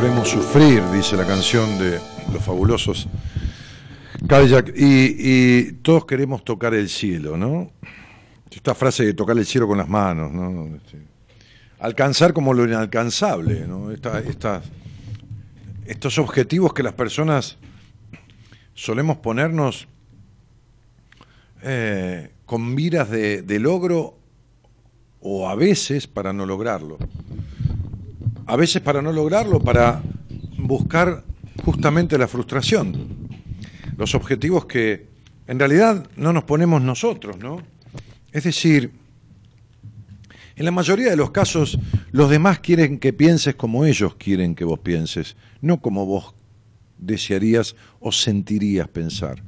Queremos sufrir, dice la canción de los fabulosos Cadillac, y, todos queremos tocar el cielo, ¿no? Esta frase de tocar el cielo con las manos, ¿no? Este, alcanzar como lo inalcanzable, ¿no? estos objetivos que las personas solemos ponernos eh, con miras de logro o a veces para no lograrlo a veces para no lograrlo, para buscar justamente la frustración, los objetivos que en realidad no nos ponemos nosotros, ¿no? Es decir, en la mayoría de los casos los demás quieren que pienses como ellos quieren que vos pienses, no como vos desearías o sentirías pensar.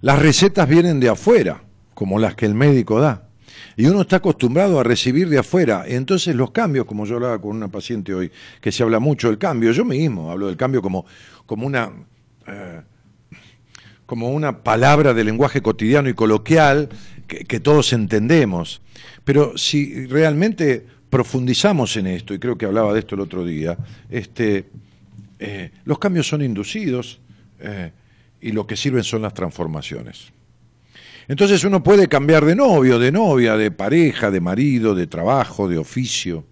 Las recetas vienen de afuera, como las que el médico da. Y uno está acostumbrado a recibir de afuera. Entonces los cambios, como yo hablaba con una paciente hoy, que se habla mucho del cambio, yo mismo hablo del cambio como, como una... Eh, como una palabra de lenguaje cotidiano y coloquial que, todos entendemos. Pero si realmente profundizamos en esto, y creo que hablaba de esto el otro día, este, eh, los cambios son inducidos eh, y lo que sirven son las transformaciones. Entonces uno puede cambiar de novio, de novia, de pareja, de marido, de trabajo, de oficio.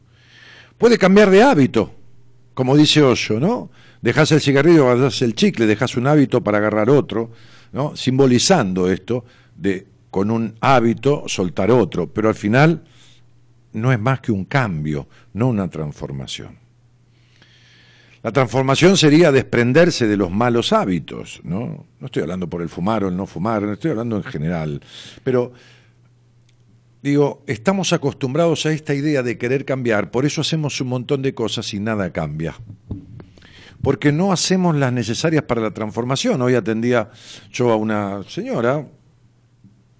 Puede cambiar de hábito, como dice Osho, ¿no? Dejas el cigarrillo, agarras el chicle, dejas un hábito para agarrar otro, ¿no? simbolizando esto de con un hábito soltar otro, pero al final no es más que un cambio, no una transformación. La transformación sería desprenderse de los malos hábitos, ¿no? No estoy hablando por el fumar o el no fumar, estoy hablando en general, pero digo, estamos acostumbrados a esta idea de querer cambiar, por eso hacemos un montón de cosas y nada cambia. Porque no hacemos las necesarias para la transformación. Hoy atendía yo a una señora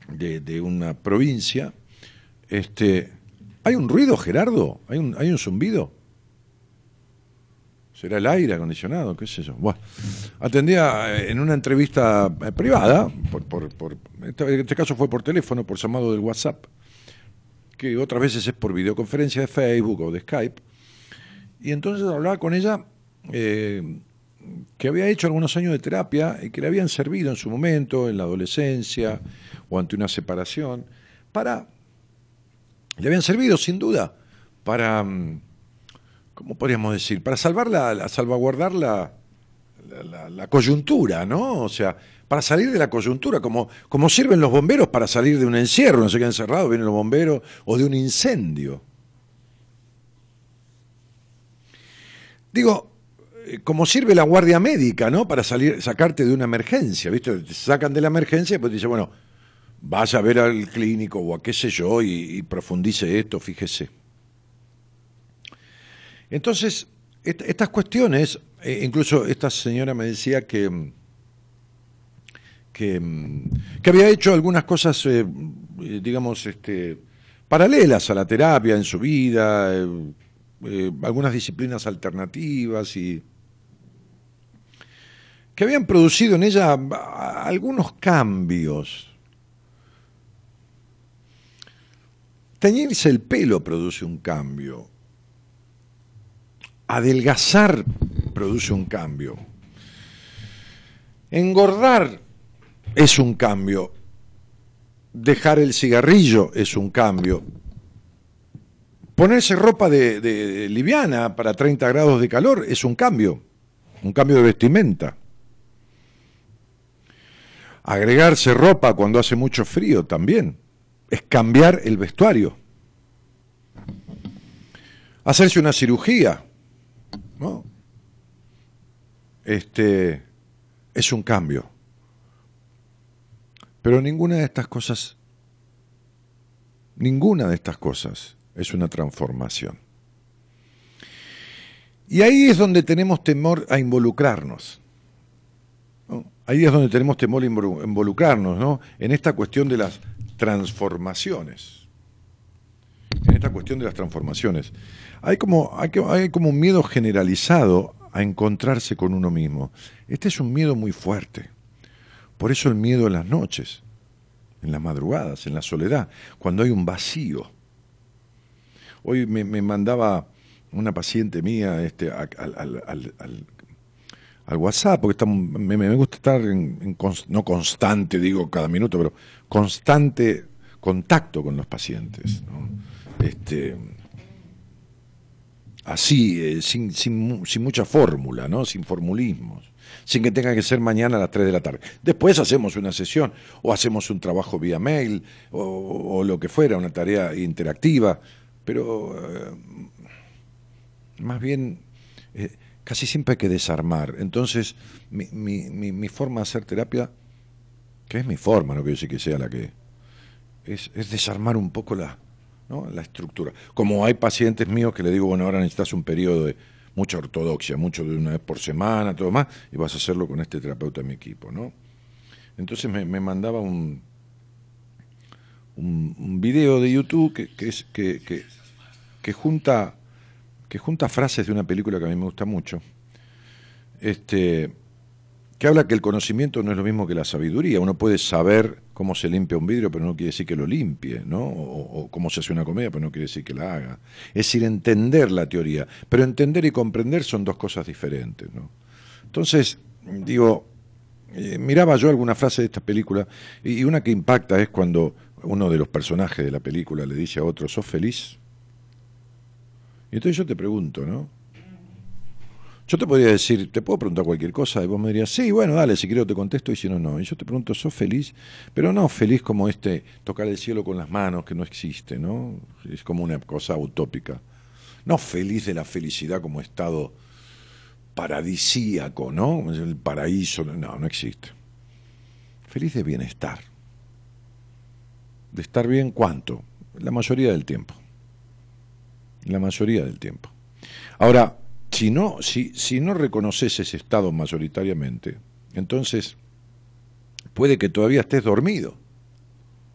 de, de una provincia. Este, ¿Hay un ruido, Gerardo? ¿Hay un, ¿Hay un zumbido? Será el aire acondicionado, qué sé yo. Bueno, atendía eh, en una entrevista eh, privada, por, en este caso fue por teléfono, por llamado del WhatsApp, que otras veces es por videoconferencia de Facebook o de Skype, y entonces hablaba con ella eh, que había hecho algunos años de terapia y que le habían servido en su momento, en la adolescencia o ante una separación, para, le habían servido sin duda para mm, ¿cómo podríamos decir? Para salvar la, salvaguardar la, la, coyuntura, ¿no? O sea, para salir de la coyuntura, como, sirven los bomberos para salir de un encierro, no se quedan encerrados, vienen los bomberos, o de un incendio. Digo, eh, como sirve la guardia médica, ¿no? Para salir, sacarte de una emergencia, ¿viste? Te sacan de la emergencia y pues dice, bueno, vaya a ver al clínico o a qué sé yo y profundice esto, fíjese. Entonces, estas cuestiones, eh, incluso esta señora me decía que, que, había hecho algunas cosas, eh, digamos, este, paralelas a la terapia en su vida, eh, algunas disciplinas alternativas y que habían producido en ella algunos cambios. Teñirse el pelo produce un cambio adelgazar produce un cambio. Engordar es un cambio. Dejar el cigarrillo es un cambio. Ponerse ropa de, liviana para 30 grados de calor es un cambio, un cambio de vestimenta. Agregarse ropa cuando hace mucho frío también es cambiar el vestuario. Hacerse una cirugía Este es un cambio. Pero ninguna de estas cosas, ninguna de estas cosas es una transformación. Y ahí es donde tenemos temor a involucrarnos. Ahí es donde tenemos temor a involucrarnos, ¿no? En esta cuestión de las transformaciones. En esta cuestión de las transformaciones. Hay como, hay, como un miedo generalizado a encontrarse con uno mismo. Este es un miedo muy fuerte. Por eso el miedo en las noches, en las madrugadas, en la soledad, cuando hay un vacío. Hoy me, mandaba una paciente mía este, al, WhatsApp, porque me, gusta estar en, no constante, digo cada minuto, pero constante contacto con los pacientes. Este, así, eh, sin, sin, sin, mucha fórmula, ¿no? sin formulismos, sin que tenga que ser mañana a las 3 de la tarde. Después hacemos una sesión o hacemos un trabajo vía mail o, lo que fuera, una tarea interactiva, pero eh, más bien eh, casi siempre hay que desarmar. Entonces, mi, mi, mi, mi, forma de hacer terapia, que es mi forma, no quiero decir que sea la que... Es, es desarmar un poco la, la estructura. Como hay pacientes míos que le digo, bueno, ahora necesitas un periodo de mucha ortodoxia, mucho de una vez por semana, todo más, y vas a hacerlo con este terapeuta de mi equipo, ¿no? Entonces me, mandaba un, un, video de YouTube que, que, que, que, junta, que junta frases de una película que a mí me gusta mucho. Este, que habla que el conocimiento no es lo mismo que la sabiduría. Uno puede saber cómo se limpia un vidrio, pero no quiere decir que lo limpie, ¿no? O, cómo se hace una comedia, pero no quiere decir que la haga. Es decir, entender la teoría. Pero entender y comprender son dos cosas diferentes, ¿no? Entonces, digo, eh, miraba yo alguna frase de esta película y una que impacta es cuando uno de los personajes de la película le dice a otro, ¿sos feliz? Y entonces yo te pregunto, ¿no? Yo te podría decir, te puedo preguntar cualquier cosa y vos me dirías, sí, bueno, dale, si quiero te contesto y si no, no. Y yo te pregunto, ¿sos feliz? Pero no feliz como este tocar el cielo con las manos, que no existe, ¿no? Es como una cosa utópica. No feliz de la felicidad como estado paradisíaco, ¿no? El paraíso, no, no existe. Feliz de bienestar. ¿De estar bien cuánto? La mayoría del tiempo. La mayoría del tiempo. Ahora, si no, si, si no reconoces ese estado mayoritariamente, entonces puede que todavía estés dormido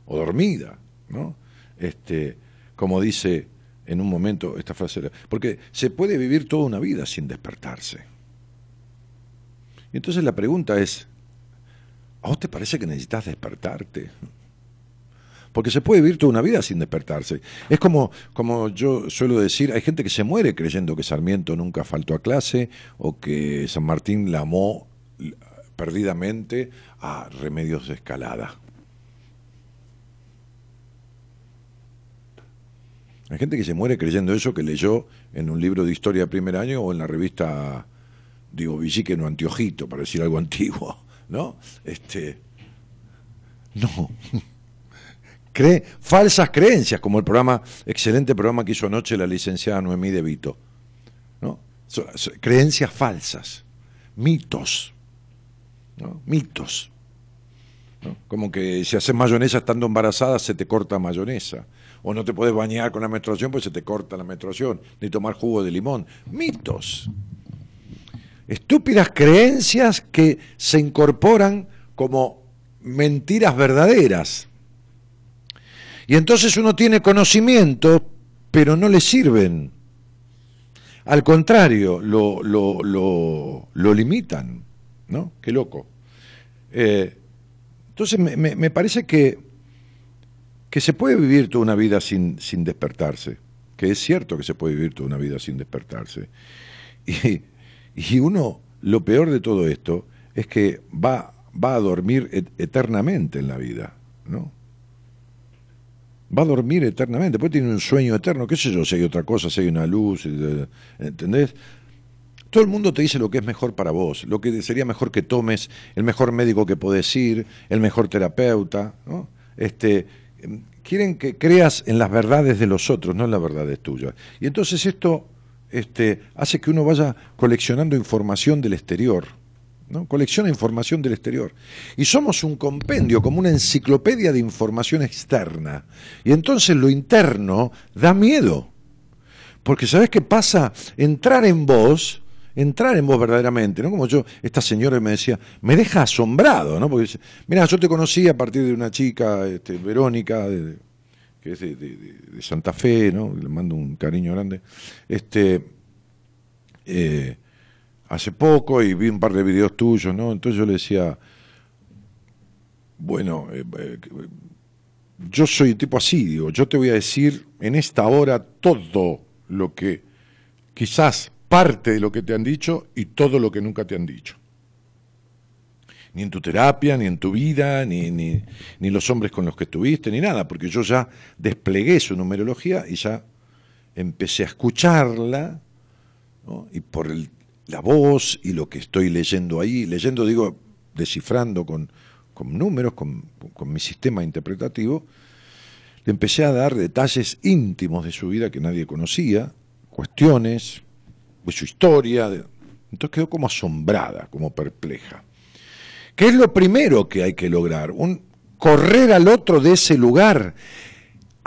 o dormida, ¿no? Este, como dice en un momento esta frase, porque se puede vivir toda una vida sin despertarse. Y entonces la pregunta es, ¿a vos te parece que necesitas despertarte? Porque se puede vivir toda una vida sin despertarse. Es como, como yo suelo decir, hay gente que se muere creyendo que Sarmiento nunca faltó a clase o que San Martín la amó perdidamente a remedios de escalada. Hay gente que se muere creyendo eso que leyó en un libro de historia de primer año o en la revista, digo, Villique no Antiojito, para decir algo antiguo, ¿no? Este, no falsas creencias, como el programa, excelente programa que hizo anoche la licenciada Noemí de Vito. ¿no? creencias falsas, mitos, mitos. Como que si haces mayonesa estando embarazada se te corta mayonesa. O no te puedes bañar con la menstruación pues se te corta la menstruación. Ni tomar jugo de limón. Mitos. Estúpidas creencias que se incorporan como mentiras verdaderas. Y entonces uno tiene conocimiento, pero no le sirven. Al contrario, lo, lo, lo, limitan. ¿No? Qué loco. Eh, entonces me, me, parece que, que se puede vivir toda una vida sin, sin despertarse. Que es cierto que se puede vivir toda una vida sin despertarse. Y, y uno, lo peor de todo esto, es que va, va a dormir eternamente en la vida. ¿no? Va a dormir eternamente, después tiene un sueño eterno, qué sé yo, si hay otra cosa, si hay una luz, ¿entendés? Todo el mundo te dice lo que es mejor para vos, lo que sería mejor que tomes, el mejor médico que podés ir, el mejor terapeuta, ¿no? Este, quieren que creas en las verdades de los otros, no en las verdades tuyas. Y entonces esto este, hace que uno vaya coleccionando información del exterior. ¿No? colecciona información del exterior. Y somos un compendio, como una enciclopedia de información externa. Y entonces lo interno da miedo. Porque ¿sabes qué pasa? Entrar en vos, entrar en vos verdaderamente, ¿no? Como yo, esta señora me decía, me deja asombrado, ¿no? Porque dice, mira, yo te conocí a partir de una chica, este, Verónica, que es de, Santa Fe, ¿no? Le mando un cariño grande. Este, eh, hace poco y vi un par de videos tuyos, ¿no? Entonces yo le decía, bueno, eh, eh, yo soy tipo así, digo, yo te voy a decir en esta hora todo lo que, quizás parte de lo que te han dicho y todo lo que nunca te han dicho. Ni en tu terapia, ni en tu vida, ni, ni, ni los hombres con los que estuviste, ni nada, porque yo ya desplegué su numerología y ya empecé a escucharla, ¿no? y por el la voz y lo que estoy leyendo ahí, leyendo digo, descifrando con, con números, con, con, mi sistema interpretativo, le empecé a dar detalles íntimos de su vida que nadie conocía, cuestiones, de su historia, entonces quedó como asombrada, como perpleja. ¿Qué es lo primero que hay que lograr? Un, correr al otro de ese lugar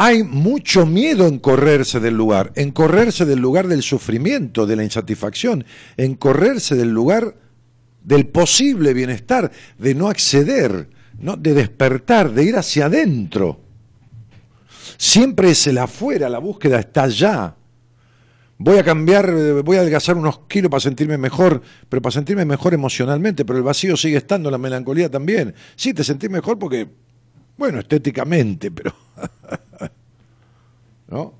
hay mucho miedo en correrse del lugar, en correrse del lugar del sufrimiento, de la insatisfacción, en correrse del lugar del posible bienestar, de no acceder, de despertar, de ir hacia adentro. Siempre es el afuera, la búsqueda está allá. Voy a cambiar, voy a adelgazar unos kilos para sentirme mejor, pero para sentirme mejor emocionalmente, pero el vacío sigue estando, la melancolía también. Sí, te sentís mejor porque, bueno, estéticamente, pero ¿no?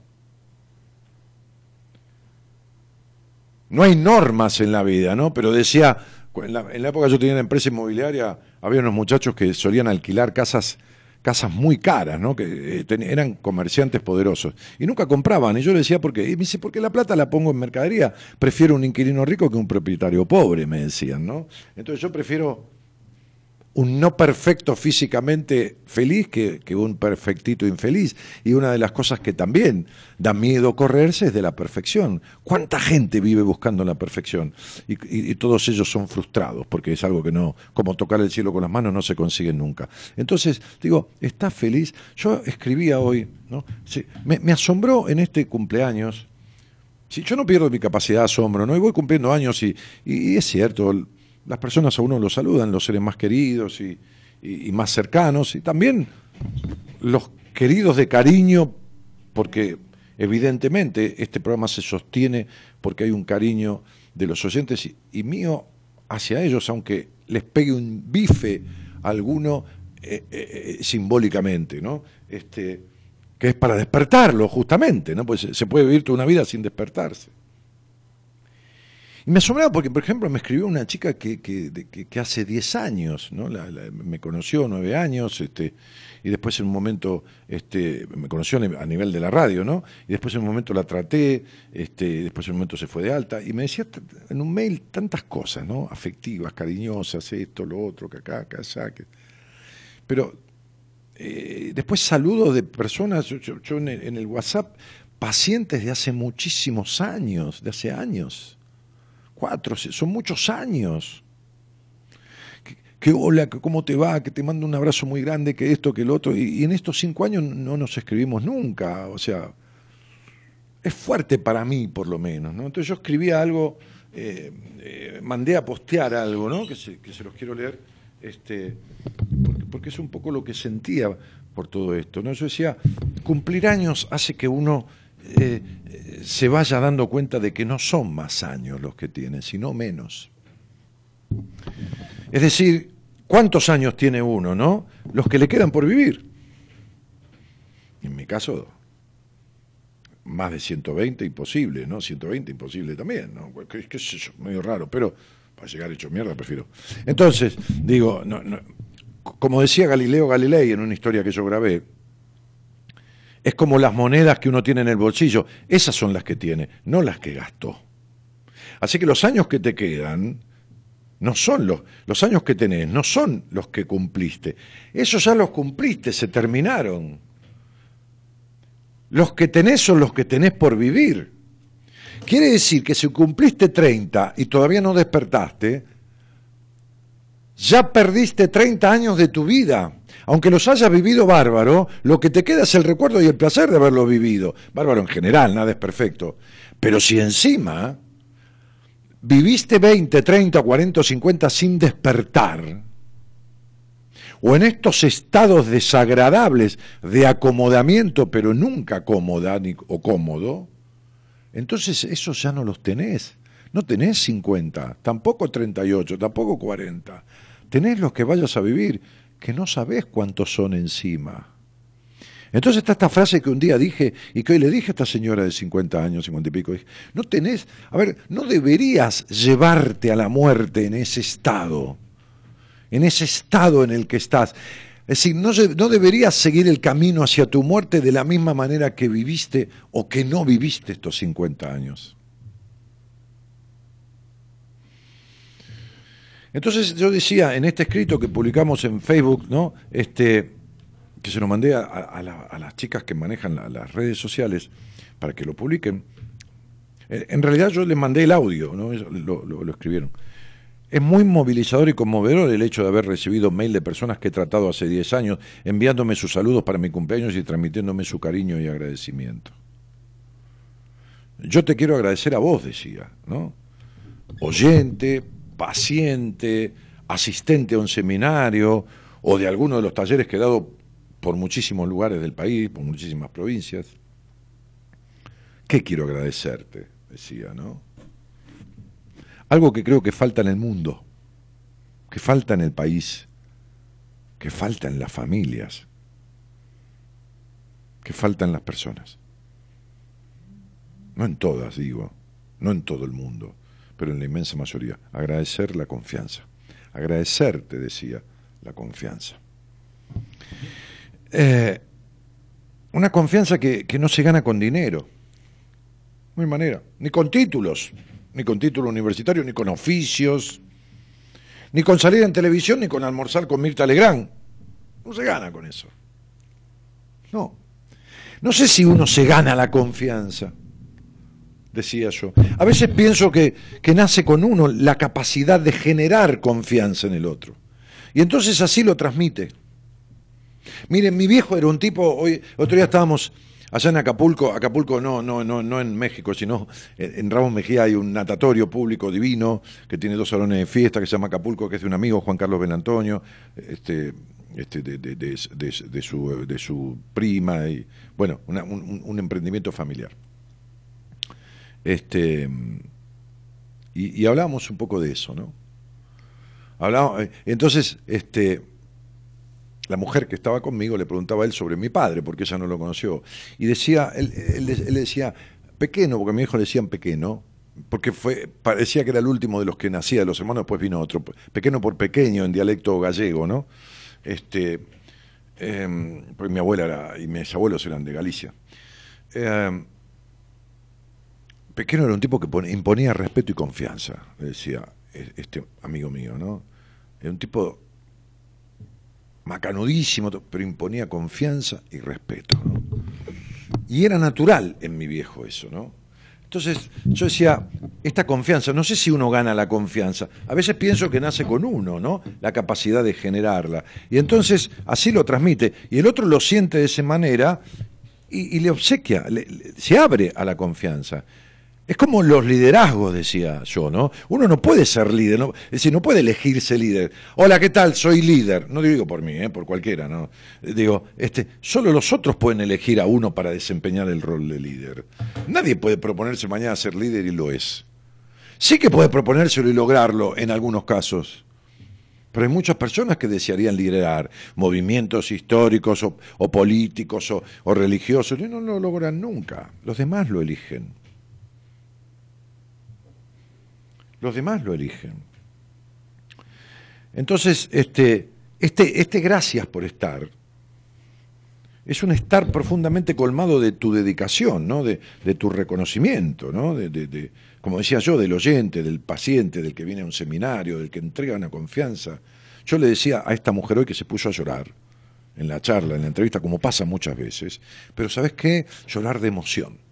No hay normas en la vida, ¿no? Pero decía, en la, época yo tenía una empresa inmobiliaria, había unos muchachos que solían alquilar casas casas muy caras, ¿no? que eh, eran comerciantes poderosos. Y nunca compraban. Y yo le decía, ¿por qué? Y me dice, porque la plata la pongo en mercadería. Prefiero un inquilino rico que un propietario pobre, me decían. ¿no? Entonces yo prefiero un no perfecto físicamente feliz que, un perfectito infeliz. Y una de las cosas que también da miedo correrse es de la perfección. ¿Cuánta gente vive buscando la perfección? Y, todos ellos son frustrados, porque es algo que no, como tocar el cielo con las manos, no se consigue nunca. Entonces, digo, ¿estás feliz? Yo escribía hoy, ¿no? me, asombró en este cumpleaños. Si yo no pierdo mi capacidad de asombro, ¿no? Y voy cumpliendo años y, y es cierto, las personas a uno lo saludan, los seres más queridos y, más cercanos, y también los queridos de cariño, porque evidentemente este programa se sostiene porque hay un cariño de los oyentes y, mío hacia ellos, aunque les pegue un bife a alguno eh, eh, eh, simbólicamente, ¿no? Este, que es para despertarlo justamente, ¿no? Pues se puede vivir toda una vida sin despertarse. Y me asombraba porque, por ejemplo, me escribió una chica que, que, hace 10 años, ¿no? me conoció 9 años, este, y después en un momento este, me conoció a nivel de la radio, ¿no? Y después en un momento la traté, este, después en un momento se fue de alta, y me decía en un mail tantas cosas, ¿no? Afectivas, cariñosas, esto, lo otro, que acá, que allá. Que... Pero eh, después saludos de personas, yo, en el WhatsApp, pacientes de hace muchísimos años, de hace años cuatro, son muchos años. Que, hola, que cómo te va, que te mando un abrazo muy grande, que esto, que el otro. Y, en estos cinco años no nos escribimos nunca. O sea, es fuerte para mí, por lo menos. ¿no? Entonces yo escribía algo, eh, eh, mandé a postear algo, ¿no? que, se, que se los quiero leer, este, porque, porque, es un poco lo que sentía por todo esto. ¿no? Yo decía, cumplir años hace que uno eh, se vaya dando cuenta de que no son más años los que tienen, sino menos. Es decir, ¿cuántos años tiene uno, no? Los que le quedan por vivir. En mi caso, más de 120 imposible, ¿no? 120 imposible también, ¿no? ¿Qué, qué sé yo? Medio raro, pero para llegar hecho mierda prefiero. Entonces, digo, como decía Galileo Galilei en una historia que yo grabé, es como las monedas que uno tiene en el bolsillo. Esas son las que tiene, no las que gastó. Así que los años que te quedan no son los, los años que tenés, no son los que cumpliste. Esos ya los cumpliste, se terminaron. Los que tenés son los que tenés por vivir. Quiere decir que si cumpliste 30 y todavía no despertaste, ya perdiste 30 años de tu vida. Aunque los hayas vivido bárbaro, lo que te queda es el recuerdo y el placer de haberlo vivido. Bárbaro en general, nada es perfecto. Pero si encima viviste 20, 30, 40 o 50 sin despertar, o en estos estados desagradables de acomodamiento, pero nunca cómoda o cómodo, entonces esos ya no los tenés. No tenés 50, tampoco 38, tampoco 40 tenés los que vayas a vivir, que no sabés cuántos son encima. Entonces está esta frase que un día dije y que hoy le dije a esta señora de 50 años, 50 y pico, no tenés, a ver, no deberías llevarte a la muerte en ese estado, en ese estado en el que estás. Es decir, no, no deberías seguir el camino hacia tu muerte de la misma manera que viviste o que no viviste estos 50 años. Entonces yo decía en este escrito que publicamos en Facebook, ¿no? Este, que se lo mandé a, las chicas que manejan las redes sociales para que lo publiquen. En realidad yo les mandé el audio, ¿no? Lo, lo, escribieron. Es muy movilizador y conmovedor el hecho de haber recibido mail de personas que he tratado hace 10 años, enviándome sus saludos para mi cumpleaños y transmitiéndome su cariño y agradecimiento. Yo te quiero agradecer a vos, decía, ¿no? Oyente, paciente, asistente a un seminario o de alguno de los talleres que he dado por muchísimos lugares del país, por muchísimas provincias. ¿Qué quiero agradecerte? Decía, ¿no? Algo que creo que falta en el mundo, que falta en el país, que falta en las familias, que falta en las personas. No en todas, digo, no en todo el mundo pero en la inmensa mayoría. Agradecer la confianza. Agradecer, te decía, la confianza. Eh, una confianza que, que, no se gana con dinero. No hay manera. Ni con títulos, ni con título universitario, ni con oficios, ni con salir en televisión, ni con almorzar con Mirta Legrand. No se gana con eso. No. No sé si uno se gana la confianza, decía yo. A veces pienso que, que nace con uno la capacidad de generar confianza en el otro. Y entonces así lo transmite. Miren, mi viejo era un tipo, hoy, otro día estábamos allá en Acapulco, Acapulco no, no, no, no en México, sino en, Ramos Mejía hay un natatorio público divino que tiene dos salones de fiesta que se llama Acapulco, que es de un amigo, Juan Carlos Benantonio, este, este, de, de, de, su, de su prima, y bueno, un, un, emprendimiento familiar. Este, y, y hablábamos un poco de eso, ¿no? Hablábamos, eh, entonces, este, la mujer que estaba conmigo le preguntaba a él sobre mi padre, porque ella no lo conoció. Y decía, él, él, decía, pequeño, porque a mi hijo le decían pequeño, porque fue, parecía que era el último de los que nacía de los hermanos, después vino otro, pequeño por pequeño, en dialecto gallego, ¿no? Este, eh, porque mi abuela era, y mis abuelos eran de Galicia. Eh, pequeño era un tipo que imponía respeto y confianza, decía e, este amigo mío, ¿no? Era un tipo macanudísimo, pero imponía confianza y respeto. ¿no? Y era natural en mi viejo eso, ¿no? Entonces yo decía, esta confianza, no sé si uno gana la confianza, a veces pienso que nace con uno, ¿no? La capacidad de generarla. Y entonces así lo transmite, y el otro lo siente de esa manera y, le obsequia, se abre a la confianza. Es como los liderazgos, decía yo, ¿no? Uno no puede ser líder, ¿no? es decir, no puede elegirse líder. Hola, ¿qué tal? Soy líder. No digo por mí, ¿eh? por cualquiera, ¿no? Digo, este, solo los otros pueden elegir a uno para desempeñar el rol de líder. Nadie puede proponerse mañana ser líder y lo es. Sí que puede proponérselo y lograrlo en algunos casos. Pero hay muchas personas que desearían liderar movimientos históricos o, políticos o, o religiosos y no lo logran nunca. Los demás lo eligen. Los demás lo eligen. Entonces, este, este, este gracias por estar es un estar profundamente colmado de tu dedicación, ¿no? de, tu reconocimiento, ¿no? De, como decía yo, del oyente, del paciente, del que viene a un seminario, del que entrega una confianza. Yo le decía a esta mujer hoy que se puso a llorar en la charla, en la entrevista, como pasa muchas veces, pero ¿sabes qué? Llorar de emoción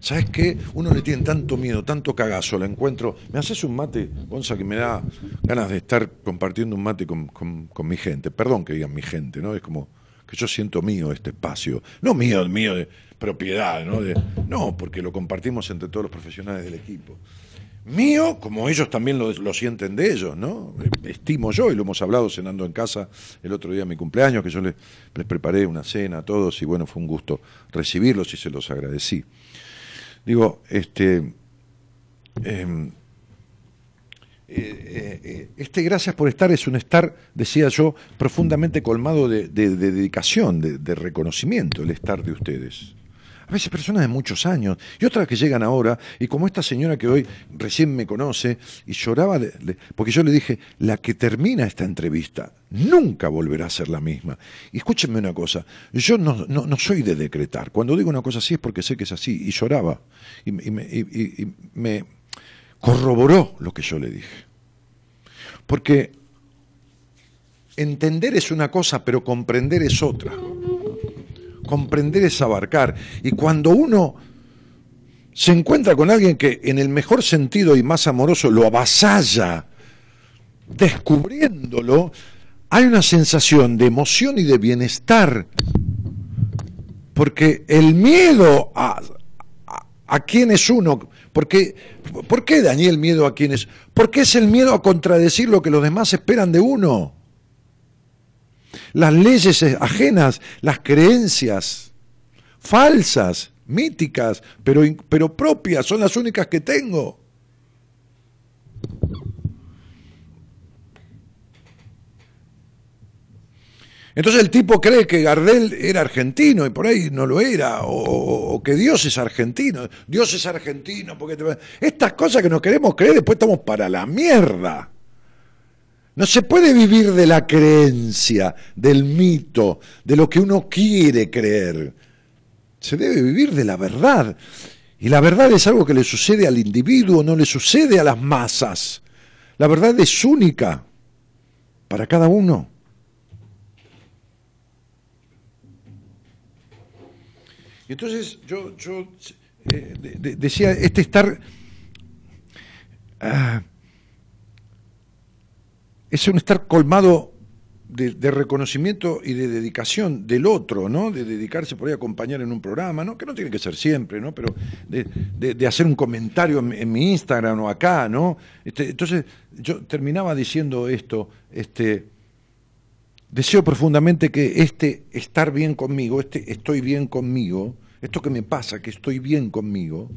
¿Sabes qué? Uno le tiene tanto miedo, tanto cagazo, lo encuentro. ¿Me haces un mate, Gonza, que me da ganas de estar compartiendo un mate con, mi gente? Perdón que digan mi gente, ¿no? Es como que yo siento mío este espacio. No mío, mío de propiedad, ¿no? no, porque lo compartimos entre todos los profesionales del equipo. Mío, como ellos también lo, lo, sienten de ellos, ¿no? Estimo yo, y lo hemos hablado cenando en casa el otro día, mi cumpleaños, que yo les, les preparé una cena a todos, y bueno, fue un gusto recibirlos y se los agradecí. Digo, este, em, eh, eh, este gracias por estar es un estar, decía yo, profundamente colmado de, dedicación, de, reconocimiento, el estar de ustedes. A veces personas de muchos años y otras que llegan ahora, y como esta señora que hoy recién me conoce y lloraba, porque yo le dije, la que termina esta entrevista nunca volverá a ser la misma. Y escúchenme una cosa, yo no, soy de decretar, cuando digo una cosa así es porque sé que es así, y lloraba, y me corroboró lo que yo le dije. Porque entender es una cosa, pero comprender es otra. Comprender es abarcar. Y cuando uno se encuentra con alguien que en el mejor sentido y más amoroso lo avasalla, descubriéndolo, hay una sensación de emoción y de bienestar. Porque el miedo a, a, quién es uno, porque, ¿por qué Daniel miedo a quién es? Porque es el miedo a contradecir lo que los demás esperan de uno las leyes ajenas, las creencias falsas, míticas, pero, pero propias, son las únicas que tengo. Entonces el tipo cree que Gardel era argentino y por ahí no lo era, o, que Dios es argentino, Dios es argentino, porque estas cosas que nos queremos creer después estamos para la mierda. No se puede vivir de la creencia, del mito, de lo que uno quiere creer. Se debe vivir de la verdad. Y la verdad es algo que le sucede al individuo, no le sucede a las masas. La verdad es única para cada uno. Y entonces yo, yo eh, decía, este estar... Ah, es un estar colmado de, reconocimiento y de dedicación del otro, ¿no? De dedicarse por ahí a acompañar en un programa, ¿no? Que no tiene que ser siempre, ¿no? Pero de, hacer un comentario en, mi Instagram o acá, ¿no? Este, entonces, yo terminaba diciendo esto, este, deseo profundamente que este estar bien conmigo, este estoy bien conmigo, esto que me pasa, que estoy bien conmigo,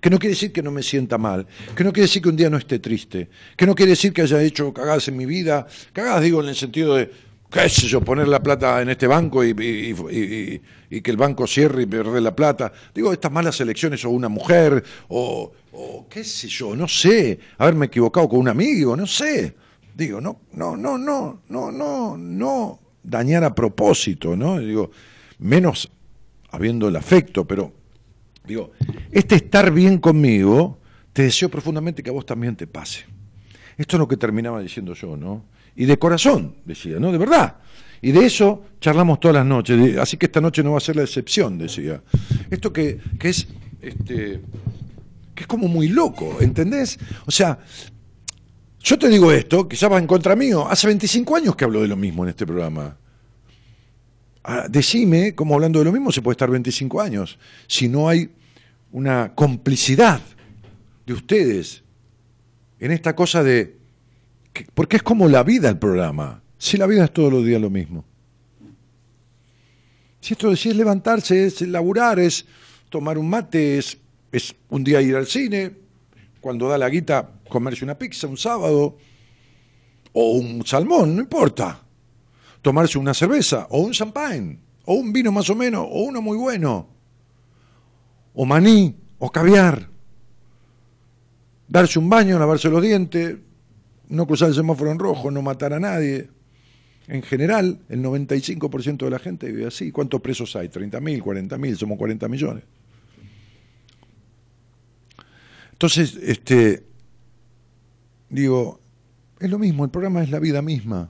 que no quiere decir que no me sienta mal, que no quiere decir que un día no esté triste, que no quiere decir que haya hecho cagadas en mi vida, cagadas digo en el sentido de, qué sé yo, poner la plata en este banco y, que el banco cierre y perder la plata. Digo, estas malas elecciones o una mujer, o, o qué sé yo, no sé, haberme equivocado con un amigo, no sé. Digo, no, no, no, no, no, no, no dañar a propósito, ¿no? Digo, menos habiendo el afecto, pero Digo, este estar bien conmigo, te deseo profundamente que a vos también te pase. Esto es lo que terminaba diciendo yo, ¿no? Y de corazón, decía, ¿no? De verdad. Y de eso charlamos todas las noches, así que esta noche no va a ser la excepción, decía. Esto que, es este, que es como muy loco, ¿entendés? O sea, yo te digo esto, quizás va en contra mío, hace 25 años que hablo de lo mismo en este programa. Ah, decime cómo hablando de lo mismo se puede estar 25 años, si no hay una complicidad de ustedes en esta cosa de... porque es como la vida el programa, si la vida es todos los días lo mismo. Si esto si es levantarse, es laburar, es tomar un mate, es, es un día ir al cine, cuando da la guita comerse una pizza un sábado, o un salmón, no importa tomarse una cerveza, o un champán, o un vino más o menos, o uno muy bueno, o maní, o caviar, darse un baño, lavarse los dientes, no cruzar el semáforo en rojo, no matar a nadie. En general, el 95% de la gente vive así. ¿Cuántos presos hay? ¿30.000, 40.000? Somos 40 millones. Entonces, este, digo, es lo mismo, el programa es la vida misma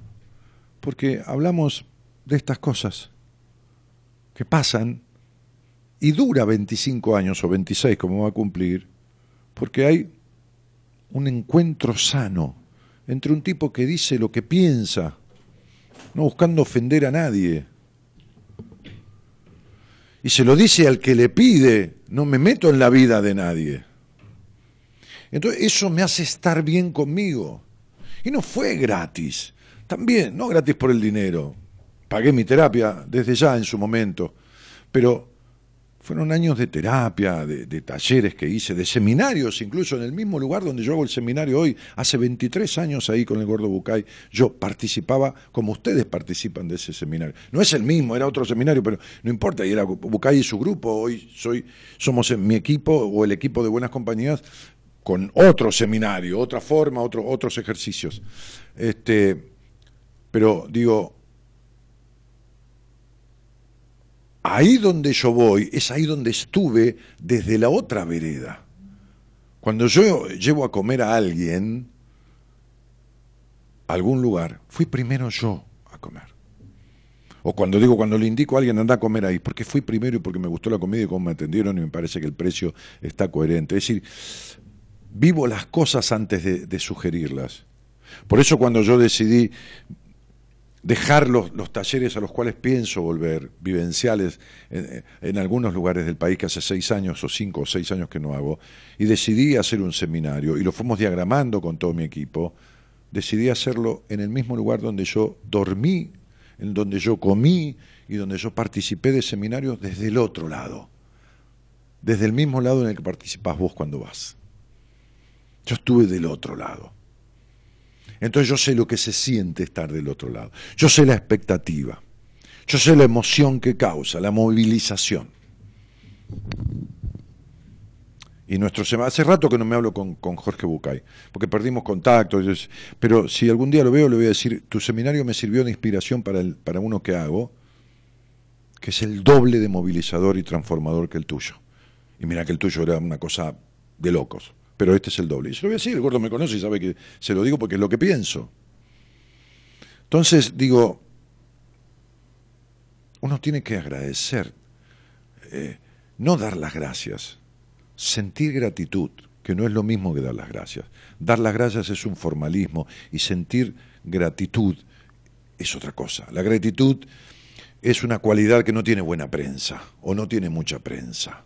porque hablamos de estas cosas que pasan y dura 25 años o 26 como va a cumplir, porque hay un encuentro sano entre un tipo que dice lo que piensa, no buscando ofender a nadie. Y se lo dice al que le pide, no me meto en la vida de nadie. Entonces eso me hace estar bien conmigo. Y no fue gratis. También, no gratis por el dinero. Pagué mi terapia desde ya en su momento, pero fueron años de terapia, de, talleres que hice, de seminarios, incluso en el mismo lugar donde yo hago el seminario hoy, hace 23 años ahí con el Gordo Bucay, yo participaba como ustedes participan de ese seminario. No es el mismo, era otro seminario, pero no importa, y era Bucay y su grupo, hoy soy, somos mi equipo o el equipo de Buenas Compañías con otro seminario, otra forma, otro, otros ejercicios. Este, pero digo, ahí donde yo voy es ahí donde estuve desde la otra vereda. Cuando yo llevo a comer a alguien a algún lugar, fui primero yo a comer. O cuando digo, cuando le indico a alguien anda a comer ahí, porque fui primero y porque me gustó la comida y cómo me atendieron y me parece que el precio está coherente. Es decir, vivo las cosas antes de, de sugerirlas. Por eso cuando yo decidí dejar los, talleres a los cuales pienso volver, vivenciales, en, algunos lugares del país que hace seis años o cinco o seis años que no hago, y decidí hacer un seminario, y lo fuimos diagramando con todo mi equipo, decidí hacerlo en el mismo lugar donde yo dormí, en donde yo comí y donde yo participé de seminarios desde el otro lado, desde el mismo lado en el que participás vos cuando vas. Yo estuve del otro lado. Entonces yo sé lo que se siente estar del otro lado. Yo sé la expectativa. Yo sé la emoción que causa, la movilización. Y nuestro hace rato que no me hablo con, Jorge Bucay, porque perdimos contacto. Pero si algún día lo veo, le voy a decir: tu seminario me sirvió de inspiración para, el, para uno que hago, que es el doble de movilizador y transformador que el tuyo. Y mira que el tuyo era una cosa de locos, pero este es el doble. Y se lo voy a decir: el gordo me conoce y sabe que se lo digo porque es lo que pienso. Entonces, digo, uno tiene que agradecer, eh, no dar las gracias sentir gratitud, que no es lo mismo que dar las gracias. Dar las gracias es un formalismo y sentir gratitud es otra cosa. La gratitud es una cualidad que no tiene buena prensa o no tiene mucha prensa.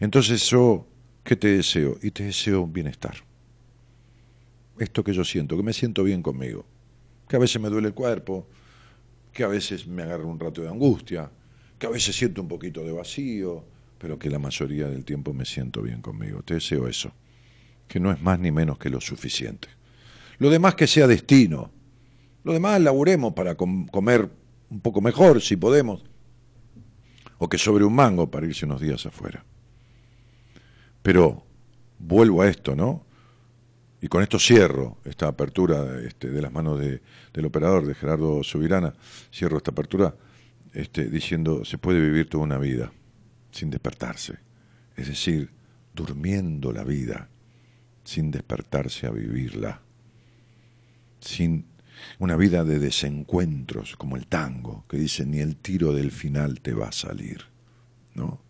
Entonces yo, ¿qué te deseo? Y te deseo bienestar. Esto que yo siento, que me siento bien conmigo, que a veces me duele el cuerpo, que a veces me agarra un rato de angustia, que a veces siento un poquito de vacío, pero que la mayoría del tiempo me siento bien conmigo. Te deseo eso, que no es más ni menos que lo suficiente. Lo demás que sea destino. Lo demás laburemos para comer un poco mejor, si podemos. O que sobre un mango para irse unos días afuera. Pero vuelvo a esto, ¿no? Y con esto cierro esta apertura este, de las manos del operador, de Gerardo Subirana, cierro esta apertura este, diciendo se puede vivir toda una vida sin despertarse, es decir, durmiendo la vida sin despertarse a vivirla, sin una vida de desencuentros como el tango, que dice ni el tiro del final te va a salir, ¿no?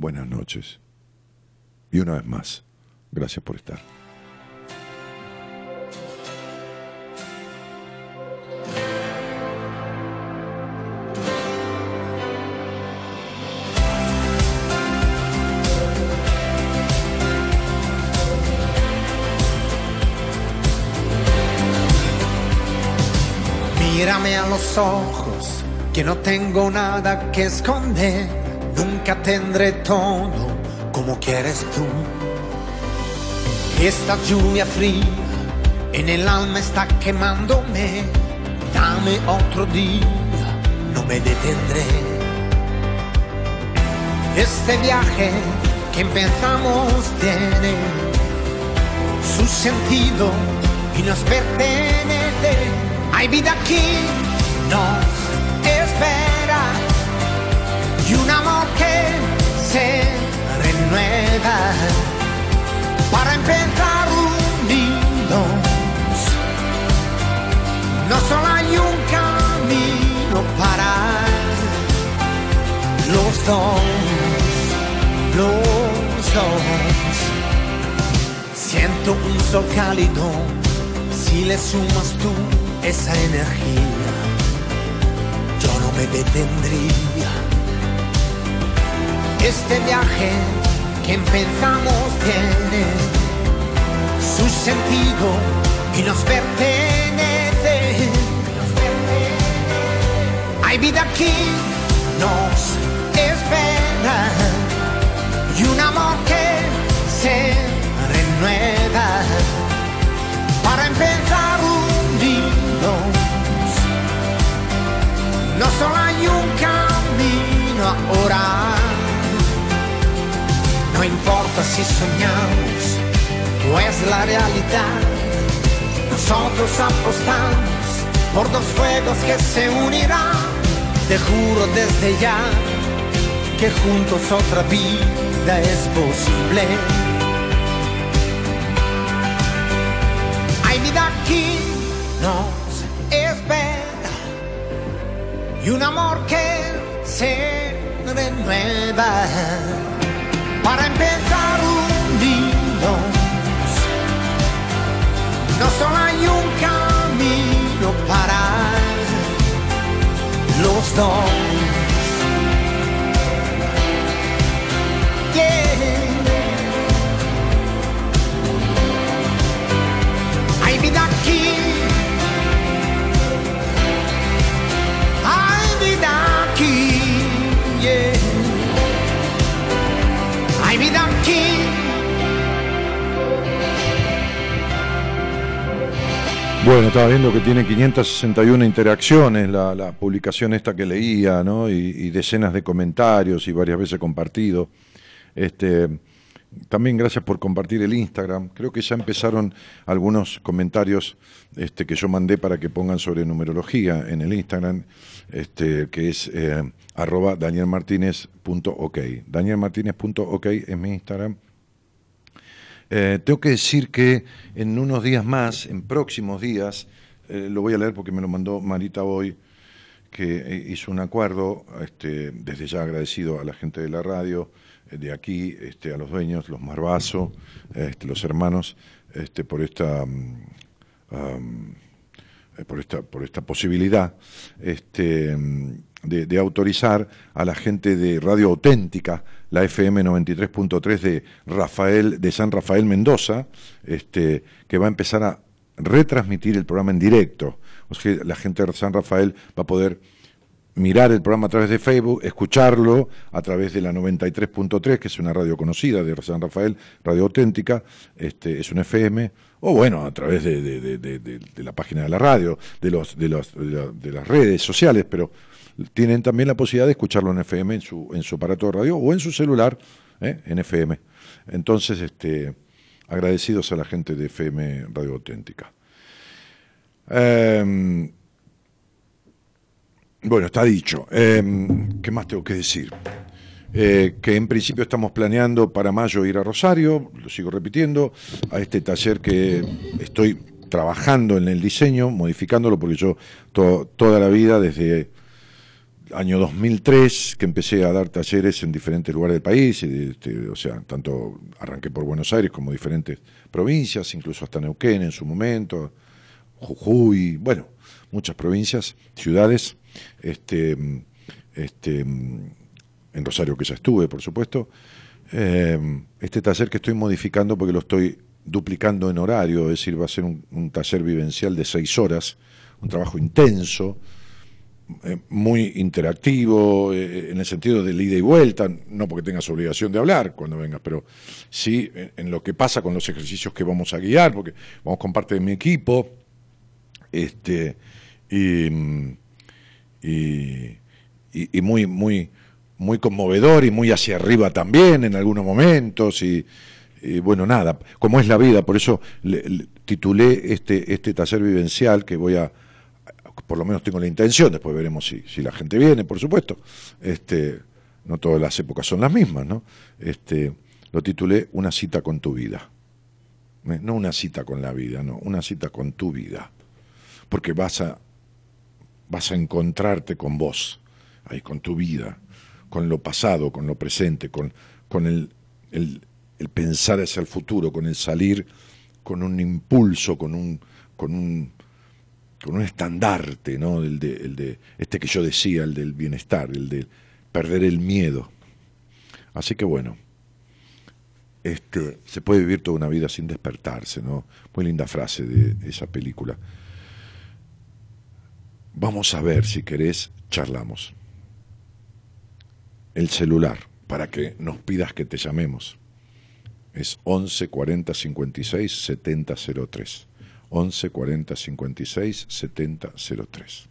Buenas noches. Y una vez más, gracias por estar. Mírame a los ojos, que no tengo nada que esconder. Nunca tendré todo como quieres tú. Esta lluvia fría en el alma está quemándome. Dame otro día, no me detendré. Este viaje que empezamos tiene su sentido y nos pertenece hay vida aquí, nos espera y un amor que se renueva para empezar unidos. No solo hay un camino para los dos, los dos. Siento un sol cálido si le sumas tú esa energía, yo no me detendría. Este viaje que empezamos tiene su sentido y nos pertenece. Hay vida aquí, nos espera y un amor que se renueva para empezar no solo hay un camino ahora. No importa si soñamos o es la realidad. Nosotros apostamos por dos fuegos que se unirán. Te juro desde ya que juntos otra vida es posible. Hay vida aquí, nos espera y un amor que se renueva para empezar unidos. No solo hay un camino para los dos. Hay Bueno, estaba viendo que tiene 561 interacciones la, la publicación esta que leía, ¿no? Y, decenas de comentarios y varias veces compartido. Este, también gracias por compartir el Instagram. Creo que ya empezaron algunos comentarios este, que yo mandé para que pongan sobre numerología en el Instagram, este, que es eh, arroba danielmartinez.ok. Danielmartinez.ok es mi Instagram eh, tengo que decir que en unos días más, en próximos días, eh, lo voy a leer porque me lo mandó Marita hoy, que eh, hizo un acuerdo, este, desde ya agradecido a la gente de la radio, de aquí, este, a los dueños, los Marbazo, este, los hermanos, por esta... Mm, por esta, por esta posibilidad de, autorizar a la gente de Radio Auténtica, la FM 93.3 de Rafael, de San Rafael Mendoza, este, que va a empezar a retransmitir el programa en directo. La gente de San Rafael va a poder mirar el programa a través de Facebook, escucharlo a través de la 93.3, que es una radio conocida de San Rafael, Radio Auténtica, este, es un FM, o bueno, a través de, la página de la radio, de, los, de, los, de, las redes sociales, pero tienen también la posibilidad de escucharlo en FM, en su, en su aparato de radio o en su celular, ¿eh? en FM. Entonces, este, agradecidos a la gente de FM Radio Auténtica. Em, bueno, está dicho. Em, ¿Qué más tengo que decir? Eh, que en principio estamos planeando para mayo ir a Rosario, lo sigo repitiendo, a este taller que estoy trabajando en el diseño, modificándolo, porque yo toda la vida, desde año 2003 que empecé a dar talleres en diferentes lugares del país, este, o sea, tanto arranqué por Buenos Aires como diferentes provincias, incluso hasta Neuquén en su momento, Jujuy, bueno, muchas provincias, ciudades, este, este, en Rosario que ya estuve, por supuesto. Eh, este taller que estoy modificando porque lo estoy duplicando en horario, es decir, va a ser un, taller vivencial de seis horas, un trabajo intenso, muy interactivo, eh, en el sentido de ida y vuelta, no porque tengas obligación de hablar cuando vengas, pero sí en, lo que pasa con los ejercicios que vamos a guiar, porque vamos con parte de mi equipo, este, y, y, muy, muy, muy conmovedor y muy hacia arriba también en algunos momentos, y, bueno, nada, como es la vida, por eso titulé este, este taller vivencial que voy a por lo menos tengo la intención, después veremos si, si la gente viene, por supuesto. Este, no todas las épocas son las mismas, ¿no? Este, lo titulé Una cita con tu vida. ¿Eh? No una cita con la vida, no, una cita con tu vida. Porque vas a, vas a encontrarte con vos, ahí con tu vida, con lo pasado, con lo presente, con, con el, el, pensar hacia el futuro, con el salir con un impulso, con un, con un con un estandarte, ¿no? El de, el de, este que yo decía, el del bienestar, el de perder el miedo. Así que bueno, este, se puede vivir toda una vida sin despertarse, ¿no? Muy linda frase de esa película. Vamos a ver, si querés, charlamos. El celular, para que nos pidas que te llamemos. Es 11 40 56 70 03. 11 40 56 70 03.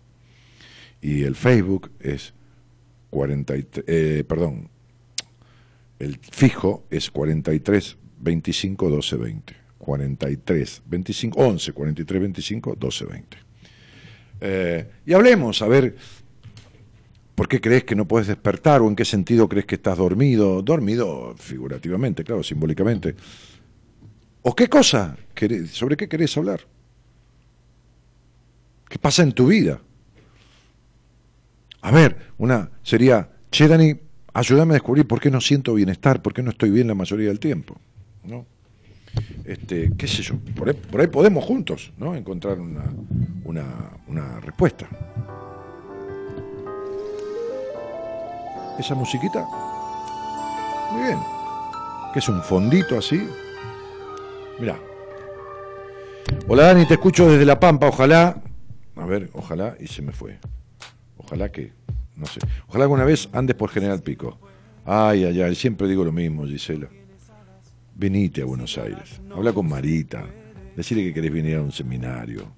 Y el Facebook es 43, eh, perdón, el fijo es 43 25 12 20. 43 25 11 43 25 12 20. y hablemos, a ver, ¿por qué crees que no puedes despertar o en qué sentido crees que estás dormido? Dormido figurativamente, claro, simbólicamente. ¿O qué cosa? ¿Sobre qué querés hablar? ¿Qué pasa en tu vida? A ver, una sería, che Dani, ayúdame a descubrir por qué no siento bienestar, por qué no estoy bien la mayoría del tiempo. ¿no? Este, qué sé yo, por ahí, podemos juntos ¿no? encontrar una, una, una respuesta. Esa musiquita, muy bien, que es un fondito así, Mira. Hola Dani, te escucho desde La Pampa, ojalá. A ver, ojalá y se me fue. Ojalá que, no sé. Ojalá alguna vez andes por General Pico. Ay, ay, ay, siempre digo lo mismo, Gisela. Venite a Buenos Aires, habla con Marita, decirle que querés venir a un seminario.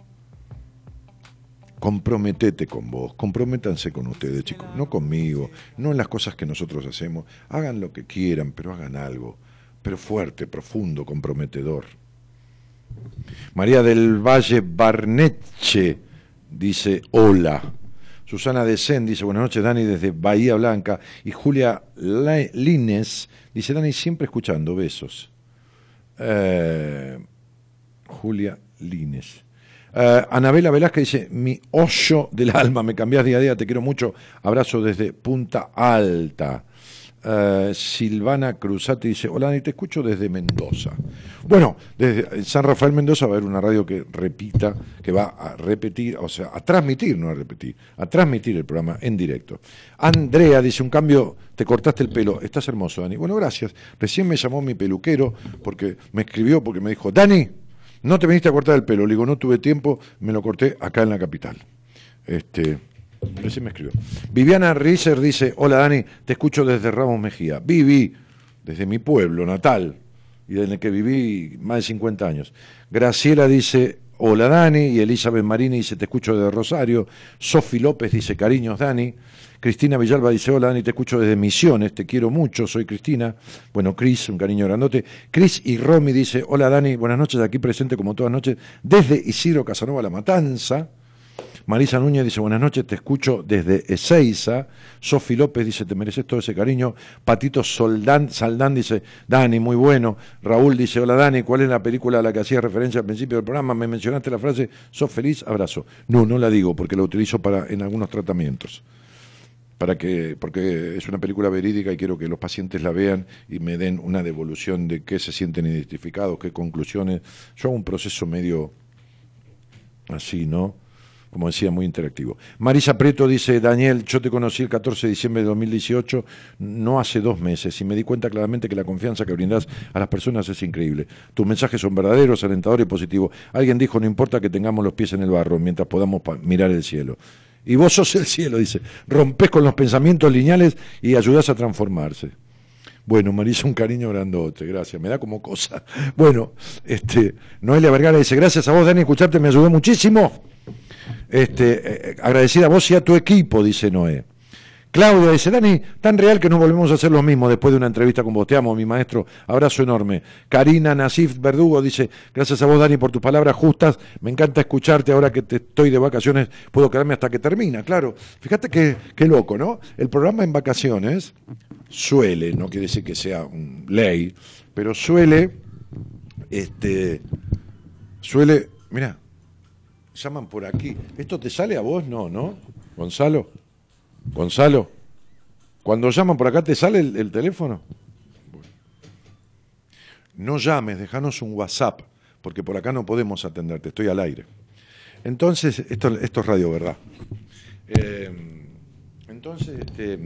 comprometete con vos, comprométanse con ustedes, chicos, no conmigo, no en las cosas que nosotros hacemos. Hagan lo que quieran, pero hagan algo, pero fuerte, profundo, comprometedor. María del Valle Barneche dice hola. Susana de Sen dice buenas noches Dani desde Bahía Blanca. Y Julia Lines dice Dani siempre escuchando, besos. Eh, Julia Lines. Uh, Anabela Velázquez dice, mi hoyo del alma, me cambias día a día, te quiero mucho, abrazo desde Punta Alta. Uh, Silvana Cruzati dice, hola Dani, te escucho desde Mendoza. Bueno, desde San Rafael Mendoza va a haber una radio que repita, que va a repetir, o sea, a transmitir, no a repetir, a transmitir el programa en directo. Andrea dice, un cambio, te cortaste el pelo, estás hermoso, Dani. Bueno, gracias. Recién me llamó mi peluquero porque me escribió, porque me dijo, Dani, no te viniste a cortar el pelo. Le digo, no tuve tiempo, me lo corté acá en la capital. Este, Viviana Riser dice, hola Dani, te escucho desde Ramos Mejía. Viví desde mi pueblo natal y desde el que viví más de 50 años. Graciela dice, hola Dani, y Elizabeth Marini dice, te escucho desde Rosario. Sofi López dice, cariños Dani. Cristina Villalba dice, hola Dani, te escucho desde Misiones, te quiero mucho, soy Cristina. Bueno, Cris, un cariño grandote. Cris y Romy dice, hola Dani, buenas noches, aquí presente como todas noches, desde Isidro Casanova La Matanza. Marisa Núñez dice, buenas noches, te escucho desde Ezeiza. Sofi López dice, te mereces todo ese cariño. Patito Soldán, Saldán dice, Dani, muy bueno. Raúl dice, hola Dani, ¿cuál es la película a la que hacía referencia al principio del programa? Me mencionaste la frase, sos feliz, abrazo. No, no la digo porque la utilizo para, en algunos tratamientos para que, porque es una película verídica y quiero que los pacientes la vean y me den una devolución de qué se sienten identificados, qué conclusiones. Yo hago un proceso medio así, ¿no? Como decía, muy interactivo. Marisa Preto dice, Daniel, yo te conocí el 14 de diciembre de 2018, no hace dos meses, y me di cuenta claramente que la confianza que brindas a las personas es increíble. Tus mensajes son verdaderos, alentadores y positivos. Alguien dijo, no importa que tengamos los pies en el barro, mientras podamos mirar el cielo. Y vos sos el cielo, dice. Rompés con los pensamientos lineales y ayudás a transformarse. Bueno, Marisa, un cariño grandote, gracias. Me da como cosa. Bueno, este, Noelia Vergara dice, gracias a vos, Dani, escucharte me ayudó muchísimo. Este, eh, agradecida a vos y a tu equipo, dice Noé. Claudia dice, Dani, tan real que nos volvemos a hacer lo mismo después de una entrevista con vos. Te amo, mi maestro. Abrazo enorme. Karina Nasif Verdugo dice, gracias a vos, Dani, por tus palabras justas. Me encanta escucharte ahora que te estoy de vacaciones. Puedo quedarme hasta que termina, claro. Fíjate qué, qué loco, ¿no? El programa en vacaciones suele, no quiere decir que sea un ley, pero suele, este, suele, mira, llaman por aquí. ¿Esto te sale a vos? No, ¿no? Gonzalo. Gonzalo, cuando llaman por acá, ¿te sale el, teléfono? No llames, déjanos un WhatsApp, porque por acá no podemos atenderte, estoy al aire. Entonces, esto, esto es radio, ¿verdad? Eh, entonces, este,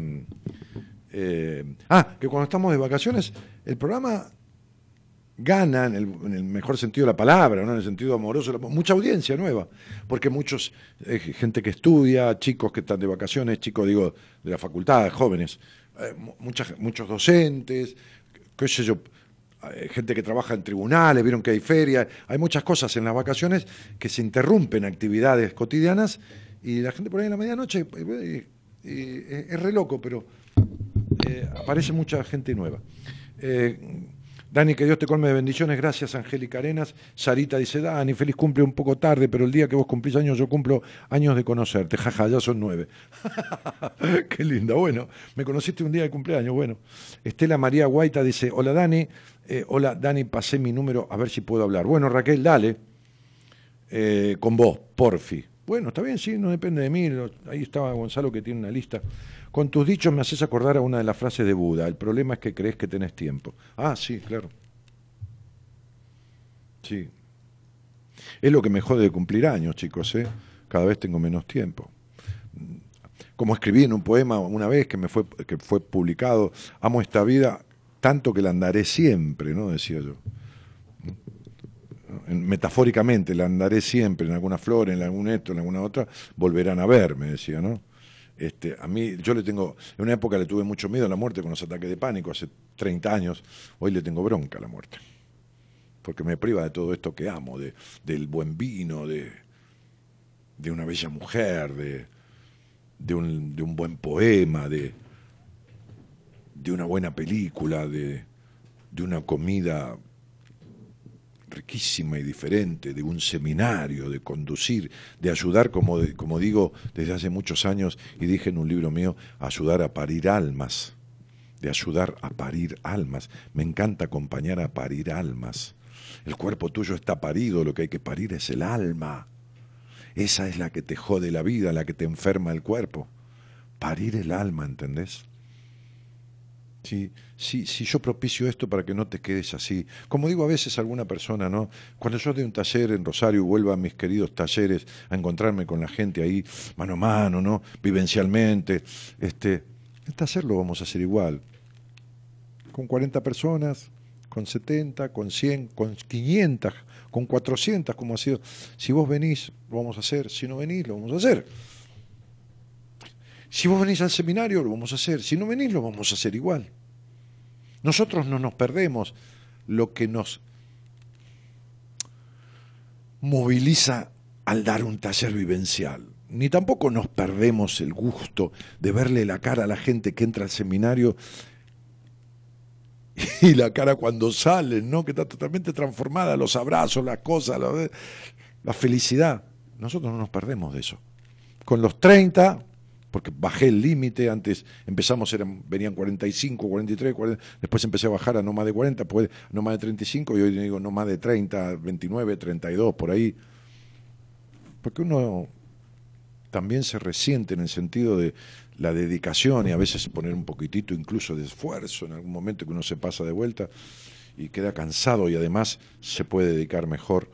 eh, ah, que cuando estamos de vacaciones, el programa gana, en el, mejor sentido de la palabra, ¿no? en el sentido amoroso, mucha audiencia nueva, porque muchos, eh, gente que estudia, chicos que están de vacaciones, chicos, digo, de la facultad, jóvenes, eh, muchos docentes, qué sé yo, eh, gente que trabaja en tribunales, vieron que hay feria, hay muchas cosas en las vacaciones que se interrumpen actividades cotidianas y la gente por ahí en la medianoche, es re loco, pero aparece mucha gente nueva. Dani, que Dios te colme de bendiciones. Gracias, Angélica Arenas. Sarita dice, Dani, feliz cumple un poco tarde, pero el día que vos cumplís años, yo cumplo años de conocerte. Jaja, ya son nueve. Qué linda. Bueno, me conociste un día de cumpleaños. Bueno. Estela María Guaita dice, hola Dani. Eh, hola Dani, pasé mi número a ver si puedo hablar. Bueno, Raquel, dale. Eh, con vos, porfi. Bueno, está bien, sí, no depende de mí. Ahí estaba Gonzalo que tiene una lista. Con tus dichos me haces acordar a una de las frases de Buda. El problema es que crees que tenés tiempo. Ah, sí, claro. Sí. Es lo que me jode de cumplir años, chicos, ¿eh? Cada vez tengo menos tiempo. Como escribí en un poema una vez que me fue, que fue publicado, amo esta vida tanto que la andaré siempre, ¿no? Decía yo. Metafóricamente, la andaré siempre en alguna flor, en algún esto, en alguna otra, volverán a ver, me decía, ¿no? Este, a mí, yo le tengo, en una época le tuve mucho miedo a la muerte con los ataques de pánico, hace 30 años, hoy le tengo bronca a la muerte, porque me priva de todo esto que amo, de, del buen vino, de, de una bella mujer, de, de, un, de un buen poema, de, de una buena película, de, de una comida riquísima y diferente, de un seminario, de conducir, de ayudar, como, como digo desde hace muchos años y dije en un libro mío, ayudar a parir almas, de ayudar a parir almas. Me encanta acompañar a parir almas. El cuerpo tuyo está parido, lo que hay que parir es el alma. Esa es la que te jode la vida, la que te enferma el cuerpo. Parir el alma, ¿entendés? Si, si, si yo propicio esto para que no te quedes así. Como digo a veces a alguna persona, ¿no? Cuando yo de un taller en Rosario vuelva a mis queridos talleres a encontrarme con la gente ahí, mano a mano, ¿no? Vivencialmente, este, el taller lo vamos a hacer igual. Con 40 personas, con 70, con 100, con 500, con 400, como ha sido. Si vos venís, lo vamos a hacer. Si no venís, lo vamos a hacer. Si vos venís al seminario, lo vamos a hacer. Si no venís, lo vamos a hacer igual. Nosotros no nos perdemos lo que nos moviliza al dar un taller vivencial. Ni tampoco nos perdemos el gusto de verle la cara a la gente que entra al seminario y la cara cuando salen, ¿no? Que está totalmente transformada, los abrazos, las cosas, la, la felicidad. Nosotros no nos perdemos de eso. Con los 30 porque bajé el límite, antes empezamos, eran, venían 45, 43, 40, después empecé a bajar a no más de 40, pues, no más de 35 y hoy digo no más de 30, 29, 32, por ahí. Porque uno también se resiente en el sentido de la dedicación y a veces poner un poquitito incluso de esfuerzo en algún momento que uno se pasa de vuelta y queda cansado y además se puede dedicar mejor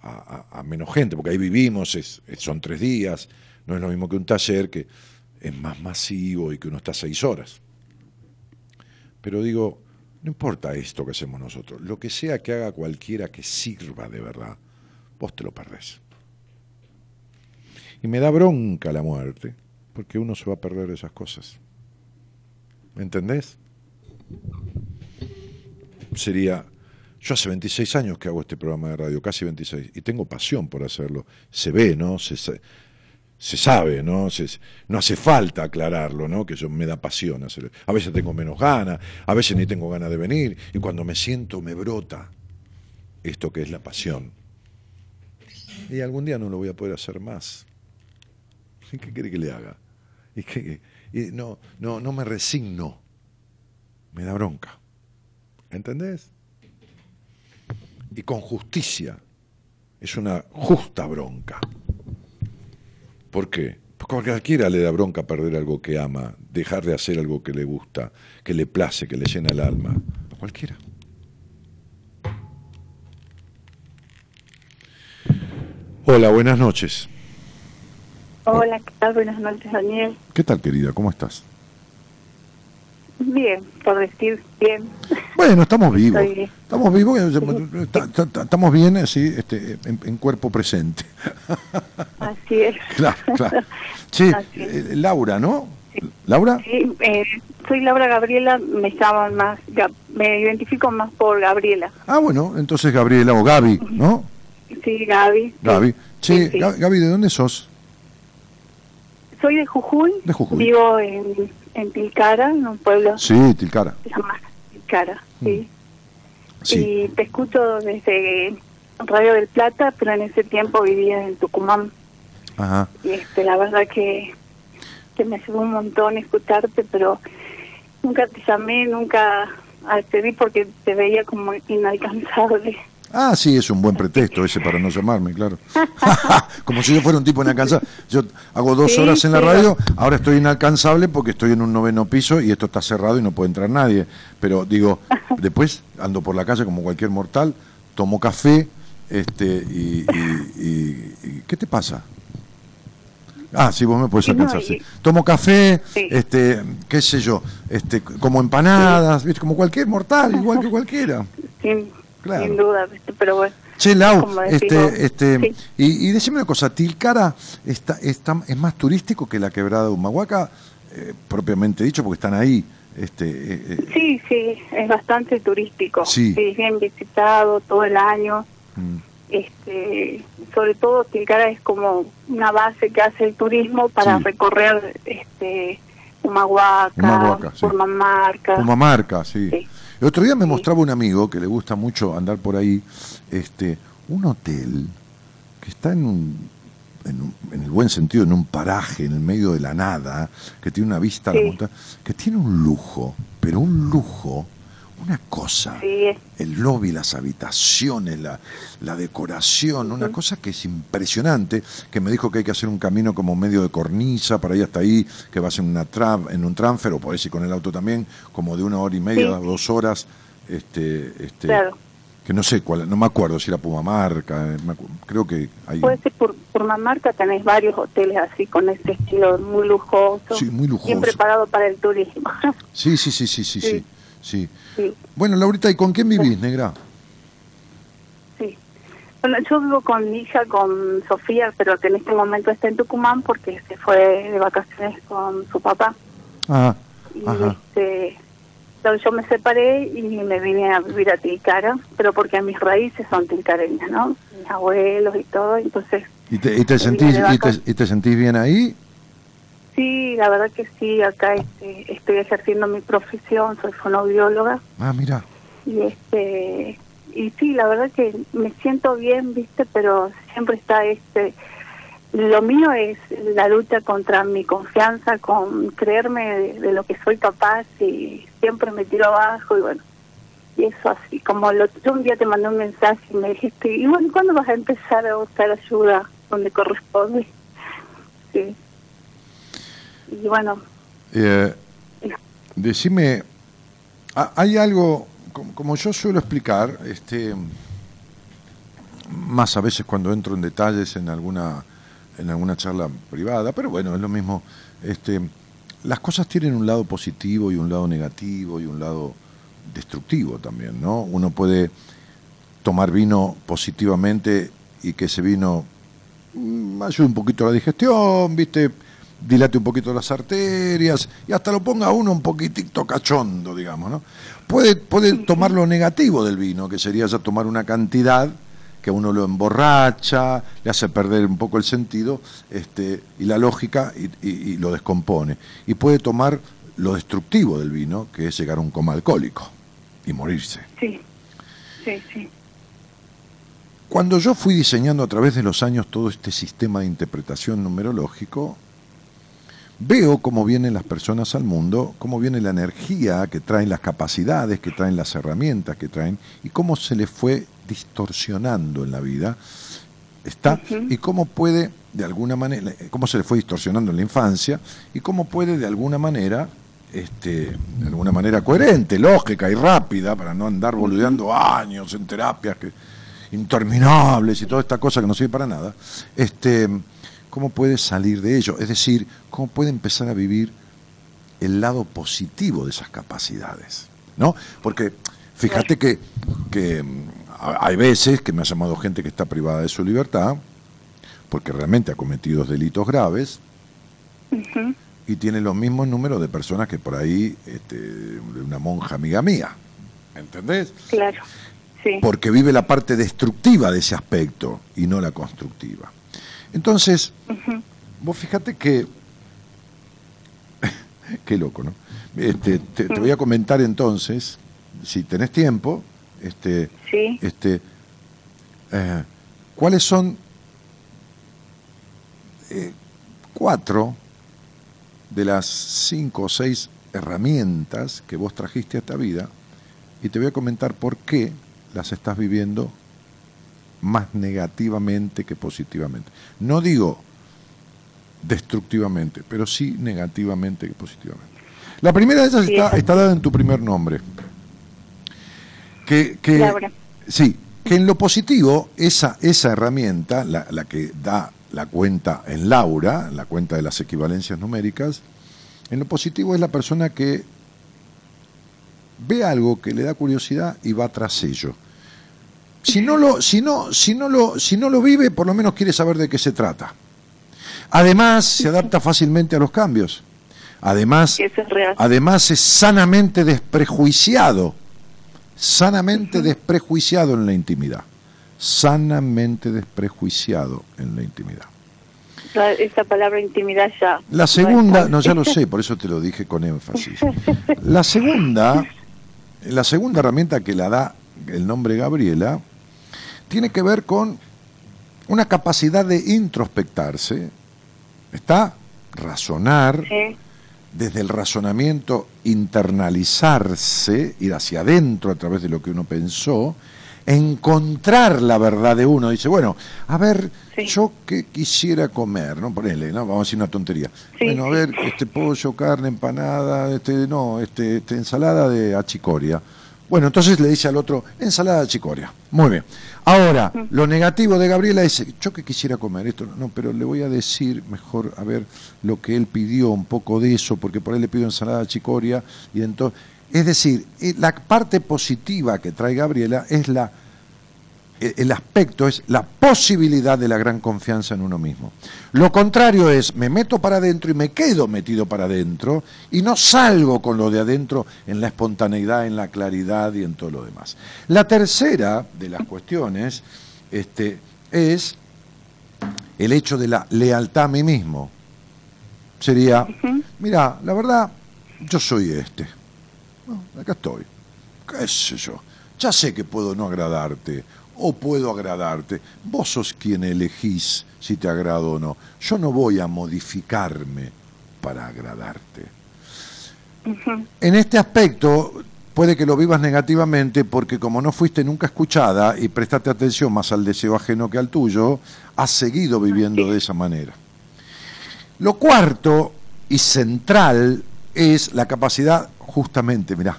a, menos gente, porque ahí vivimos, es, son tres días, no es lo mismo que un taller que es más masivo y que uno está seis horas. Pero digo, no importa esto que hacemos nosotros, lo que sea que haga cualquiera que sirva de verdad, vos te lo perdés. Y me da bronca la muerte, porque uno se va a perder esas cosas. ¿Me entendés? Sería, yo hace 26 años que hago este programa de radio, casi 26, y tengo pasión por hacerlo. Se ve, ¿no? Se, se sabe, ¿no? no hace falta aclararlo, ¿no? Que eso me da pasión hacer. A veces tengo menos ganas, a veces ni tengo ganas de venir, y cuando me siento me brota esto que es la pasión. Y algún día no lo voy a poder hacer más. ¿Qué quiere que le haga? Y que, no, no, no me resigno. Me da bronca. ¿Entendés? Y con justicia. Es una justa bronca. ¿Por qué? Porque a cualquiera le da bronca perder algo que ama, dejar de hacer algo que le gusta, que le place, que le llena el alma. A cualquiera. Hola, buenas noches. Hola, ¿qué tal? Buenas noches, Daniel. ¿Qué tal, querida? ¿Cómo estás? Bien, por decir bien. Bueno, estamos vivos. Estamos vivos, eh, estamos bien así, este, en, cuerpo presente. Así es. Claro, claro. Sí, eh, Laura, ¿no? ¿Laura? Sí, eh, soy Laura Gabriela, me llaman más, me identifico más por Gabriela. Ah, bueno, entonces Gabriela o Gaby, ¿no? Sí, Gaby. Gaby. Sí, Gaby, ¿de dónde sos? Soy de Jujuy. De Jujuy. Vivo en en Tilcara, en un pueblo. Sí, Tilcara. Se llama Tilcara, mm. sí. Y te escucho desde Radio del Plata, pero en ese tiempo vivía en Tucumán. Ajá. Y este, la verdad que, que me ayudó un montón escucharte, pero nunca te llamé, nunca accedí porque te veía como inalcanzable. Ah, sí, es un buen pretexto ese para no llamarme, claro. Como si yo fuera un tipo inalcanzable. Yo hago dos horas en la radio, ahora estoy inalcanzable porque estoy en un noveno piso y esto está cerrado y no puede entrar nadie. Pero digo, después ando por la calle como cualquier mortal, tomo café, este, y, ¿qué te pasa? Ah, sí, vos me puedes alcanzar, sí. Tomo café, este, qué sé yo, este, como empanadas, ¿viste? como cualquier mortal, igual que cualquiera. Sí sin duda, pero bueno. Che, Lau, este, este, y, y, decime una cosa, Tilcara está, está, es más turístico que la quebrada de Humahuaca, eh, propiamente dicho, porque están ahí. Este, eh, eh. sí, sí, es bastante turístico. Sí. bien visitado todo el año. Mm. este, sobre todo Tilcara es como una base que hace el turismo para Sí. recorrer este Humahuaca, Humahuaca, sí. Purmamarca. Pumamarca, sí. El otro día me mostraba un amigo que le gusta mucho andar por ahí, este, un hotel que está en un, en, un- en el buen sentido, en un paraje, en el medio de la nada, que tiene una vista a la montaña, que tiene un lujo, pero un lujo, una cosa. Sí, el lobby, las habitaciones, la, la decoración, una cosa que es impresionante, que me dijo que hay que hacer un camino como medio de cornisa para ir hasta ahí, que va a ser una tra- en un transfer, o podés ir con el auto también, como de una hora y media, Sí. dos horas, este, este, claro. que no sé cuál, no me acuerdo si era Pumamarca, eh, creo que hay Puede ser por Purmamarca tenés varios hoteles así con este estilo muy lujoso, Sí, muy lujoso. bien preparado para el turismo. Sí, sí, sí, sí, sí, sí, Sí. Sí. sí, Bueno, Laurita, ¿y con quién vivís, negra? sí. Bueno, yo vivo con mi hija, con Sofía, pero que en este momento está en Tucumán porque se fue de vacaciones con su papá. Ah, Y ajá. este, entonces yo me separé y me vine a vivir a Tilcara, pero porque mis raíces son tilcareñas, ¿no? Mis abuelos y todo, entonces ¿Y te, y te Me sentís, te, y te sentís bien ahí? Sí, la verdad que sí, acá este, estoy ejerciendo mi profesión, soy fonoaudióloga Ah, mira. y este y sí, la verdad que me siento bien, ¿viste? Pero siempre está este lo mío es la lucha contra mi confianza, con creerme de, de lo que soy capaz y siempre me tiro abajo y bueno, y eso así, como lo, yo un día te mandé un mensaje y me dijiste, y bueno, ¿cuándo vas a empezar a buscar ayuda donde corresponde? Sí. Y bueno, Eh, decime, ha- hay algo, como, como yo suelo explicar, este, más a veces cuando entro en detalles en alguna, en alguna charla privada, pero bueno, es lo mismo. Este, las cosas tienen un lado positivo y un lado negativo y un lado destructivo también, ¿no? Uno puede tomar vino positivamente y que ese vino mm, ayude un poquito a la digestión, ¿viste? Dilate un poquito las arterias y hasta lo ponga uno un poquitito cachondo, digamos, ¿no? Puede, puede tomar lo negativo del vino, que sería ya tomar una cantidad que a uno lo emborracha, le hace perder un poco el sentido este, y la lógica y, y- y lo descompone. Y puede tomar lo destructivo del vino, que es llegar a un coma alcohólico y morirse. sí, sí, sí. Cuando yo fui diseñando a través de los años todo este sistema de interpretación numerológico, veo cómo vienen las personas al mundo, cómo viene la energía que traen, las capacidades que traen, las herramientas que traen, y cómo se les fue distorsionando en la vida, está, y cómo puede, de alguna manera, cómo se les fue distorsionando en la infancia, y cómo puede, de alguna manera, este, de alguna manera coherente, lógica y rápida, para no andar boludeando años en terapias que, interminables y toda esta cosa que no sirve para nada, este, cómo puede salir de ello, es decir, cómo puede empezar a vivir el lado positivo de esas capacidades, ¿no? Porque fíjate que, que mm, ha- hay veces que me ha llamado gente que está privada de su libertad, porque realmente ha cometido delitos graves, y tiene los mismos números de personas que por ahí, este, una monja amiga mía, ¿entendés? Claro, sí. porque vive la parte destructiva de ese aspecto y no la constructiva. Entonces, vos fíjate que, qué loco, ¿no? Este, te, te voy a comentar entonces, si tenés tiempo, este, Sí, este, eh, cuáles son eh, cuatro de las cinco o seis herramientas que vos trajiste a esta vida y te voy a comentar por qué las estás viviendo más negativamente que positivamente. No digo destructivamente, pero sí negativamente que positivamente. La primera de ellas Sí, está, dada en tu primer nombre. Que, que- Laura. sí, que en lo positivo, esa, esa herramienta, la, la que da la cuenta en Laura, la cuenta de las equivalencias numéricas, en lo positivo es la persona que ve algo que le da curiosidad y va tras ello. Si no lo, si no, si no lo, si no lo vive, por lo menos quiere saber de qué se trata. Además, se adapta fácilmente a los cambios. Además, es además es sanamente desprejuiciado, sanamente desprejuiciado en la intimidad. sanamente desprejuiciado en la intimidad. Esa palabra intimidad ya. La segunda, no, ya lo sé, por eso te lo dije con énfasis. La segunda, la segunda herramienta que la da el nombre Gabriela tiene que ver con una capacidad de introspectarse, ¿está? Razonar, desde el razonamiento internalizarse, ir hacia adentro a través de lo que uno pensó, encontrar la verdad de uno. Dice, bueno, a ver, yo qué quisiera comer, ¿no? Ponele, ¿no? Vamos a decir una tontería. bueno, a ver, este pollo, carne, empanada, este, no, este, este, ensalada de achicoria. Bueno, entonces le dice al otro, ensalada de achicoria. Muy bien. Ahora, lo negativo de Gabriela es, yo que quisiera comer esto, no, pero le voy a decir mejor, a ver, lo que él pidió, un poco de eso, porque por ahí le pido ensalada de achicoria, y entonces es decir, eh, la parte positiva que trae Gabriela es la el aspecto es la posibilidad de la gran confianza en uno mismo. Lo contrario es, me meto para adentro y me quedo metido para adentro y no salgo con lo de adentro en la espontaneidad, en la claridad y en todo lo demás. La tercera de las cuestiones este, es el hecho de la lealtad a mí mismo. Sería, mira, la verdad, yo soy este acá estoy. ¿Qué sé yo? Ya sé que puedo no agradarte o puedo agradarte. Vos sos quien elegís si te agrado o no. Yo no voy a modificarme para agradarte. En este aspecto puede que lo vivas negativamente porque como no fuiste nunca escuchada y prestaste atención más al deseo ajeno que al tuyo, has seguido viviendo de esa manera. Lo cuarto y central es la capacidad justamente, mirá,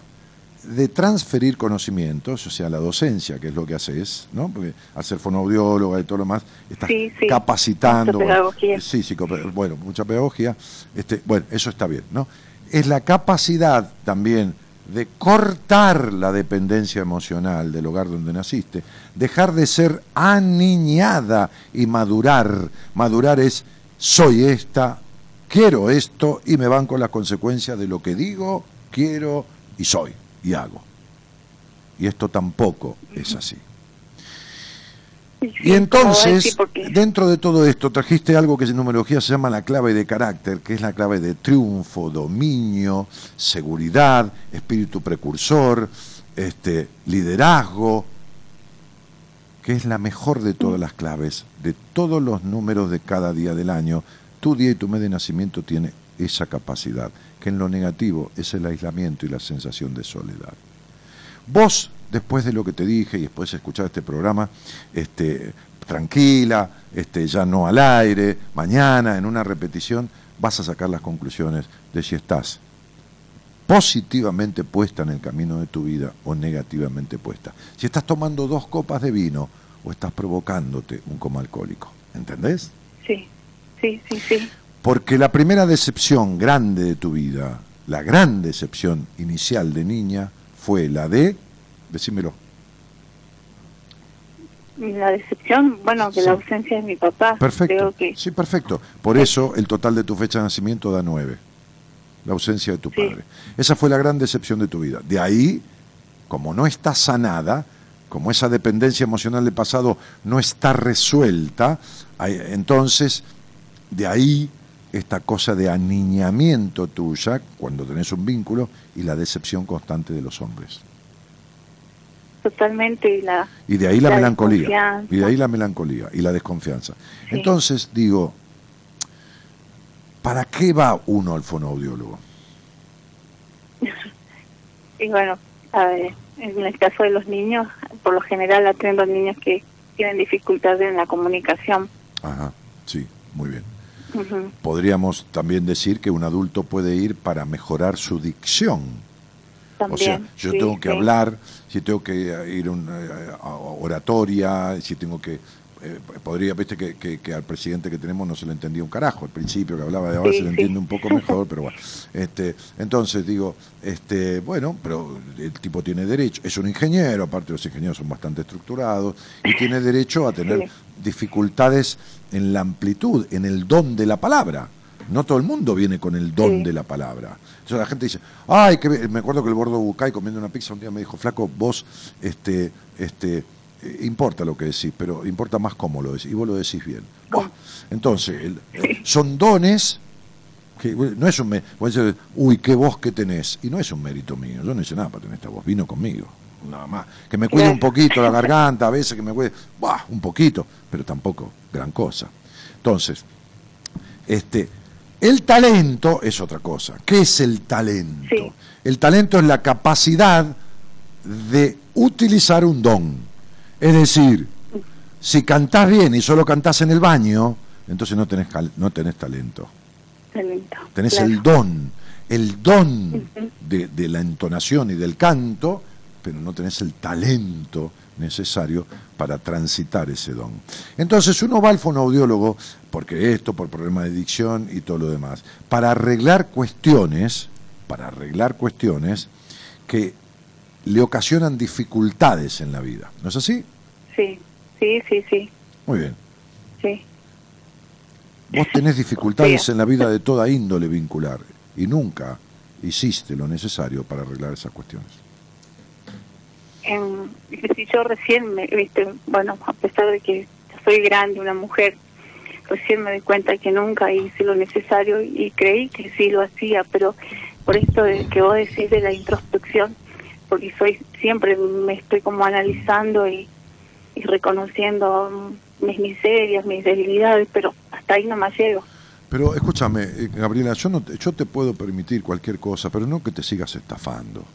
de transferir conocimientos, o sea, la docencia, que es lo que haces, ¿no? Porque al ser fonoaudióloga y todo lo más, estás capacitando. sí, sí, bueno, mucha pedagogía. Este, bueno, eso está bien, ¿no? Es la capacidad también de cortar la dependencia emocional del hogar donde naciste, dejar de ser aniñada y madurar. Madurar es, soy esta, quiero esto y me van con las consecuencias de lo que digo, quiero y soy y hago. Y esto tampoco es así. Y entonces, dentro de todo esto, trajiste algo que en numerología se llama la clave de carácter, que es la clave de triunfo, dominio, seguridad, espíritu precursor, este, liderazgo, que es la mejor de todas las claves, de todos los números de cada día del año. Tu día y tu mes de nacimiento tiene esa capacidad, que en lo negativo es el aislamiento y la sensación de soledad. Vos, después de lo que te dije y después de escuchar este programa, este, tranquila, este, ya no al aire, mañana en una repetición, vas a sacar las conclusiones de si estás positivamente puesta en el camino de tu vida o negativamente puesta. Si estás tomando dos copas de vino o estás provocándote un coma alcohólico. ¿Entendés? Sí, sí, sí, sí. Porque la primera decepción grande de tu vida, la gran decepción inicial de niña, fue la de, decímelo. La decepción, bueno, de la ausencia de mi papá. Perfecto. Sí, perfecto. Por eso el total de tu fecha de nacimiento da nueve. La ausencia de tu padre. Esa fue la gran decepción de tu vida. De ahí, como no está sanada, como esa dependencia emocional del pasado no está resuelta, entonces de ahí esta cosa de aniñamiento tuya cuando tenés un vínculo y la decepción constante de los hombres. Totalmente. Y, la, y de ahí la, melancolía. Y de ahí la melancolía y la desconfianza. Entonces digo, ¿para qué va uno al fonoaudiólogo? y bueno, a ver, en el caso de los niños, por lo general atiendo niños que tienen dificultades en la comunicación. Ajá, sí, muy bien. Podríamos también decir que un adulto puede ir para mejorar su dicción. o sea, yo tengo que hablar, si tengo que ir eh, a oratoria, si tengo que eh, podría, viste que, al presidente que tenemos no se le entendía un carajo al principio que hablaba de ahora se le entiende un poco mejor, pero bueno. Este, entonces digo, este, bueno, pero el tipo tiene derecho, es un ingeniero, aparte los ingenieros son bastante estructurados, y tiene derecho a tener dificultades en la amplitud, en el don de la palabra. No todo el mundo viene con el don de la palabra. Entonces la gente dice, ay, que me acuerdo que el gordo Bucay comiendo una pizza un día me dijo, flaco, vos, este, este, eh, importa lo que decís, pero importa más cómo lo decís, y vos lo decís bien. Entonces, el- eh, son dones que no es un... Uy, qué voz que tenés. Y no es un mérito mío, yo no hice nada para tener esta voz, vino conmigo, nada más. Que me cuide un poquito la garganta, a veces que me cuide, buah, un poquito, pero tampoco gran cosa. Entonces, este, el talento es otra cosa. ¿Qué es el talento? Sí. El talento es la capacidad de utilizar un don. Es decir, si cantás bien y solo cantás en el baño, entonces no tenés, no tenés talento. Talento. Tenés claro. el don, el don de, de la entonación y del canto, pero no tenés el talento necesario para transitar ese don. Entonces uno va al fonoaudiólogo, porque esto, por problema de dicción y todo lo demás, para arreglar cuestiones, para arreglar cuestiones que le ocasionan dificultades en la vida. ¿No es así? Sí, sí, sí, sí, Muy bien. sí. Vos tenés dificultades Sí. en la vida de toda índole vincular y nunca hiciste lo necesario para arreglar esas cuestiones. En, si yo recién, me, viste, bueno, a pesar de que soy grande, una mujer, recién me di cuenta que nunca hice lo necesario y creí que sí lo hacía, pero por esto de que vos decís de la introspección, porque soy siempre me estoy como analizando y, reconociendo mis miserias, mis debilidades, pero hasta ahí no me llego. Pero escúchame, eh, Gabriela, yo, no yo te puedo permitir cualquier cosa, pero no que te sigas estafando.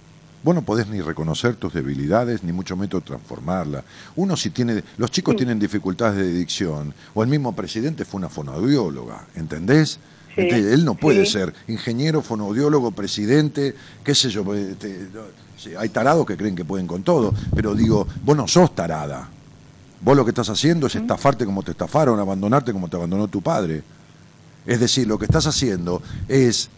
Vos no podés ni reconocer tus debilidades, ni mucho menos transformarla. Uno si tiene, los chicos tienen dificultades de dicción, o el mismo presidente fue una fonoaudióloga, ¿entendés? Sí, él no puede sí. ser ingeniero, fonoaudiólogo, presidente, qué sé yo. este, sí, hay tarados que creen que pueden con todo, pero digo, vos no sos tarada. Vos lo que estás haciendo es estafarte como te estafaron, abandonarte como te abandonó tu padre. Es decir, lo que estás haciendo es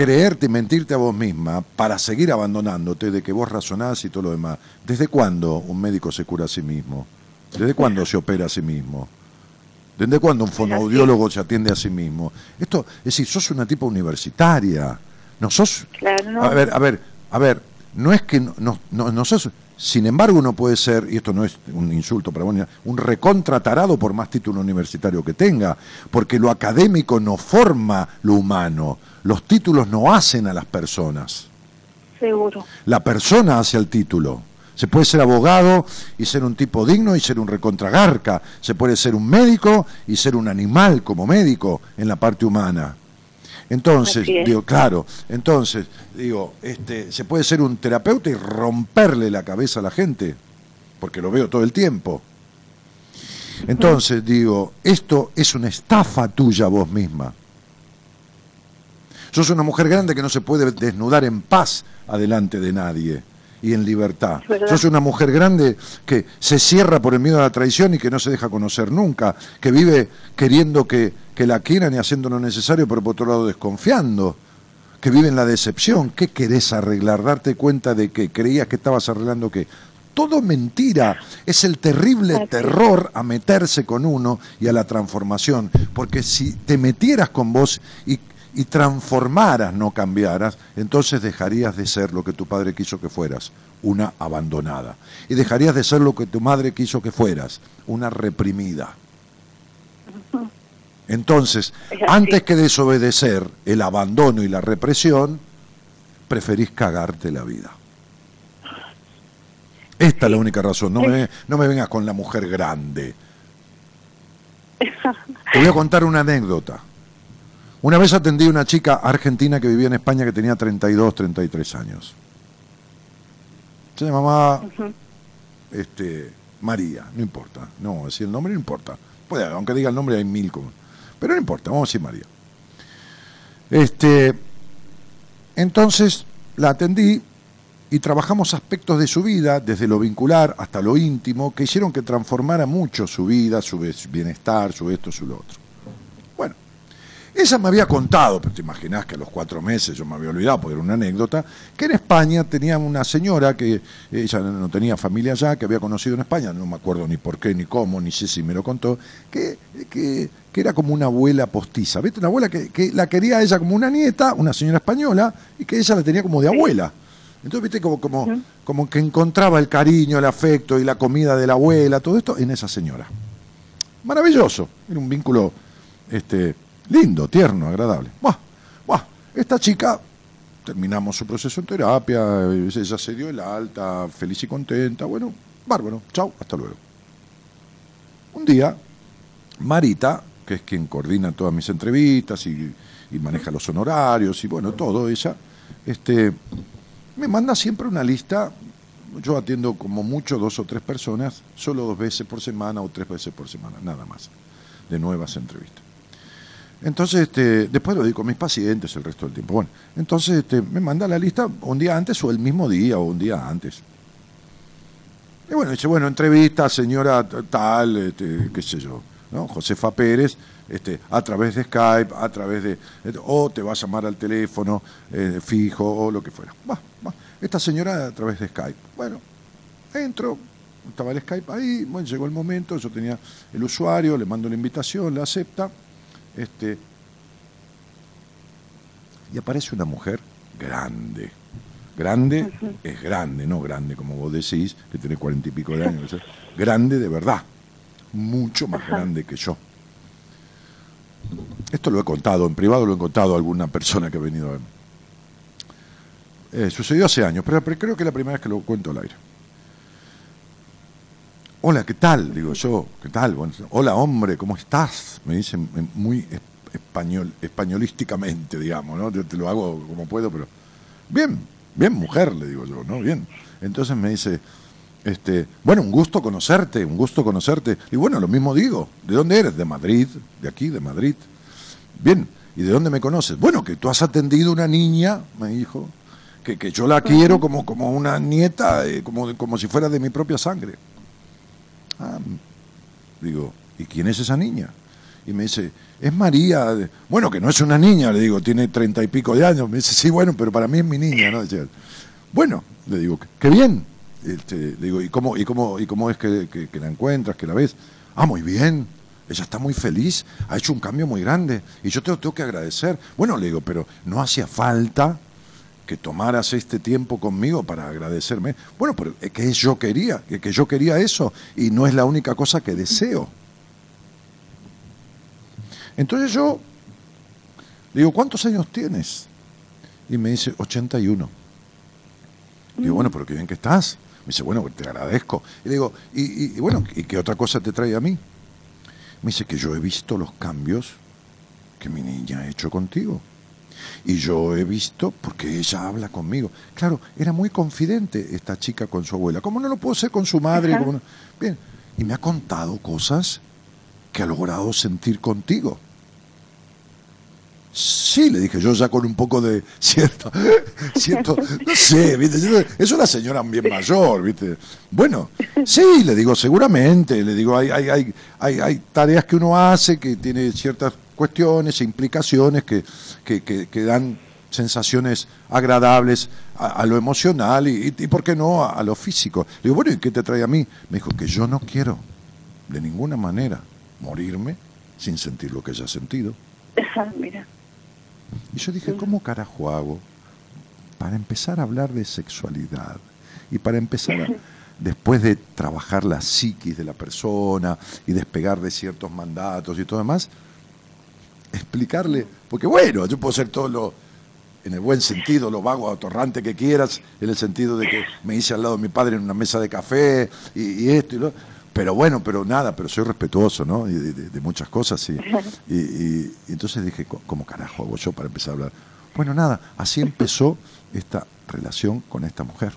creerte y mentirte a vos misma para seguir abandonándote de que vos razonás y todo lo demás. ¿Desde cuándo un médico se cura a sí mismo? ¿Desde cuándo se opera a sí mismo? ¿Desde cuándo un fonoaudiólogo se atiende a sí mismo? Esto, es decir, sos una tipa universitaria. No sos. Claro, no. A ver, a ver, a ver, no es que no, no, no sos. Sin embargo, uno puede ser, y esto no es un insulto para nada, un recontratarado por más título universitario que tenga, porque lo académico no forma lo humano, los títulos no hacen a las personas. Seguro. La persona hace el título. Se puede ser abogado y ser un tipo digno y ser un recontragarca. Se puede ser un médico y ser un animal como médico en la parte humana. Entonces, digo, claro, entonces, digo, este, se puede ser un terapeuta y romperle la cabeza a la gente, porque lo veo todo el tiempo. Entonces, digo, esto es una estafa tuya vos misma. Sos una mujer grande que no se puede desnudar en paz adelante de nadie y en libertad. Verdad. Sos una mujer grande que se cierra por el miedo a la traición y que no se deja conocer nunca, que vive queriendo que, que la quieran y haciendo lo necesario, pero por otro lado desconfiando, que vive en la decepción. ¿Qué querés arreglar? Darte cuenta de que creías que estabas arreglando qué. Todo mentira. Es el terrible terror a meterse con uno y a la transformación. Porque si te metieras con vos y, y transformaras, no cambiaras, entonces dejarías de ser lo que tu padre quiso que fueras, una abandonada. Y dejarías de ser lo que tu madre quiso que fueras, una reprimida. Entonces, antes que desobedecer el abandono y la represión, preferís cagarte la vida. Esta es la única razón. No me, no me vengas con la mujer grande. Te voy a contar una anécdota. Una vez atendí a una chica argentina que vivía en España que tenía 32, 33 años. Se llamaba este, María, no importa. No, decir el nombre no importa. Puede, aunque diga el nombre hay mil como. Pero no importa, vamos a decir María. Este, entonces la atendí y trabajamos aspectos de su vida, desde lo vincular hasta lo íntimo, que hicieron que transformara mucho su vida, su bienestar, su esto, su lo otro. Ella me había contado, pero te imaginás que a los cuatro meses yo me había olvidado, porque era una anécdota, que en España tenía una señora que ella no tenía familia allá, que había conocido en España, no me acuerdo ni por qué, ni cómo, ni sé si me lo contó, que, que, que era como una abuela postiza, ¿viste? Una abuela que, que la quería ella como una nieta, una señora española, y que ella la tenía como de abuela. Entonces, viste, como, como, como que encontraba el cariño, el afecto y la comida de la abuela, todo esto en esa señora. Maravilloso, era un vínculo este, lindo, tierno, agradable. Buah, buah, esta chica, terminamos su proceso en terapia, ella se dio el alta, feliz y contenta, bueno, bárbaro, chao, hasta luego. Un día, Marita, que es quien coordina todas mis entrevistas y, y maneja los honorarios y bueno, todo ella, este, me manda siempre una lista, yo atiendo como mucho dos o tres personas, solo dos veces por semana o tres veces por semana, nada más, de nuevas entrevistas. Entonces, este, después lo digo con mis pacientes el resto del tiempo. Bueno, entonces este, me manda la lista un día antes o el mismo día o un día antes. Y bueno, dice, bueno, entrevista señora tal, este, qué sé yo, ¿no? Josefa Pérez, este, a través de Skype, a través de, o te va a llamar al teléfono eh, fijo o lo que fuera. Va, va. Esta señora a través de Skype. Bueno, entro, estaba el Skype ahí, bueno, llegó el momento, yo tenía el usuario, le mando la invitación, la acepta, este, y aparece una mujer grande. Grande es grande, no grande como vos decís, que tiene cuarenta y pico de años. grande de verdad, mucho más grande que yo. Esto lo he contado, en privado lo he contado a alguna persona que ha venido a verme. Eh, sucedió hace años, pero, creo que es la primera vez que lo cuento al aire. Hola, ¿qué tal? Digo yo, ¿qué tal? hola, hombre, ¿cómo estás? Me dicen muy español, españolísticamente, digamos, ¿no? Te, te, lo hago como puedo, pero. Bien, bien, mujer, le digo yo, ¿no? Bien. Entonces me dice, este, bueno, un gusto conocerte, un gusto conocerte. Y bueno, lo mismo digo. ¿De dónde eres? De Madrid, de aquí, de Madrid. Bien, ¿y de dónde me conoces? Bueno, que tú has atendido una niña, me dijo, que, que yo la quiero como, como una nieta, eh, como, como si fuera de mi propia sangre. Ah, digo, ¿y quién es esa niña? Y me dice, es María. Bueno, que no es una niña, le digo, tiene treinta y pico de años. Me dice, sí, bueno, pero para mí es mi niña, ¿no? bueno, le digo, qué bien, este, digo, ¿y cómo, y cómo, y cómo es que, la encuentras, que la ves? Ah, muy bien. Ella está muy feliz, ha hecho un cambio muy grande y yo te lo tengo que agradecer. Bueno, le digo, pero no hacía falta que tomaras este tiempo conmigo para agradecerme. Bueno, pero que yo quería, que, yo quería eso y no es la única cosa que deseo. Entonces yo le digo, ¿cuántos años tienes? Y me dice, 81. Digo, bueno, pero qué bien que estás. Me dice, bueno, te agradezco. Y le digo, y, bueno, ¿y qué otra cosa te trae a mí? Me dice que yo he visto los cambios que mi niña ha hecho contigo. Y yo he visto, porque ella habla conmigo. Claro, era muy confidente esta chica con su abuela. ¿Cómo no lo puedo ser con su madre? Bien, y me ha contado cosas que ha logrado sentir contigo. Sí, le dije yo ya con un poco de cierto, cierto, no sé, ¿viste? es una señora bien mayor, ¿viste? Bueno, sí, le digo seguramente, le digo, hay, hay, hay, hay, hay tareas que uno hace que tiene ciertas cuestiones e implicaciones que, que, que, dan sensaciones agradables a, lo emocional y, y, ¿por qué no, a, a, lo físico? Le digo, bueno, ¿y qué te trae a mí? Me dijo que yo no quiero, de ninguna manera, morirme sin sentir lo que ella ha sentido. Mira. Y yo dije, ¿cómo carajo hago para empezar a hablar de sexualidad? Y para empezar, después de trabajar la psiquis de la persona y despegar de ciertos mandatos y todo demás, explicarle, porque bueno, yo puedo ser todo lo, en el buen sentido, lo vago, atorrante que quieras, en el sentido de que me hice al lado de mi padre en una mesa de café y, y esto y lo pero bueno, pero nada, pero soy respetuoso, ¿no? Y de, muchas cosas, sí. Y, entonces dije, ¿cómo carajo hago yo para empezar a hablar? Bueno, nada, así empezó esta relación con esta mujer.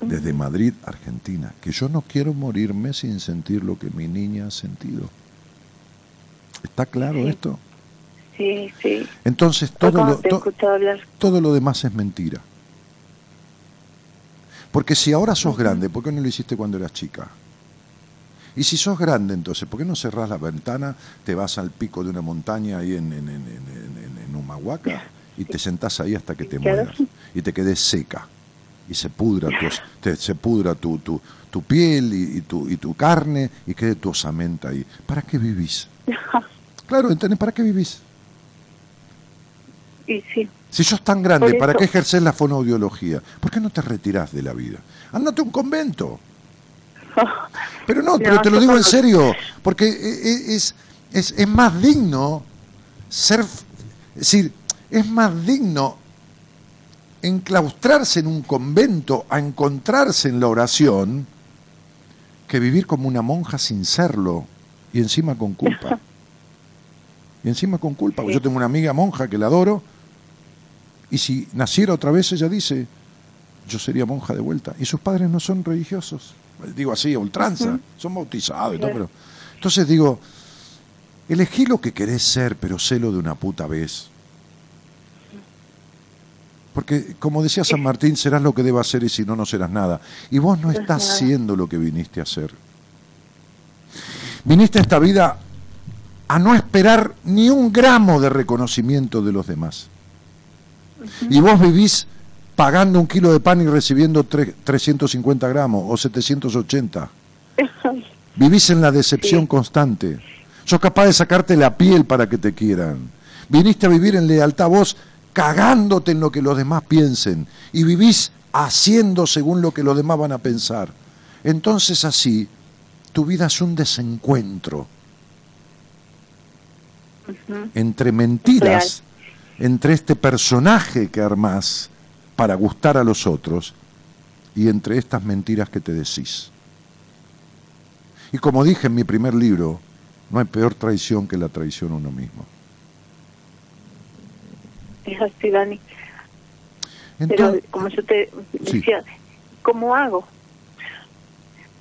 Desde Madrid, Argentina, que yo no quiero morirme sin sentir lo que mi niña ha sentido. ¿Está claro esto? Sí, sí. Entonces todo lo, todo lo demás es mentira. Porque si ahora sos grande, ¿por qué no lo hiciste cuando eras chica? Y si sos grande, entonces, ¿por qué no cerrás la ventana, te vas al pico de una montaña ahí en, en, en, en Humahuaca y te sentás ahí hasta que te mueras y te quedes seca y se pudra, tu, se pudra tu, tu, tu piel y, tu, y tu carne y quede tu osamenta ahí? ¿Para qué vivís? Claro, ¿entendés? ¿Para qué vivís? Y sí. Si sos tan grande, ¿para qué ejercer la fonoaudiología? ¿Por qué no te retirás de la vida? Andate a un convento. Pero no, pero te lo digo en serio, porque e- e- es, es, es más digno ser, es decir, es más digno enclaustrarse en un convento a encontrarse en la oración que vivir como una monja sin serlo y encima con culpa. Y encima con culpa. Sí. Yo tengo una amiga monja que la adoro y si naciera otra vez ella dice, yo sería monja de vuelta. Y sus padres no son religiosos. Digo así, a ultranza. Son bautizados y todo, pero... Entonces digo, elegí lo que querés ser, pero sélo de una puta vez. Porque, como decía San Martín, serás lo que debas ser y si no, no serás nada. Y vos no No es estás siendo lo que viniste a hacer. Viniste a esta vida a no esperar ni un gramo de reconocimiento de los demás. Y vos vivís pagando un kilo de pan y recibiendo tre- 350 gramos o 780. Vivís en la decepción Sí. constante. Sos capaz de sacarte la piel para que te quieran. Viniste a vivir en lealtad vos cagándote en lo que los demás piensen y vivís haciendo según lo que los demás van a pensar. Entonces así, tu vida es un desencuentro entre mentiras, entre este personaje que armás para gustar a los otros y entre estas mentiras que te decís. Y como dije en mi primer libro, no hay peor traición que la traición a uno mismo. Es así, Dani. Pero como yo te Sí. decía, ¿cómo hago?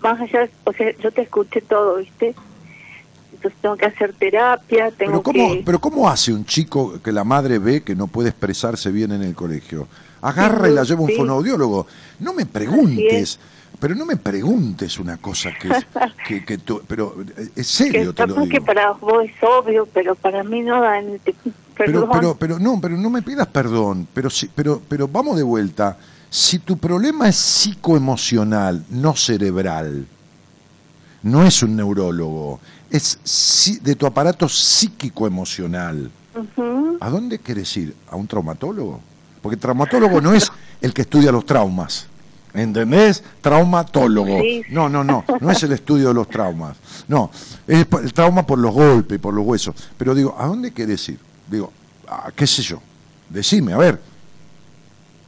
Más allá, o sea, yo te escuché todo, ¿viste? Entonces tengo que hacer terapia, tengo pero, ¿cómo, que... pero ¿cómo hace un chico que la madre ve que no puede expresarse bien en el colegio? Agarra y la lleva a un Sí. fonoaudiólogo. No me preguntes, es. pero no me preguntes una cosa que es, que, que tú, pero eh, es que serio te lo capaz que digo. para vos es obvio, pero para mí no, Dani. te- Pero, pero, pero no, pero no me pidas perdón. Pero sí, pero, pero vamos de vuelta. Si tu problema es psicoemocional, no cerebral, no es un neurólogo, es de tu aparato psíquico-emocional. ¿A dónde quieres ir? ¿A un traumatólogo? Porque el traumatólogo no es el que estudia los traumas. ¿Entendés? Traumatólogo. No, no, no. No es el estudio de los traumas. No. Es el trauma por los golpes, por los huesos. Pero digo, ¿a dónde querés ir? Digo, ah, qué sé yo. Decime, a ver.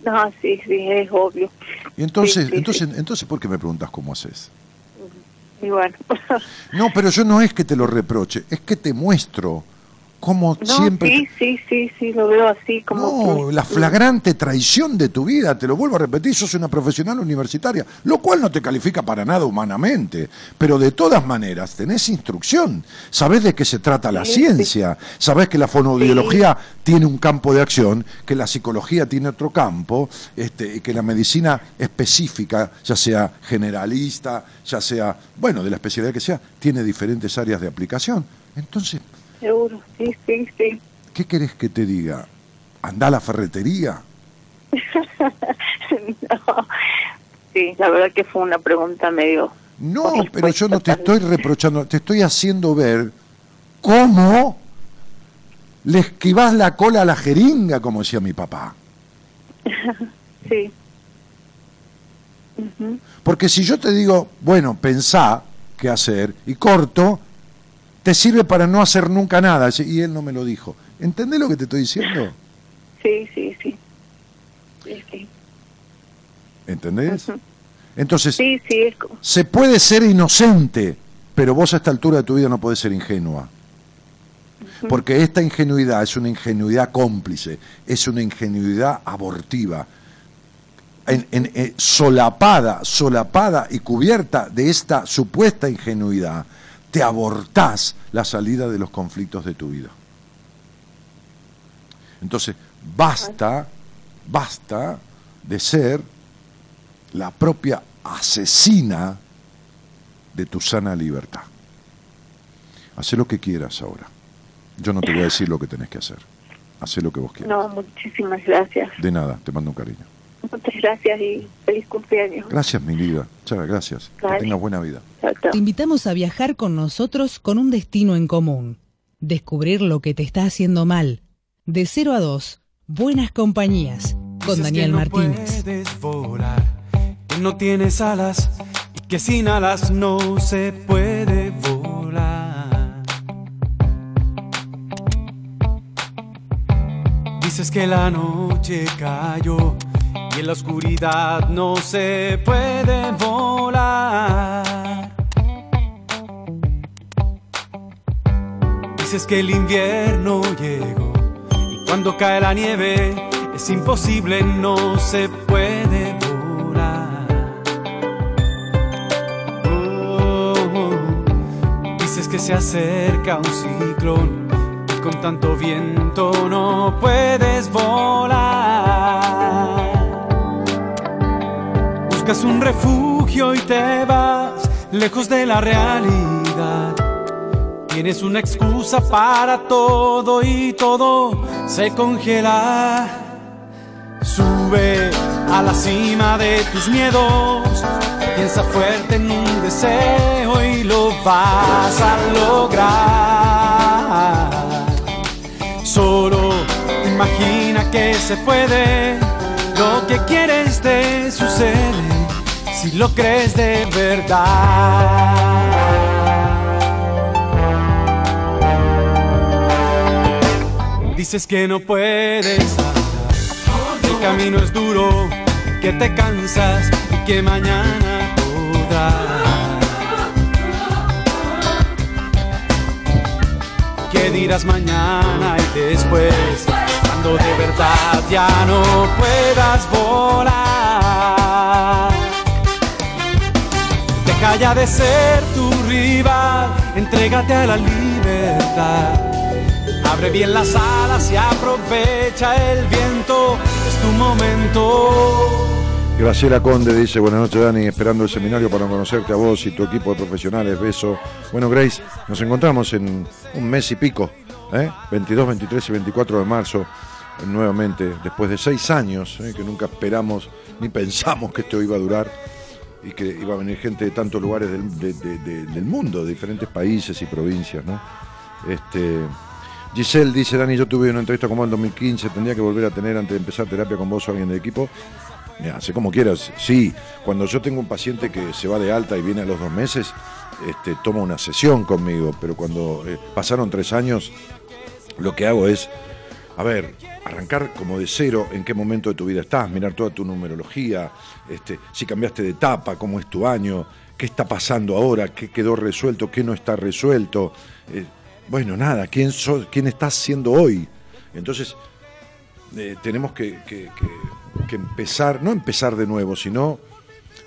No, sí, sí, es obvio. Y entonces, Sí, sí, entonces, entonces, ¿por qué me preguntas cómo haces? Y bueno, No, pero yo no es que te lo reproche, es que te muestro cómo no, siempre. sí, sí, sí, sí, lo veo así como... No, la flagrante traición de tu vida, te lo vuelvo a repetir, sos una profesional universitaria, lo cual no te califica para nada humanamente, pero de todas maneras tenés instrucción, sabés de qué se trata la Sí, ciencia, sabés que la fonoaudiología tiene un campo de acción, que la psicología tiene otro campo, este, y que la medicina específica, ya sea generalista, ya sea, bueno, de la especialidad que sea, tiene diferentes áreas de aplicación. Entonces, Seguro, sí, sí, sí. ¿qué querés que te diga? Anda a la ferretería. no. Sí, la verdad que fue una pregunta medio... No, pero yo no te estoy reprochando, te estoy haciendo ver cómo le esquivás la cola a la jeringa, como decía mi papá. Sí. Porque si yo te digo, bueno, pensá qué hacer, y corto, te sirve para no hacer nunca nada. Y él no me lo dijo. ¿Entendés lo que te estoy diciendo? Sí, sí, sí. Sí, sí. ¿Entendés? Entonces, Sí, sí, es como... se puede ser inocente, pero vos a esta altura de tu vida no podés ser ingenua. Porque esta ingenuidad es una ingenuidad cómplice, es una ingenuidad abortiva, en- en- eh, solapada, solapada y cubierta de esta supuesta ingenuidad, te abortás la salida de los conflictos de tu vida. Entonces, basta, basta de ser la propia asesina de tu sana libertad. Haz lo que quieras ahora. Yo no te voy a decir lo que tenés que hacer. Haz lo que vos quieras. No, muchísimas gracias. De nada, te mando un cariño. Muchas gracias y feliz cumpleaños. Gracias, mi vida. Muchas gracias. Que Vale. tengas buena vida. Chao, chao. Te invitamos a viajar con nosotros con un destino en común. Descubrir lo que te está haciendo mal. De 0 a 2, Buenas Compañías con Daniel Martínez. Puedes volar, que no tienes alas y que sin alas no se puede volar. Dices que la noche cayó y en la oscuridad no se puede volar. Dices que el invierno llegó y cuando cae la nieve es imposible, no se puede volar. Oh, dices que se acerca un ciclón y con tanto viento no puedes volar. Buscas un refugio y te vas lejos de la realidad. Tienes una excusa para todo y todo se congela. Sube a la cima de tus miedos. Piensa fuerte en un deseo y lo vas a lograr. Solo imagina que se puede. Lo que quieres te sucede si lo crees de verdad. Dices que no puedes andar, el camino es duro, que te cansas y que mañana podrás. ¿Qué dirás mañana y después? Cuando de verdad ya no puedas volar. Ya de ser tu rival, entrégate a la libertad. Abre bien las alas y aprovecha el viento, es tu momento. Graciela Conde dice, buenas noches Dani, esperando el seminario para conocerte a vos y tu equipo de profesionales, beso. Bueno Grace, nos encontramos en un mes y pico, ¿eh? 22, 23 y 24 de marzo, nuevamente, después de seis años, ¿eh? que nunca esperamos ni pensamos que esto iba a durar y que iba a venir gente de tantos lugares del, de- de- de- del mundo, de diferentes países y provincias, ¿no? Este, Giselle dice, Dani, yo tuve una entrevista como en 2015, tendría que volver a tener antes de empezar terapia con vos o alguien del equipo. Mira, hace como quieras. Sí, cuando yo tengo un paciente que se va de alta y viene a los dos meses, este, toma una sesión conmigo, pero cuando eh, pasaron tres años, lo que hago es, a ver, arrancar como de cero en qué momento de tu vida estás, mirar toda tu numerología, este, si cambiaste de etapa, cómo es tu año, qué está pasando ahora, qué quedó resuelto, qué no está resuelto. Eh, bueno, nada, ¿quién, quién estás siendo hoy? Entonces, eh, tenemos que, empezar, no empezar de nuevo, sino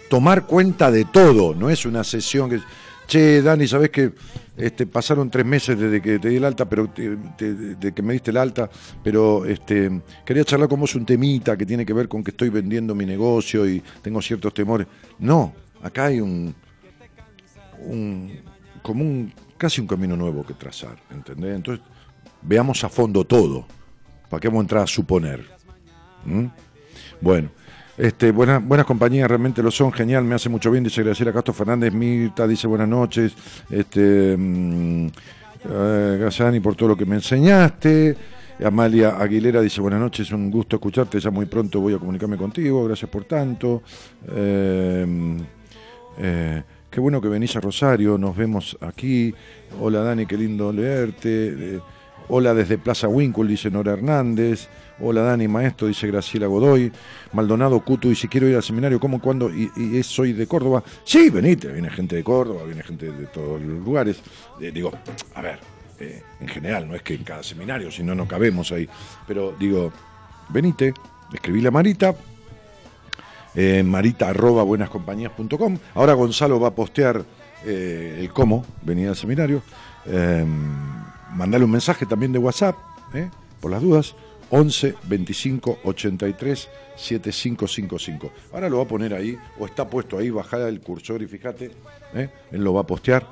tomar cuenta de todo, no es una sesión que, che, Dani, ¿sabés que este, pasaron tres meses desde que te di el alta, pero te- te- de que me diste el alta, pero este, quería charlar con vos un temita que tiene que ver con que estoy vendiendo mi negocio y tengo ciertos temores. No, acá hay un, un como un casi un camino nuevo que trazar, ¿entendés? Entonces, veamos a fondo todo. ¿Para qué vamos a a suponer? ¿Mm? Bueno, este, buenas, buenas compañías realmente lo son, genial, me hace mucho bien, dice Graciela Castro Fernández, Mirta dice buenas noches, este, mm, eh, gracias Dani por todo lo que me enseñaste, Amalia Aguilera dice buenas noches, un gusto escucharte, ya muy pronto voy a comunicarme contigo, gracias por tanto. Eh, eh, qué bueno que venís a Rosario, nos vemos aquí. Hola Dani, qué lindo leerte. Hola desde Plaza Winkle, dice Nora Hernández. Hola Dani, maestro, dice Graciela Godoy. Maldonado Cutu dice, quiero ir al seminario, ¿cómo, cuándo? Y, soy de Córdoba. Sí, venite, viene gente de Córdoba, viene gente de todos los lugares. Eh, digo, a ver, eh, en general, no es que en cada seminario, si no, no cabemos ahí. Pero digo, venite, escribí a Marita, eh, marita arroba buenascompañías.com. Ahora Gonzalo va a postear eh, el cómo venir al seminario. Eh, mandale un mensaje también de WhatsApp, eh, por las dudas. 11 25 83 7555. Ahora lo va a poner ahí, o está puesto ahí, bajada el cursor y fíjate, eh, él lo va a postear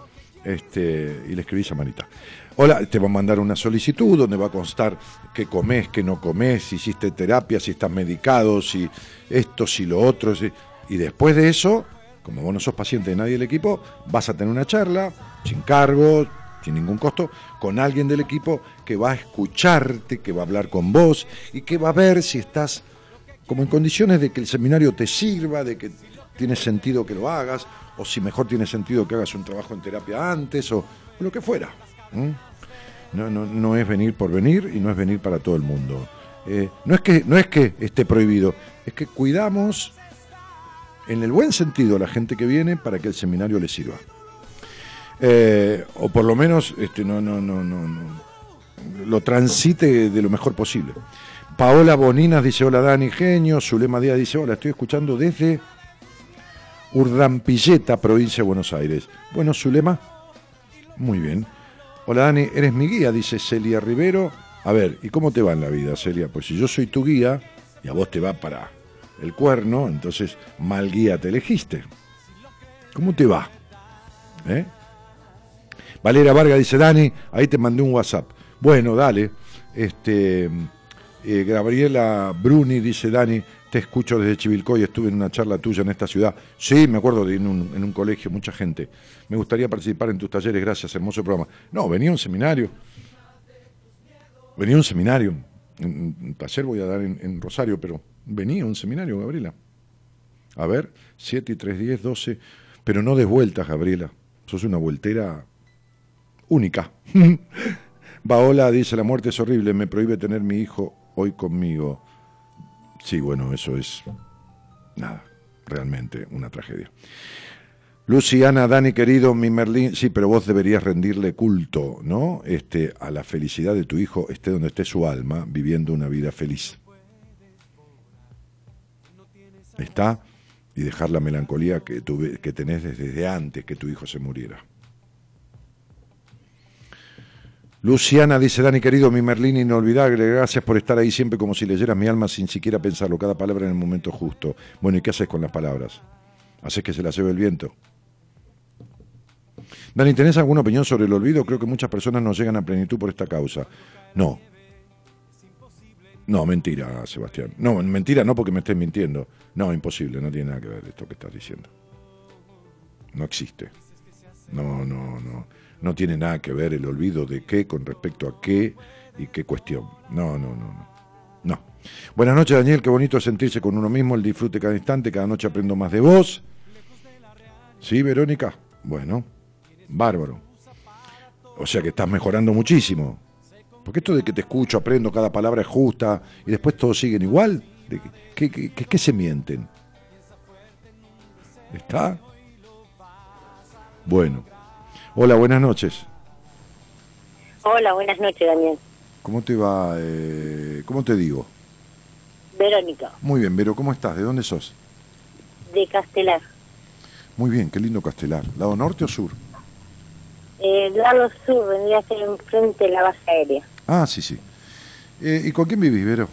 este, y le escribís a Marita. Hola, te va a mandar una solicitud donde va a constar qué comes, qué no comes, si hiciste terapia, si estás medicado, si esto, si lo otro. Y después de eso, como vos no sos paciente de nadie del equipo, vas a tener una charla sin cargo, sin ningún costo, con alguien del equipo que va a escucharte, que va a hablar con vos y que va a ver si estás como en condiciones de que el seminario te sirva, de que tiene sentido que lo hagas, o si mejor tiene sentido que hagas un trabajo en terapia antes, o, lo que fuera. No, no, no, es venir por venir y no es venir para todo el mundo. Eh, no, es que, no es que esté prohibido, es que cuidamos en el buen sentido a la gente que viene para que el seminario le sirva. Eh, o por lo menos este, no, no, no, no, no, lo transite de lo mejor posible. Paola Boninas dice, hola Dani, genio. Zulema Díaz dice, hola, estoy escuchando desde Urdampilleta, provincia de Buenos Aires. Bueno, Zulema, muy bien. Hola Dani, eres mi guía, dice Celia Rivero. A ver, ¿y cómo te va en la vida, Celia? Pues si yo soy tu guía y a vos te va para el cuerno, entonces mal guía te elegiste. ¿Cómo te va? ¿Eh? Valera Vargas dice, Dani, ahí te mandé un WhatsApp. Bueno, dale. Este, eh, Gabriela Bruni dice, Dani, te escucho desde Chivilcoy, estuve en una charla tuya en esta ciudad. Sí, me acuerdo de en un, colegio, mucha gente. Me gustaría participar en tus talleres, gracias, hermoso programa. No, venía a un seminario. Venía a un seminario. Un taller voy a dar en, Rosario, pero venía a un seminario, Gabriela. A ver, 7 y 3, 10, 12. Pero no des vueltas, Gabriela. Sos una vueltera única. Baola dice, la muerte es horrible, me prohíbe tener mi hijo hoy conmigo. Sí, bueno, eso es nada, realmente una tragedia. Luciana, Dani querido, mi Merlín, sí, pero vos deberías rendirle culto, ¿no? Este, a la felicidad de tu hijo, esté donde esté su alma, viviendo una vida feliz. ¿Está? Y dejar la melancolía que, tuve, que tenés desde antes que tu hijo se muriera. Luciana dice, Dani querido, mi Merlín inolvidable, gracias por estar ahí siempre como si leyeras mi alma sin siquiera pensarlo, cada palabra en el momento justo. Bueno, ¿y qué haces con las palabras? ¿Haces que se las lleve el viento? Dani, ¿tenés alguna opinión sobre el olvido? Creo que muchas personas no llegan a plenitud por esta causa. No. No, mentira, Sebastián. No, mentira no porque me estés mintiendo. No, imposible, no tiene nada que ver esto que estás diciendo. No existe. No, no, no no tiene nada que ver el olvido de qué con respecto a qué y qué cuestión. No, no, no, no. No. Buenas noches, Daniel. Qué bonito sentirse con uno mismo, el disfrute cada instante. Cada noche aprendo más de vos. ¿Sí, Verónica? Bueno, bárbaro. O sea que estás mejorando muchísimo. Porque esto de que te escucho, aprendo, cada palabra es justa y después todos siguen igual, ¿qué, qué, qué se mienten? ¿Está? Bueno. Hola, buenas noches. Hola, buenas noches, Daniel. ¿Cómo te va? Eh, ¿Cómo te digo? Verónica. Muy bien, Vero, ¿cómo estás? ¿De dónde sos? De Castelar. Muy bien, qué lindo Castelar. ¿Lado norte o sur? Eh, lado sur, vendría a ser enfrente de la base aérea. Ah, sí, sí. Eh, ¿Y con quién vivís, Vero?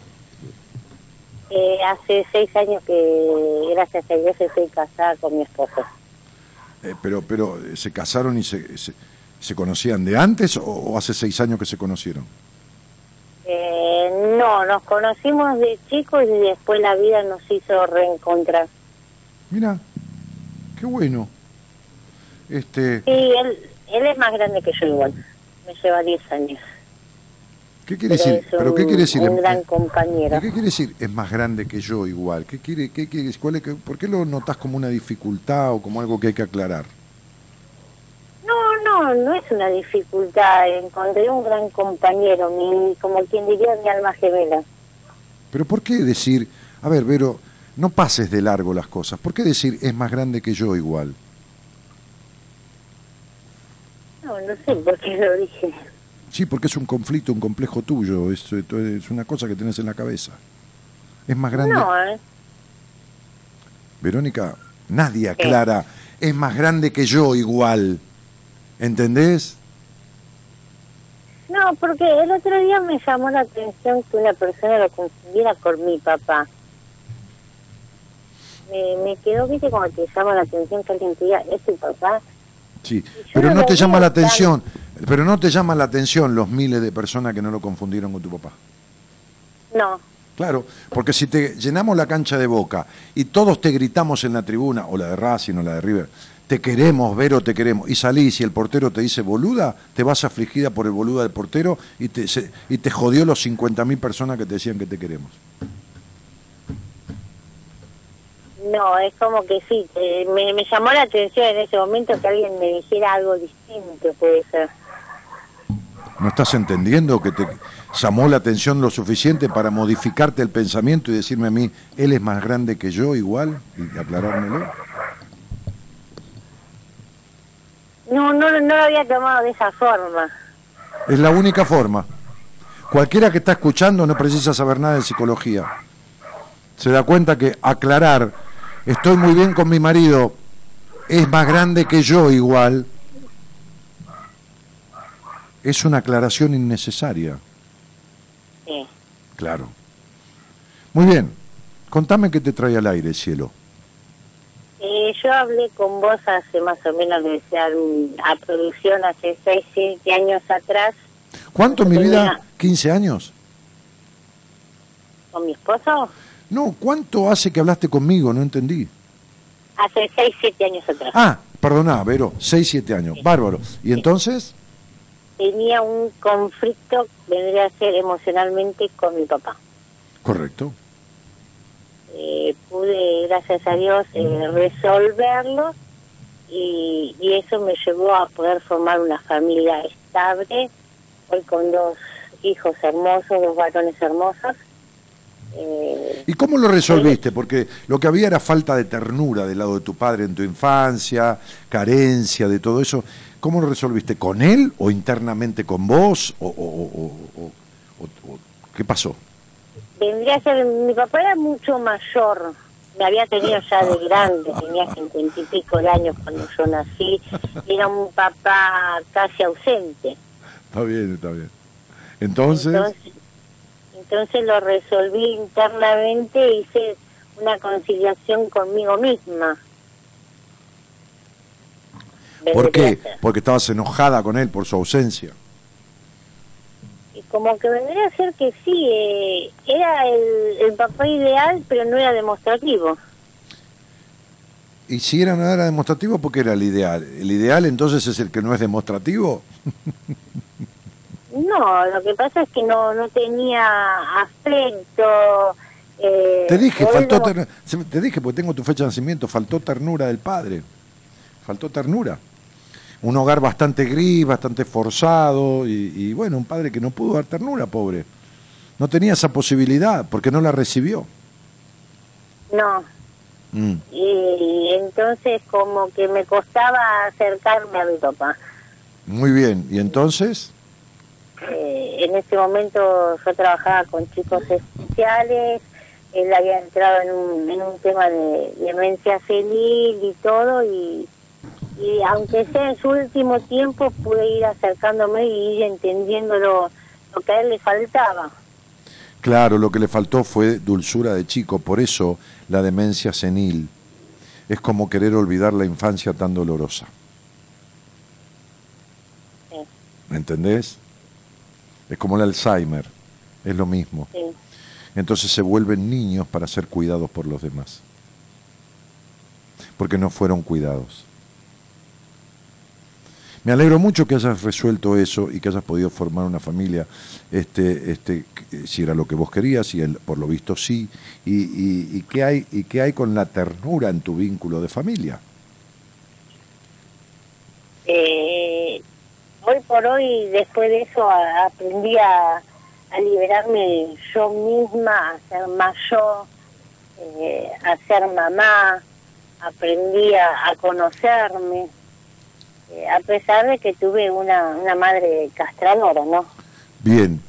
Eh, hace seis años que, gracias a Dios, estoy casada con mi esposo. Eh, pero, pero eh, ¿se casaron y se, se, conocían de antes o, hace seis años que se conocieron? Eh, no, nos conocimos de chicos y después la vida nos hizo reencontrar. Mira, qué bueno. Este... Sí, él, él es más grande que yo igual, me lleva diez años. ¿Qué quiere decir? ¿Pero qué quiere decir? Un gran compañero. ¿Qué quiere decir? Es más grande que yo igual. ¿Qué quiere, qué quiere, cuál es, ¿Por qué lo notas como una dificultad o como algo que hay que aclarar? No, no, no es una dificultad. Encontré un gran compañero, mi, como quien diría mi alma gemela. Pero ¿por qué decir, a ver, Vero, no pases de largo las cosas? ¿Por qué decir es más grande que yo igual? No, no sé por qué lo dije. Sí, porque es un conflicto, un complejo tuyo, es, es una cosa que tenés en la cabeza. Es más grande. No, ¿eh? Verónica, nadie aclara, es más grande que yo igual. ¿Entendés? No, porque el otro día me llamó la atención que una persona lo confundiera con mi papá. Me, me quedó, viste, como te llama la atención que alguien te diga, es tu papá. Sí, pero no te llama la atención. Pero no te llama la atención los miles de personas que no lo confundieron con tu papá. No. Claro, porque si te llenamos la cancha de boca y todos te gritamos en la tribuna, o la de Racing o la de River, te queremos, Vero, te queremos, y salís y el portero te dice boluda, te vas afligida por el boluda del portero y te, se- y te jodió los 50.000 personas que te decían que te queremos. No, es como que sí, eh, me, me llamó la atención en ese momento que alguien me dijera algo distinto, puede ser. ¿No estás entendiendo que te llamó la atención lo suficiente para modificarte el pensamiento y decirme a mí, él es más grande que yo igual? Y aclarármelo. No, no, no lo había tomado de esa forma. Es la única forma. Cualquiera que está escuchando no precisa saber nada de psicología. Se da cuenta que aclarar, estoy muy bien con mi marido, es más grande que yo igual, es una aclaración innecesaria. Sí. Claro. Muy bien. Contame qué te trae al aire, cielo. Eh, yo hablé con vos hace más o menos desde a, a producción hace 6, 7 años atrás ¿Cuánto en mi vida? Tenía- ¿15 años? con mi esposo. No, ¿cuánto hace que hablaste conmigo? No entendí. Hace 6, 7 años atrás. Ah, perdoná, Vero, 6, 7 años. Bárbaro. ¿Y entonces? Tenía un conflicto, vendría a ser emocionalmente, con mi papá. Correcto. Eh, pude, gracias a Dios, eh, resolverlo y, y eso me llevó a poder formar una familia estable, hoy con dos hijos hermosos, dos varones hermosos. Eh, ¿Y cómo lo resolviste? Porque lo que había era falta de ternura del lado de tu padre en tu infancia, carencia de todo eso. ¿Cómo lo resolviste? ¿Con él o internamente con vos? ¿O, o- qué pasó? vendría a ser, mi papá era mucho mayor, me había tenido ya de grande, tenía cincuenta y pico de años cuando yo nací, y era un papá casi ausente. Está bien, está bien. Entonces, Entonces, entonces lo resolví internamente, hice una conciliación conmigo misma. ¿Por qué? Porque estabas enojada con él por su ausencia. Como que vendría a ser que sí, eh, era el, el papá ideal, pero no era demostrativo. Y si era, no era demostrativo, porque era el ideal. ¿El ideal entonces es el que no es demostrativo? No, lo que pasa es que no, no tenía afecto. eh, Te dije, faltó ternura. Te dije, porque tengo tu fecha de nacimiento, faltó ternura del padre. Faltó ternura. Un hogar bastante gris, bastante forzado, y, y bueno, un padre que no pudo dar ternura, pobre. No tenía esa posibilidad, porque no la recibió. No, Mm. y entonces como que me costaba acercarme a mi papá. Muy bien, ¿y entonces? Eh, en ese momento yo trabajaba con chicos especiales, él había entrado en un, en un tema de demencia senil y todo, y, y aunque sea en su último tiempo pude ir acercándome y ir entendiendo lo, lo que a él le faltaba. Claro, lo que le faltó fue dulzura de chico, por eso la demencia senil es como querer olvidar la infancia tan dolorosa. Sí. ¿Me entendés? Es como el Alzheimer, es lo mismo. Sí. Entonces se vuelven niños para ser cuidados por los demás, porque no fueron cuidados. Me alegro mucho que hayas resuelto eso y que hayas podido formar una familia, este, este, si era lo que vos querías, y él, por lo visto sí, y, y, qué hay, y qué hay con la ternura en tu vínculo de familia. Eh, hoy por hoy, después de eso, aprendí a, liberarme yo misma, a ser yo, eh, a ser mamá, aprendí a conocerme, eh, a pesar de que tuve una, una madre castradora, ¿no? Bien.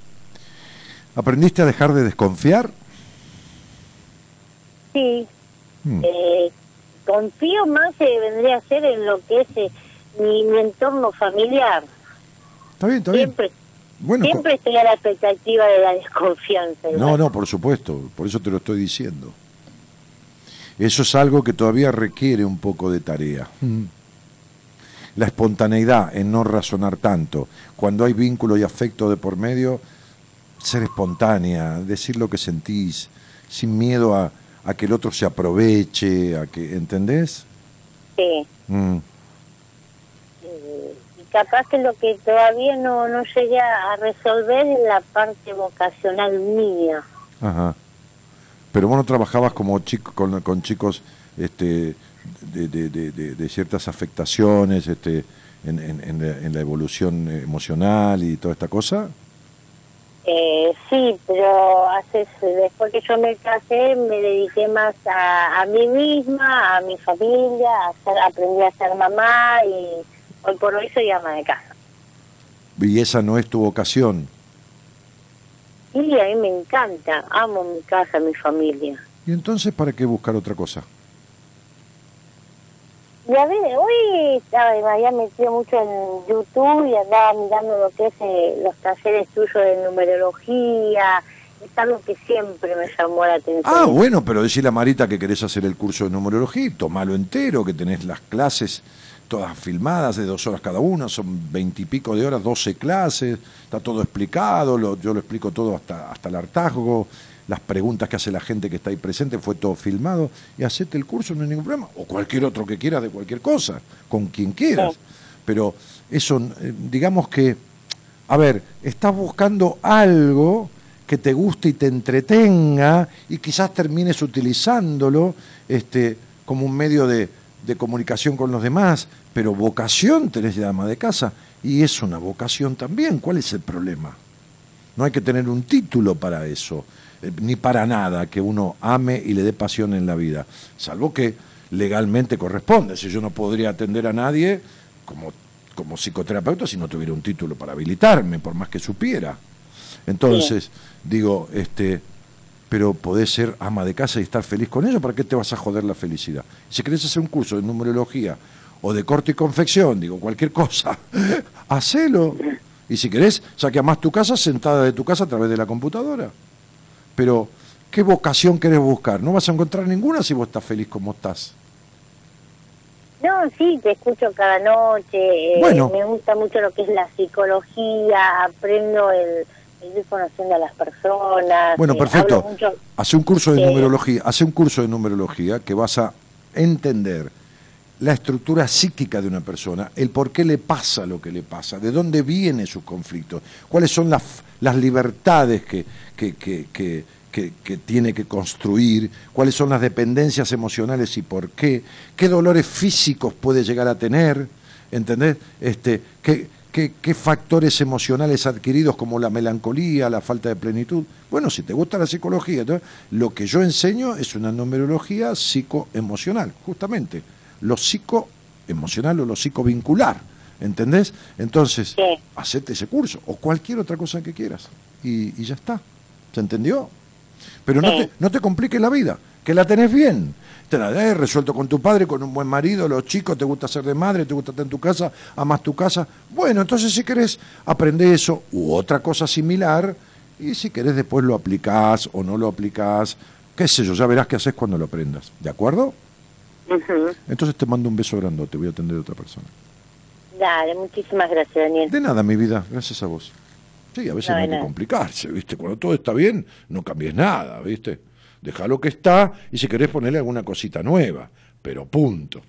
¿Aprendiste a dejar de desconfiar? Sí, Hmm. eh, confío más, eh, vendría a ser en lo que es eh, mi, mi entorno familiar. Está bien, está bien. Siempre, Bueno, siempre estoy a la expectativa de la desconfianza. No, igual. no, por supuesto, por eso te lo estoy diciendo. Eso es algo que todavía requiere un poco de tarea. La espontaneidad en no razonar tanto. Cuando hay vínculo y afecto de por medio, ser espontánea, decir lo que sentís, sin miedo a, a que el otro se aproveche, a que, ¿entendés? sí. Mm. Y capaz que lo que todavía no, no llegué a resolver es la parte vocacional mía. Ajá. Pero vos no trabajabas como chico, con, con chicos este, de, de- de- ciertas afectaciones este, en, en- en la, en la evolución emocional y toda esta cosa. Eh, sí, pero hace, después que yo me casé me dediqué más a, a mí misma, a mi familia, a ser, aprendí a ser mamá y hoy por hoy soy ama de casa. Y esa no es tu vocación. Y a mí me encanta, amo mi casa, mi familia. ¿Y entonces para qué buscar otra cosa? Y a ver, hoy estaba, me había metido mucho en YouTube y andaba mirando lo que es eh, los talleres tuyos de numerología. Es algo que siempre me llamó la atención. Ah, bueno, pero decirle a Marita que querés hacer el curso de numerología, y tomalo entero, que tenés las clases todas filmadas de dos horas cada una, son veintipico de horas, doce clases, está todo explicado, lo- yo lo explico todo hasta, hasta el hartazgo, las preguntas que hace la gente que está ahí presente, fue todo filmado, y hacete el curso, no hay ningún problema, o cualquier otro que quieras de cualquier cosa, con quien quieras. Pero eso, eh, digamos que, a ver, estás buscando algo que te guste y te entretenga y quizás termines utilizándolo este, como un medio de, de comunicación con los demás, pero vocación tenés de ama de casa y es una vocación también. ¿Cuál es el problema? No hay que tener un título para eso, ni para nada que uno ame y le dé pasión en la vida, salvo que legalmente corresponde. Si yo no podría atender a nadie como, como psicoterapeuta si no tuviera un título para habilitarme, por más que supiera. Entonces, digo, este, pero podés ser ama de casa y estar feliz con ello, ¿para qué te vas a joder la felicidad? Si querés hacer un curso de numerología o de corte y confección, digo, cualquier cosa, hacelo. Y si querés, saque más tu casa sentada de tu casa a través de la computadora. Pero, ¿qué vocación querés buscar? No vas a encontrar ninguna si vos estás feliz como estás. No, sí, te escucho cada noche. eh, Bueno. Me gusta mucho lo que es la psicología, aprendo el, el ir conociendo a las personas. Bueno, eh, perfecto. mucho- Hace un curso de numerología, hace un curso de numerología que vas a entender la estructura psíquica de una persona, el por qué le pasa lo que le pasa, de dónde viene su conflicto, cuáles son las, las libertades que, que, que, que, tiene que construir, cuáles son las dependencias emocionales y por qué, qué dolores físicos puede llegar a tener, ¿entendés? Este, qué, qué, qué factores emocionales adquiridos como la melancolía, la falta de plenitud. Bueno, si te gusta la psicología, entonces, lo que yo enseño es una numerología psicoemocional, justamente, lo psicoemocional o lo psicovincular, ¿entendés? Entonces, Sí. hacete ese curso o cualquier otra cosa que quieras y, y ya está. ¿Se entendió? Pero no te, no te compliques la vida, que la tenés bien. Te la has resuelto con tu padre, con un buen marido, los chicos, te gusta ser de madre, te gusta estar en tu casa, amas tu casa. Bueno, entonces si querés, aprende eso u otra cosa similar y si querés después lo aplicás o no lo aplicás, qué sé yo, ya verás qué haces cuando lo aprendas. ¿De acuerdo? Entonces te mando un beso grandote, voy a atender a otra persona. Dale, muchísimas gracias, Daniel. De nada, mi vida, gracias a vos. Sí, a veces No, no, hay que complicarse, ¿viste? Cuando todo está bien, no cambies nada, ¿viste? Deja lo que está y si querés ponerle alguna cosita nueva, pero punto.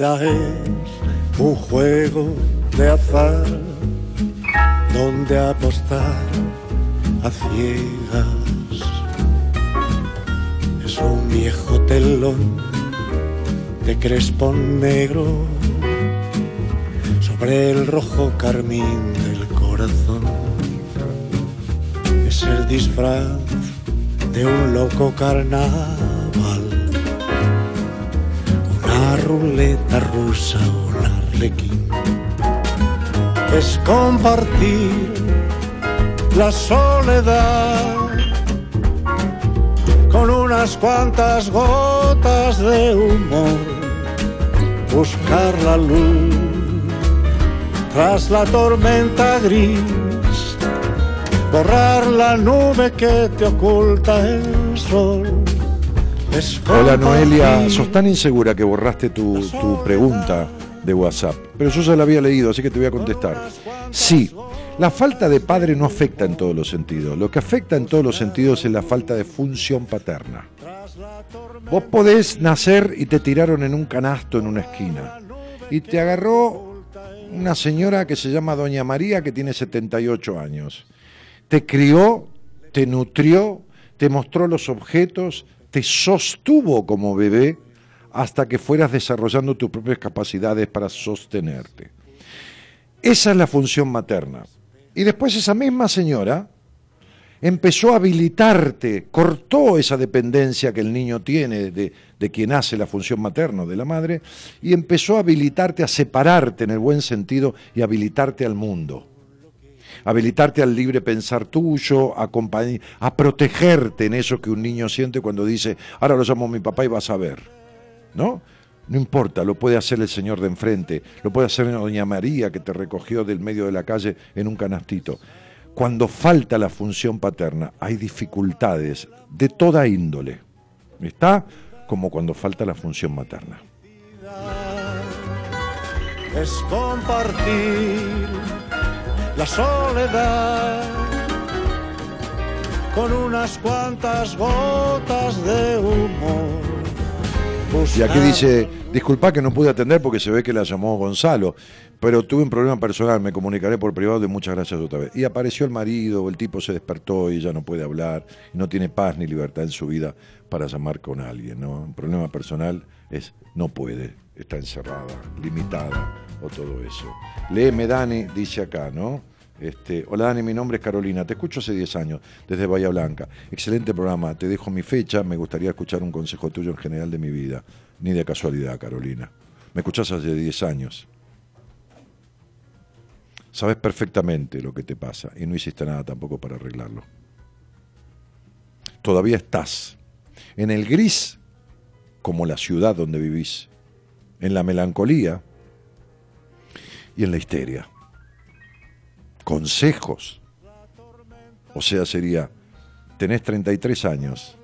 Es un juego de azar donde apostar a ciegas es un viejo telón de crespón negro sobre el rojo carmín del corazón. Es el disfraz de un loco carnaval ruleta rusa, un arlequín. es compartir la soledad con unas cuantas gotas de humor, buscar la luz tras la tormenta gris, borrar la nube que te oculta el sol. Hola Noelia, sos tan insegura que borraste tu, tu pregunta de WhatsApp, pero yo ya la había leído, así que te voy a contestar. Sí, la falta de padre no afecta en todos los sentidos. Lo que afecta en todos los sentidos es la falta de función paterna. Vos podés nacer y te tiraron en un canasto en una esquina. Y te agarró una señora que se llama Doña María, que tiene 78 años. Te crió, te nutrió, te mostró los objetos, te sostuvo como bebé hasta que fueras desarrollando tus propias capacidades para sostenerte. Esa es la función materna. Y después esa misma señora empezó a habilitarte, cortó esa dependencia que el niño tiene de, de quien hace la función materna, de la madre, y empezó a habilitarte a separarte en el buen sentido y habilitarte al mundo. Habilitarte al libre pensar tuyo, a, a protegerte en eso que un niño siente cuando dice, ahora lo llamo mi papá y vas a ver. ¿No? No importa, lo puede hacer el señor de enfrente, lo puede hacer doña María que te recogió del medio de la calle en un canastito. Cuando falta la función paterna, hay dificultades de toda índole. ¿Está? Como cuando falta la función materna. es compartir la soledad con unas cuantas gotas de humor. Y aquí dice, disculpa que no pude atender porque se ve que la llamó Gonzalo, pero tuve un problema personal, me comunicaré por privado y muchas gracias otra vez. Y apareció el marido, el tipo se despertó y ya no puede hablar, y no tiene paz ni libertad en su vida para llamar con alguien, ¿no? Un problema personal es no puede, está encerrada, limitada o todo eso. Léeme Dani, dice acá, ¿no? Este, hola Dani, mi nombre es Carolina, te escucho hace 10 años, desde Bahía Blanca. Excelente programa, te dejo mi fecha, me gustaría escuchar un consejo tuyo en general de mi vida. Ni de casualidad, Carolina. Me escuchás hace 10 años. Sabes perfectamente lo que te pasa y no hiciste nada tampoco para arreglarlo. Todavía estás en el gris como la ciudad donde vivís, en la melancolía y en la histeria consejos. O sea, sería, tenés 33 años,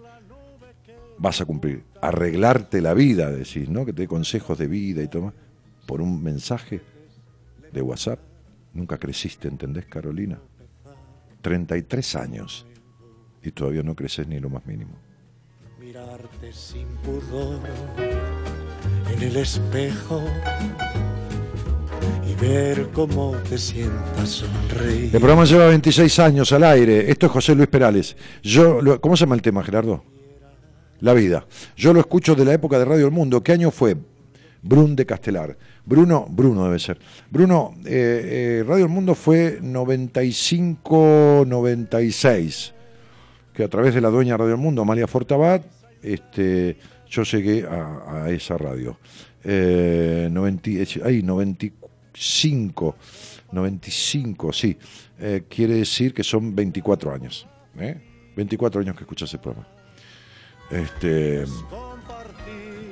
vas a cumplir, arreglarte la vida, decís, ¿no? Que te dé consejos de vida y todo por un mensaje de WhatsApp. Nunca creciste, ¿entendés, Carolina? 33 años y todavía no creces ni lo más mínimo. Mirarte sin pudor en el espejo y ver cómo te sientas sonreír. El programa lleva 26 años al aire. Esto es José Luis Perales. ¿Cómo se llama el tema, Gerardo? La vida. Yo lo escucho de la época de Radio El Mundo. ¿Qué año fue? Brun de Castelar. Bruno, Bruno debe ser. Bruno, eh, eh, Radio El Mundo fue 95-96. Que a través de la dueña Radio El Mundo, Amalia Fortabat, este, yo llegué a, esa radio. Eh, 90, y- ay, 95, 95, sí. Eh, quiere decir que son 24 años. ¿eh? 24 años que escuchas ese programa. Este,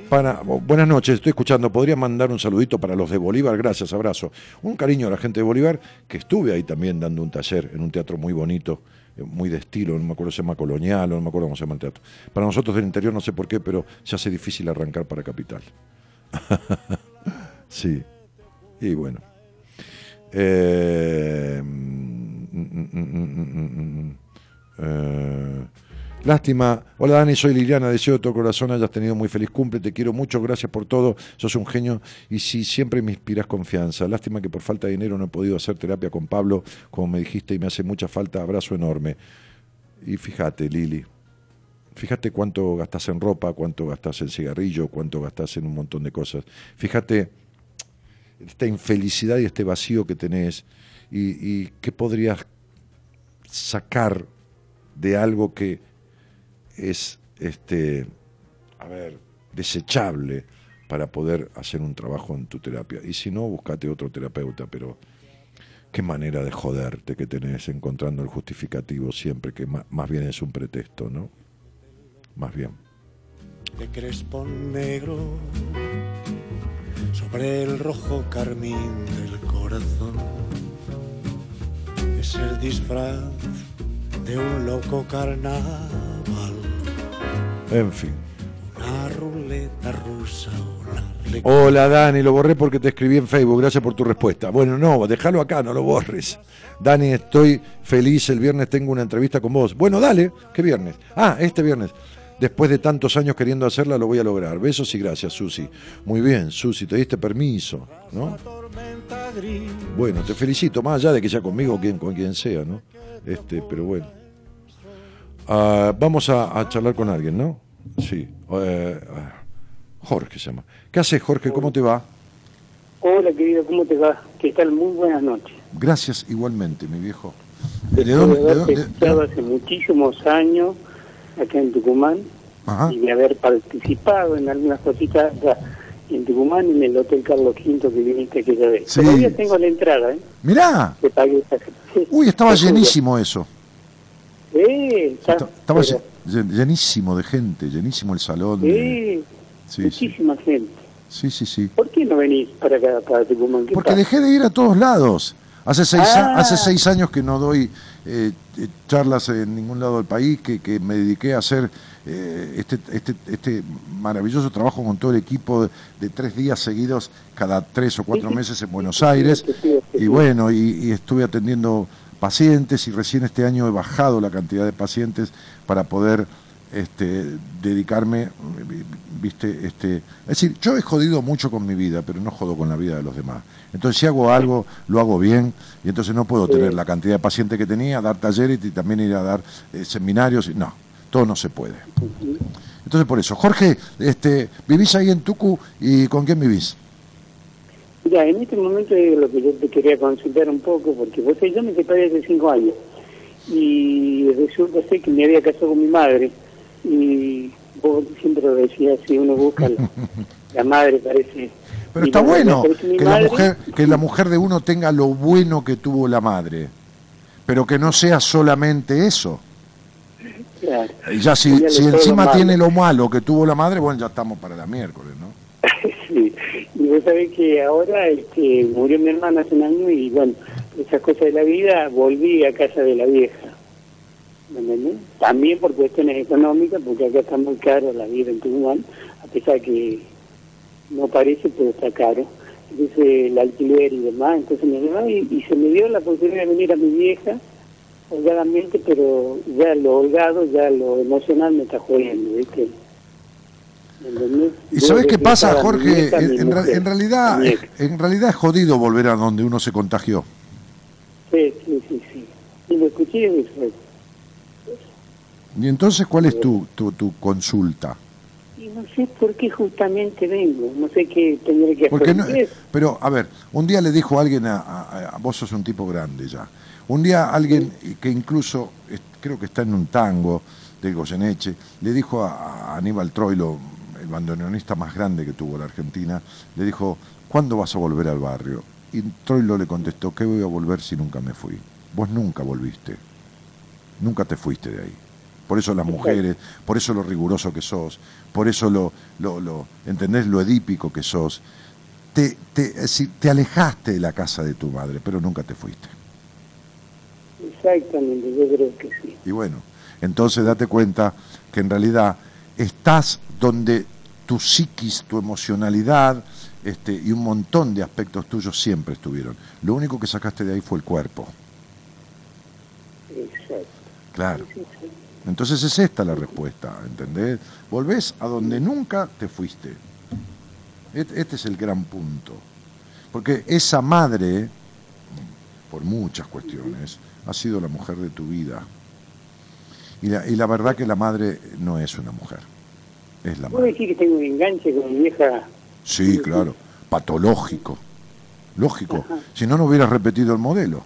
bu- buenas noches, estoy escuchando. ¿Podría mandar un saludito para los de Bolívar? Gracias, abrazo. Un cariño a la gente de Bolívar, que estuve ahí también dando un taller en un teatro muy bonito, eh, muy de estilo, no me acuerdo si se llama Colonial o no me acuerdo cómo se llama el teatro. Para nosotros del interior no sé por qué, pero se hace difícil arrancar para Capital. sí. Y bueno. Eh, mm, mm, mm. Eh, lástima. Hola Dani, soy Liliana. Deseo de todo corazón hayas tenido muy feliz cumple. Te quiero mucho. Gracias por todo. Sos un genio y sí, siempre me inspiras confianza. Lástima que por falta de dinero no he podido hacer terapia con Pablo, como me dijiste, y me hace mucha falta. Abrazo enorme. Y fíjate, Lili. Fíjate cuánto gastas en ropa, cuánto gastas en cigarrillo, cuánto gastas en un montón de cosas. Fíjate esta infelicidad y este vacío que tenés y, y qué podrías sacar de algo que es este a ver desechable para poder hacer un trabajo en tu terapia y si no búscate otro terapeuta pero Qué manera de joderte que tenés encontrando el justificativo siempre, que más bien es un pretexto, ¿no? Más bien. de crespón negro sobre el rojo carmín del corazón. Es el disfraz de un loco carnaval, En fin. ruleta rusa. Hola Dani, lo borré porque te escribí en Facebook, gracias por tu respuesta. Bueno, no, déjalo acá, no lo borres. Dani, estoy feliz, el viernes tengo una entrevista con vos. Bueno, dale, ¿qué viernes? Ah, este viernes. Después de tantos años queriendo hacerla, lo voy a lograr. Besos y gracias, Susi. Muy bien, Susi, te diste permiso, ¿no? Bueno, te felicito, más allá de que sea conmigo o quien, con quien sea, ¿no? Este, pero bueno. Ah, vamos a, a charlar con alguien, ¿no? Sí. eh, Jorge se llama. ¿Qué haces, Jorge? ¿Cómo te va? Hola querido, ¿cómo te va? ¿Qué tal? Muy buenas noches. Gracias igualmente, mi viejo. ¿De dónde? de haber estado hace muchísimos años acá en Tucumán Ajá. y de haber participado en algunas cositas acá en Tucumán en el Hotel Carlos V que viniste aquella vez. Sí. Todavía tengo la entrada, ¿eh? Mirá. Que pagué esa sí. Uy, estaba llenísimo eso. Sí, está, Estaba pero- llenísimo de gente, llenísimo el salón. de- sí, Sí, sí, muchísima gente. sí, sí, sí. ¿Por qué no venís para acá, para Tucumán? ¿Qué Porque pasa? dejé de ir a todos lados. Hace seis, Ah. hace seis años que no doy eh, eh, charlas en ningún lado del país, que, que me dediqué a hacer eh, este, este, este maravilloso trabajo con todo el equipo de, de tres días seguidos cada tres o cuatro Sí, meses en Buenos Aires. sí, sí, sí, Y bueno, y, y estuve atendiendo pacientes y recién este año he bajado la cantidad de pacientes para poder este, dedicarme, viste, este, es decir, yo he jodido mucho con mi vida, pero no jodo con la vida de los demás. Entonces, si hago algo, lo hago bien, y entonces no puedo tener la cantidad de pacientes que tenía, dar talleres y también ir a dar eh, seminarios, y no, todo no se puede. Entonces, por eso, Jorge, este, vivís ahí en Tucu y ¿con quién vivís? Ya, en este momento es lo que yo te quería consultar un poco, porque vos sabés, yo me separé hace cinco años y resulta ser que me había casado con mi madre y vos siempre lo decías, si uno busca la, la madre parece... Pero está bueno que la, mujer, que la mujer de uno tenga lo bueno que tuvo la madre, pero que no sea solamente eso. claro. Y ya si, le si encima tiene lo malo que tuvo la madre, bueno, ya estamos para la miércoles, ¿no? Sí, y vos sabés que ahora este, murió mi hermana hace un año y bueno, esas cosas de la vida, volví a casa de la vieja. ¿Me entendés? También por cuestiones económicas, porque acá está muy caro la vida en Tucumán, a pesar que no parece, pero está caro. Entonces el alquiler y demás, entonces me llevaba y, se me dio la posibilidad de venir a mi vieja, holgadamente, pero ya lo holgado, ya lo emocional me está jodiendo, ¿viste? ¿Y Yo sabes qué pasa, mi Jorge? En, ra- mujer, en realidad, en realidad es jodido volver a donde uno se contagió. Sí, sí, sí, sí. Y lo escuché y entonces, ¿cuál es tu, tu, tu consulta? y no sé por qué justamente vengo, no sé qué tendré que Porque hacer. no, pero, a ver, un día le dijo alguien a, a- a- vos sos un tipo grande ya. Un día alguien que incluso, creo que está en un tango de Goyeneche, le dijo a, a Aníbal Troilo, el bandoneonista más grande que tuvo la Argentina, le dijo, ¿cuándo vas a volver al barrio? Y Troilo le contestó, ¿qué voy a volver si nunca me fui? Vos nunca volviste, nunca te fuiste de ahí. Por eso las mujeres, por eso lo riguroso que sos, por eso lo, lo, lo ¿entendés? Lo edípico que sos. Te, alejaste de la casa de tu madre, pero nunca te fuiste. Exactamente, yo creo que sí. Y bueno, entonces date cuenta que en realidad estás donde tu psiquis, tu emocionalidad este, y un montón de aspectos tuyos siempre estuvieron. Lo único que sacaste de ahí fue el cuerpo. Exacto. Claro. Entonces es esta la respuesta, ¿entendés? Volvés a donde nunca te fuiste. Este es el gran punto. Porque esa madre, por muchas cuestiones, ha sido la mujer de tu vida. Y la, y la verdad que la madre no es una mujer, es la ¿Puedo decir que tengo un enganche con mi vieja? Sí, claro, patológico. Lógico. Si no, no hubieras repetido el modelo.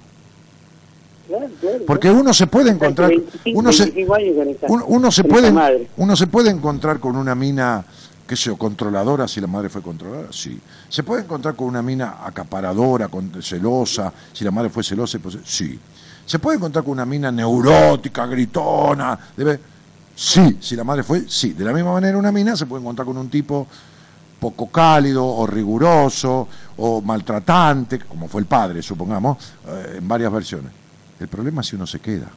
Claro, claro. Porque uno se puede encontrar, 25, uno se, 25 años con esa- uno, uno se puede madre. uno se puede encontrar con una mina qué sé yo, controladora si la madre fue controladora, sí. ¿Se puede encontrar con una mina acaparadora, con- celosa, si la madre fue celosa? pues, sí. ¿Se puede encontrar con una mina neurótica, gritona? Debe... Sí, si la madre fue, sí. De la misma manera una mina se puede encontrar con un tipo poco cálido o riguroso o maltratante, como fue el padre, supongamos, eh, en varias versiones. El problema es si uno se queda.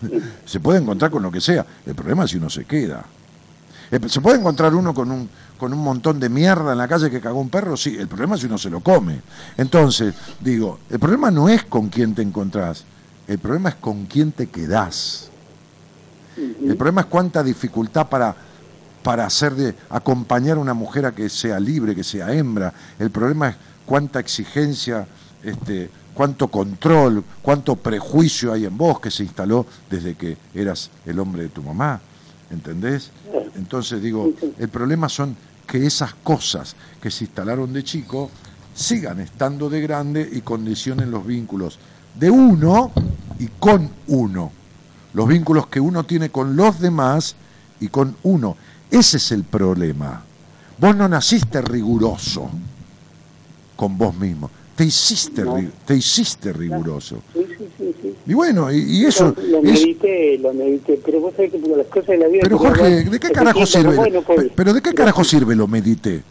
se puede encontrar con lo que sea, el problema es si uno se queda. Eh, ¿Se puede encontrar uno con un, con un montón de mierda en la calle que cagó un perro? Sí, el problema es si uno se lo come. Entonces, digo, el problema no es con quién te encontrás, el problema es con quién te quedás. El problema es cuánta dificultad para, para hacer de acompañar a una mujer a que sea libre, que sea hembra. El problema es cuánta exigencia, este, cuánto control, cuánto prejuicio hay en vos que se instaló desde que eras el hombre de tu mamá. ¿Entendés? Entonces digo, el problema son que esas cosas que se instalaron de chico sigan estando de grande y condicionen los vínculos de uno y con uno los vínculos que uno tiene con los demás y con uno. Ese es el problema. Vos no naciste riguroso con vos mismo, te hiciste, No. te hiciste riguroso. Sí, sí, sí, sí. Y bueno, y, y eso... Lo, lo es- medité, lo medité, pero vos sabés que las cosas de la vida... pero Jorge, ¿de qué carajo sirve? bueno, pues, Pe- pero ¿de qué carajo sirve lo medité?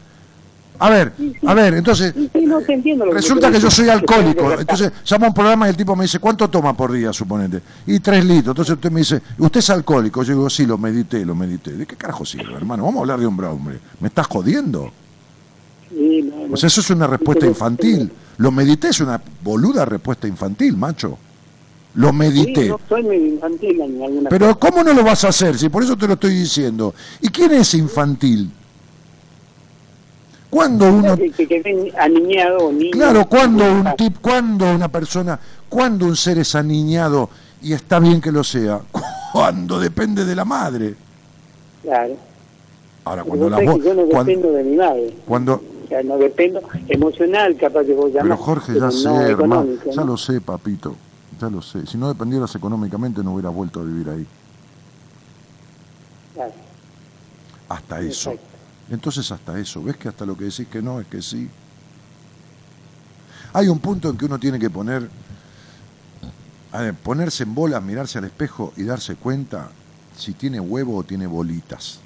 A ver, a ver, entonces, Sí, sí, no te entiendo lo que Resulta que yo soy alcohólico. Entonces llamo a un programa y el tipo me dice, ¿cuánto toma por día, suponete? Y tres litros. Entonces usted me dice, ¿usted es alcohólico? Yo digo, sí, lo medité, lo medité. ¿De qué carajo sirve, hermano? Vamos a hablar de a hombre. ¿Me estás jodiendo? Sí, no, no. Pues eso es una respuesta infantil. Lo medité es una boluda respuesta infantil, macho. Lo Sí, medité. no, soy infantil en alguna Pero ¿cómo no lo vas a hacer? Si por eso te lo estoy diciendo. ¿Y quién es infantil? Cuando uno que, que aniñado niño. Claro, cuando un tip, cuando una persona, cuando un ser es aniñado y está bien que lo sea, cuando depende de la madre. Claro. Ahora, cuando la voz, yo no cuando, dependo de mi madre. cuando- O sea, no dependo emocional, capaz que vos llamás. pero Jorge, pero ya sé, no hermano, económico, ya lo sé, papito, ya lo sé. Si no dependieras económicamente no hubieras vuelto a vivir ahí. Claro, Hasta eso. exacto. Entonces hasta eso, ¿ves que hasta lo que decís que no es que sí? Hay un punto en que uno tiene que poner, ponerse en bolas, mirarse al espejo y darse cuenta si tiene huevo o tiene bolitas.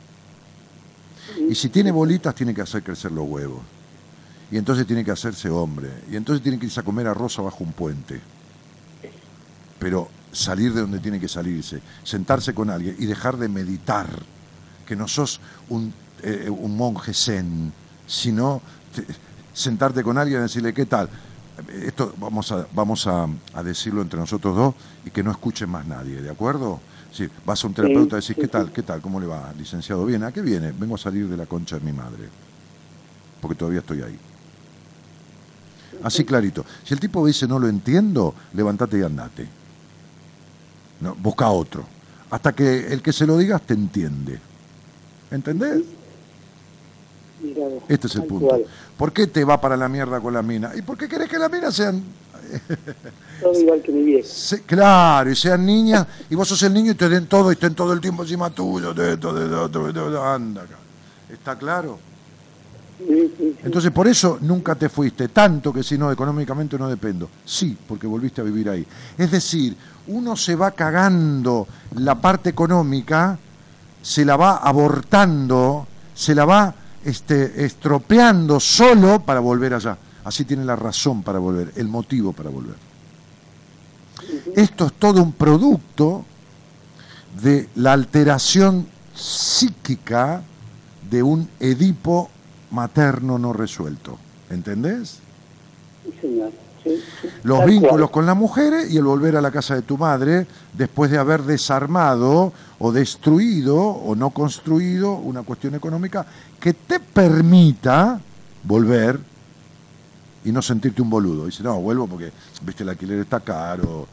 Y si tiene bolitas tiene que hacer crecer los huevos. Y entonces tiene que hacerse hombre. Y entonces tiene que irse a comer arroz abajo un puente. Pero salir de donde tiene que salirse, sentarse con alguien y dejar de meditar que no sos un, eh, un monje zen, sino te- sentarte con alguien y decirle, ¿qué tal? Esto vamos a, vamos a, a decirlo entre nosotros dos y que no escuche más nadie, ¿de acuerdo? Si vas a un terapeuta y decís, ¿qué tal? ¿Qué tal? ¿Cómo le va, licenciado? Bien, ¿a qué viene? Vengo a salir de la concha de mi madre, porque todavía estoy ahí. Así clarito. Si el tipo dice, no lo entiendo, levántate y andate. No, busca otro. Hasta que el que se lo digas te entiende. ¿Entendés? Este es el punto. ¿Por qué te va para la mierda con la mina? ¿Y por qué querés que las minas sean... Todo igual que mi viejo. se- claro, y sean niñas, y vos sos el niño y te den todo y estén todo el tiempo encima tuyo, de esto, de otro, de anda. ¿Está claro? Sí, sí, sí. Entonces por eso nunca te fuiste, tanto que si no, económicamente no dependo. Sí, porque volviste a vivir ahí. Es decir, uno se va cagando la parte económica, se la va abortando, se la va este, estropeando solo para volver allá. Así tiene la razón para volver, el motivo para volver. Esto es todo un producto de la alteración psíquica de un Edipo materno no resuelto. ¿Entendés? Sí, señor. Sí, sí. Los Tal vínculos cual. con las mujeres y el volver a la casa de tu madre después de haber desarmado o destruido o no construido una cuestión económica que te permita volver y no sentirte un boludo. Dice, no, vuelvo porque, viste, el alquiler está caro.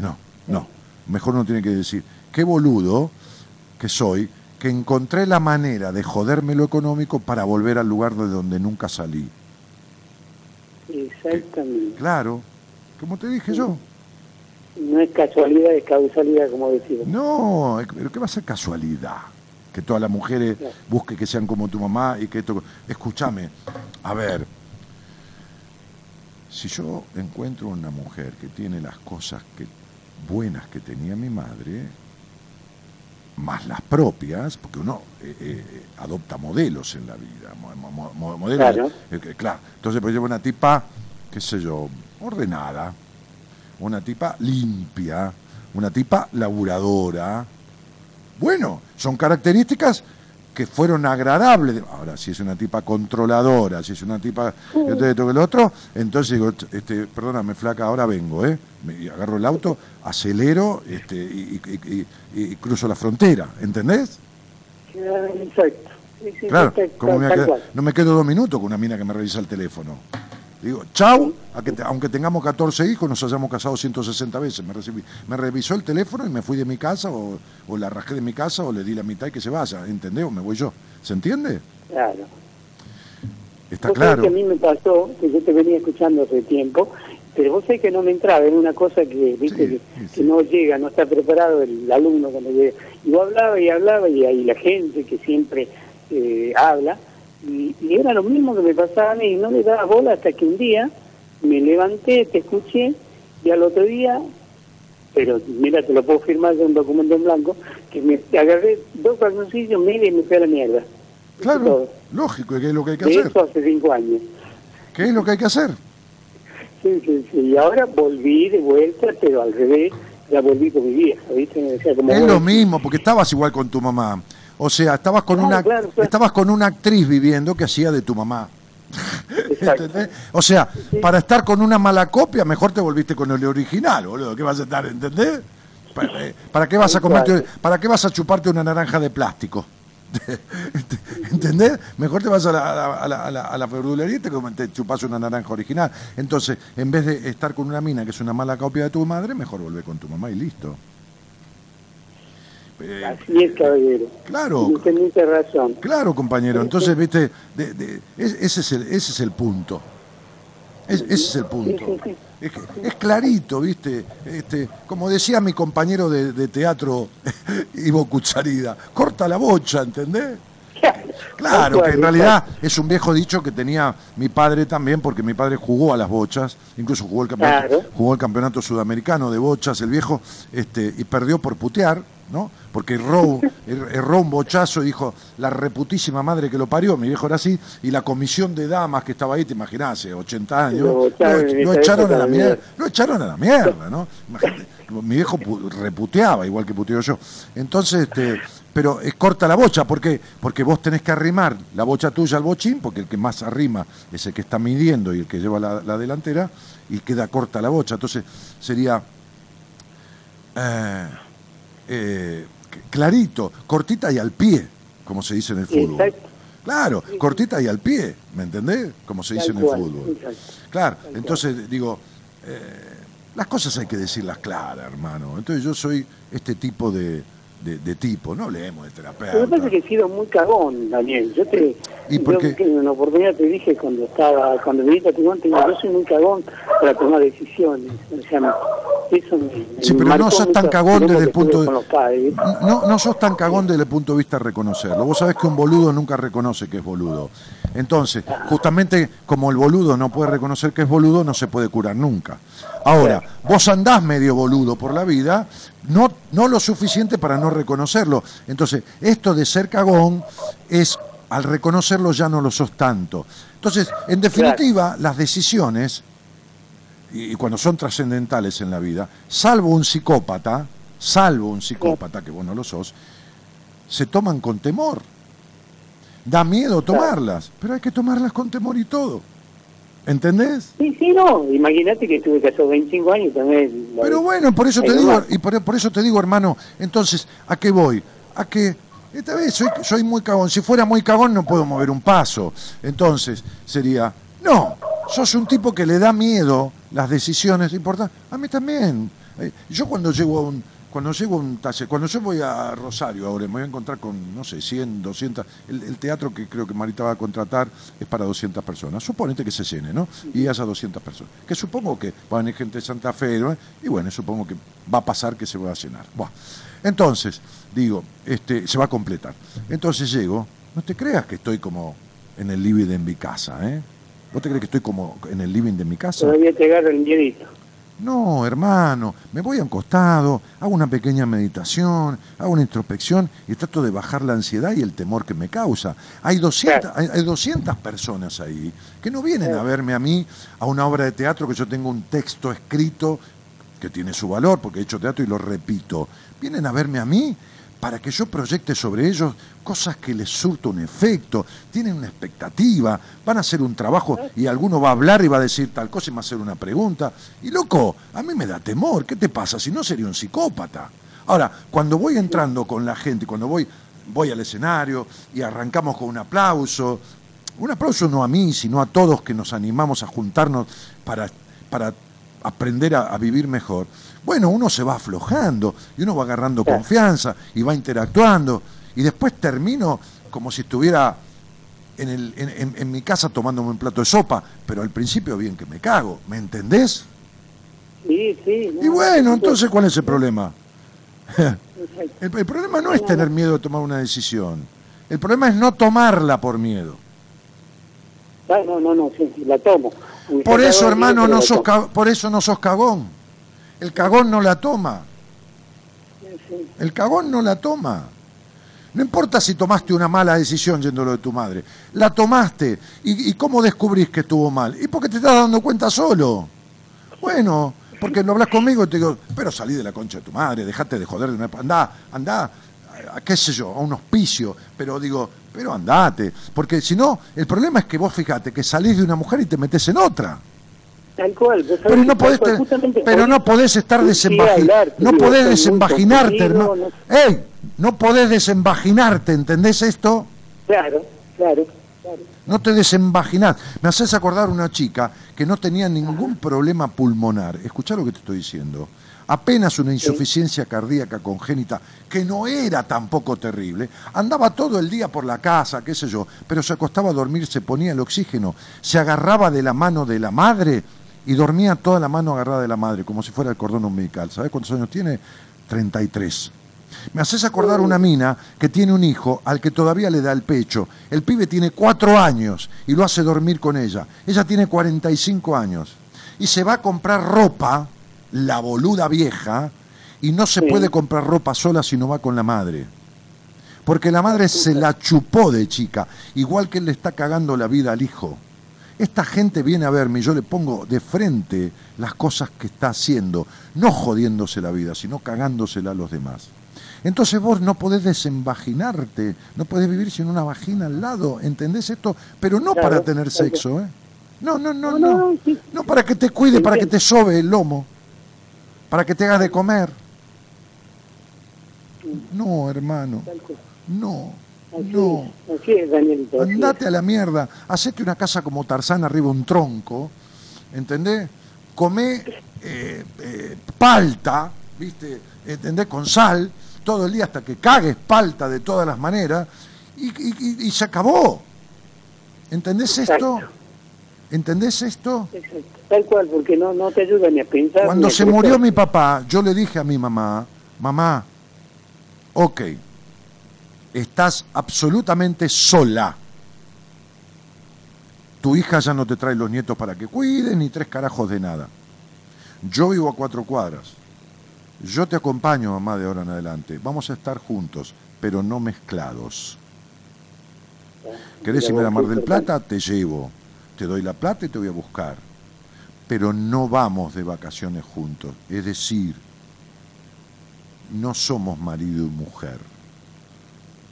No, no. Mejor uno tiene que decir, qué boludo que soy, que encontré la manera de joderme lo económico para volver al lugar de donde nunca salí. Exactamente. Claro, como te dije yo. No es casualidad, es causalidad, como decimos. No, pero ¿qué va a ser casualidad? que todas las mujeres busquen que sean como tu mamá y que esto... Escúchame, a ver, si yo encuentro una mujer que tiene las cosas que, buenas que tenía mi madre, más las propias, porque uno eh, eh, adopta modelos en la vida, mo- mo- mo- modelos, Claro. eh, claro. Entonces, pues llevo una tipa, qué sé yo, ordenada, una tipa limpia, una tipa laburadora. Bueno, son características que fueron agradables. Ahora, si es una tipa controladora, si es una tipa que lo otro, entonces digo, este, perdóname, flaca, ahora vengo, ¿eh? Me- y agarro el auto, acelero este, y, y- y- y- y cruzo la frontera, ¿entendés? Exacto. Sí, sí, Claro, como me no me quedo dos minutos con una mina que me revisa el teléfono. Digo, chau, a que te- aunque tengamos 14 hijos, nos hayamos casado 160 veces. Me, recibí- me revisó el teléfono y me fui de mi casa, o, o la rajé de mi casa, o le di la mitad y que se vaya, ¿entendés? O me voy yo. ¿Se entiende? Claro. Está Vos claro. que a mí me pasó, que yo te venía escuchando hace tiempo, pero vos sabés que no me entraba en una cosa que, viste, que, que no llega, no está preparado el alumno cuando llega. Y vos hablaba y hablaba y ahí la gente que siempre eh, habla, y, y era lo mismo que me pasaba a mí, y no le daba bola hasta que un día me levanté, te escuché, y al otro día, pero mira, te lo puedo firmar de un documento en blanco, que me agarré dos calzoncillos, media y me fui a la mierda. Claro, lógico, ¿qué es lo que hay que De hacer? eso hace cinco años. ¿Qué es lo que hay que hacer? Sí, sí, sí. Y ahora volví de vuelta, pero al revés, ya volví con mi vieja, Es lo mismo, porque estabas igual con tu mamá. O sea, estabas con Claro, una claro, claro. estabas con una actriz viviendo que hacía de tu mamá. ¿Entendés? O sea, para estar con una mala copia, mejor te volviste con el original, boludo. ¿Qué vas a estar, entendés? ¿Para, eh, qué vas a comerte, para qué vas a chuparte una naranja de plástico? ¿Entendés? Mejor te vas a la, a la, a la, a la- a la verdulería y te, te chupas una naranja original. Entonces, en vez de estar con una mina que es una mala copia de tu madre, mejor volver con tu mamá y listo. Eh, Así es, caballero. Claro. Mucha razón. Claro, compañero. Entonces, viste, de- de- es- ese, es el, ese es el punto. Es- ese es el punto. Es, clarito, viste. Este, como decía mi compañero de, de teatro, Ivo Cucharida, corta la bocha, ¿entendés? Claro, que en realidad es un viejo dicho que tenía mi padre también, porque mi padre jugó a las bochas, incluso jugó el campeonato, Claro. jugó el campeonato sudamericano de bochas, el viejo, este, y perdió por putear, ¿no? Porque erró, er- erró un bochazo y dijo, la reputísima madre que lo parió, mi viejo era así, y la comisión de damas que estaba ahí, te imaginás, hace 80 años, Lo bocharon lo, en lo esa echaron a la mierda, mierda. lo echaron a la mierda, ¿no? Imagínate, mi viejo pu- reputeaba, igual que puteo yo. Entonces, este, pero es corta la bocha, ¿por qué? Porque vos tenés que arrimar la bocha tuya al bochín, porque el que más arrima es el que está midiendo y el que lleva la, la delantera, y queda corta la bocha. Entonces, sería eh, eh, clarito, cortita y al pie, como se dice en el fútbol. Exacto. Claro, cortita y al pie, ¿me entendés? Como se dice en el fútbol. exacto. Claro, entonces digo, eh, las cosas hay que decirlas claras, hermano. Entonces yo soy este tipo de, de, de tipo, no hablemos de Lo que terapeuta. pasa es que he sido muy cagón, Daniel. Yo te, ¿Y por yo en una oportunidad te dije cuando estaba, cuando viniste a Timón, te digo, yo soy muy cagón para tomar decisiones. O sea, me- eso me, Sí, me pero no sos tan cagón desde el punto de... padres. No, no sos tan cagón desde el punto de vista de reconocerlo. Vos sabés que un boludo nunca reconoce que es boludo. Entonces, justamente como el boludo no puede reconocer que es boludo, no se puede curar nunca. Ahora, vos andás medio boludo por la vida, no, no lo suficiente para no reconocerlo. Entonces, esto de ser cagón es, al reconocerlo ya no lo sos tanto. Entonces, en definitiva, las decisiones y, y cuando son trascendentales en la vida, salvo un psicópata, salvo un psicópata, que vos no lo sos, se toman con temor. Da miedo tomarlas, pero hay que tomarlas con temor y todo. ¿Entendés? Sí, sí, no. Imagínate que estuve casado 25 años también. Pero bueno, por eso te digo, y por, por eso te digo, hermano, entonces, ¿a qué voy? A que esta vez soy, soy muy cagón. Si fuera muy cagón no puedo mover un paso. Entonces, sería, no, sos un tipo que le da miedo las decisiones importantes. A mí también. Eh, Yo cuando llego a un cuando llego a un taller, cuando yo voy a Rosario ahora, me voy a encontrar con, no sé, 100, 200, el, el teatro que creo que Marita va a contratar es para 200 personas. Suponete que se llene, ¿no? Y haya 200 personas. Que supongo que va a venir gente de Santa Fe, ¿no? y bueno, supongo que va a pasar que se va a llenar. Buah. Entonces, digo, este, se va a completar. Entonces llego, no te creas que estoy como en el living de mi casa, ¿eh? ¿Vos te crees que estoy como en el living de mi casa? Todavía te agarra el miedito. No, hermano, me voy a un costado, hago una pequeña meditación, hago una introspección y trato de bajar la ansiedad y el temor que me causa. Hay 200, hay, hay 200 personas ahí que no vienen a verme a mí a una obra de teatro que yo tengo un texto escrito que tiene su valor porque he hecho teatro y lo repito. Vienen a verme a mí para que yo proyecte sobre ellos cosas que les surta un efecto, tienen una expectativa, van a hacer un trabajo y alguno va a hablar y va a decir tal cosa y va a hacer una pregunta. Y loco, a mí me da temor, ¿qué te pasa? Si no sería un psicópata. Ahora, cuando voy entrando con la gente, cuando voy, voy al escenario y arrancamos con un aplauso, un aplauso no a mí, sino a todos que nos animamos a juntarnos para, para aprender a, a vivir mejor. Bueno, uno se va aflojando y uno va agarrando confianza y va interactuando y después termino como si estuviera en, el, en, en- en mi casa tomándome un plato de sopa, pero al principio bien que me cago, ¿me entendés? Sí, sí. no, Y bueno, no, entonces ¿cuál es el problema? El, el problema no es tener miedo de tomar una decisión, el problema es no tomarla por miedo. Ah, no, no, no, sí, sí, la tomo. Por eso, hermano, no sos por eso no sos cagón. El cagón no la toma. El cagón no la toma. No importa si tomaste una mala decisión yendo lo de tu madre. La tomaste. ¿Y, y cómo descubrís que estuvo mal? Y porque te estás dando cuenta solo. Bueno, porque lo hablas conmigo y te digo, pero salí de la concha de tu madre, dejate de joder de una... Andá, andá, a, qué sé yo, a un hospicio. Pero digo, pero andate. Porque si no, el problema es que vos fíjate que salís de una mujer y te metes en otra. Tal cual. Pero no podés, cual, pero no estar hablar, No podés desembaginarte, hermano. no- ¡Ey! No podés desembaginarte, ¿entendés esto? Claro, claro, claro. No te desembaginás. Me haces acordar una chica que no tenía ningún problema pulmonar. Escuchá lo que te estoy diciendo. Apenas una insuficiencia cardíaca congénita, que no era tampoco terrible. Andaba todo el día por la casa, qué sé yo, pero se acostaba a dormir, se ponía el oxígeno, se agarraba de la mano de la madre y dormía toda la mano agarrada de la madre, como si fuera el cordón umbilical. ¿Sabes cuántos años tiene? 33. Me haces acordar una mina que tiene un hijo al que todavía le da el pecho. El pibe tiene cuatro años y lo hace dormir con ella. Ella tiene 45 años. Y se va a comprar ropa, la boluda vieja, y no se Sí. puede comprar ropa sola si no va con la madre. Porque la madre se la chupó de chica, igual que él le está cagando la vida al hijo. Esta gente viene a verme y yo le pongo de frente las cosas que está haciendo, no jodiéndose la vida, sino cagándosela a los demás. Entonces vos no podés desembaginarte, no podés vivir sin una vagina al lado, ¿entendés esto? Pero no Claro, para tener sexo, ¿eh? No, no, no, No, no. no, sí. No para que te cuide, para que te sobe el lomo, para que te hagas de comer. No, hermano, no, Así no. así es, Danielito. Andate a la mierda, hacete una casa como Tarzán arriba de un tronco, ¿entendés? Comé eh, eh, palta, ¿viste? ¿Entendés? Con sal, todo el día hasta que cagues palta de todas las maneras, y, y- y- y se acabó. ¿Entendés esto? ¿Entendés esto? es. Exacto. Tal cual, porque no, no te ayuda ni a pensar. Cuando se murió mi papá, yo le dije a mi mamá, mamá, ok, estás absolutamente sola. Tu hija ya no te trae los nietos para que cuiden ni tres carajos de nada. Yo vivo a cuatro cuadras. Yo te acompaño, mamá, de ahora en adelante. Vamos a estar juntos, pero no mezclados. ¿Querés irme a Mar del Plata? Te llevo. Te doy la plata y te voy a buscar. Pero no vamos de vacaciones juntos. Es decir, no somos marido y mujer.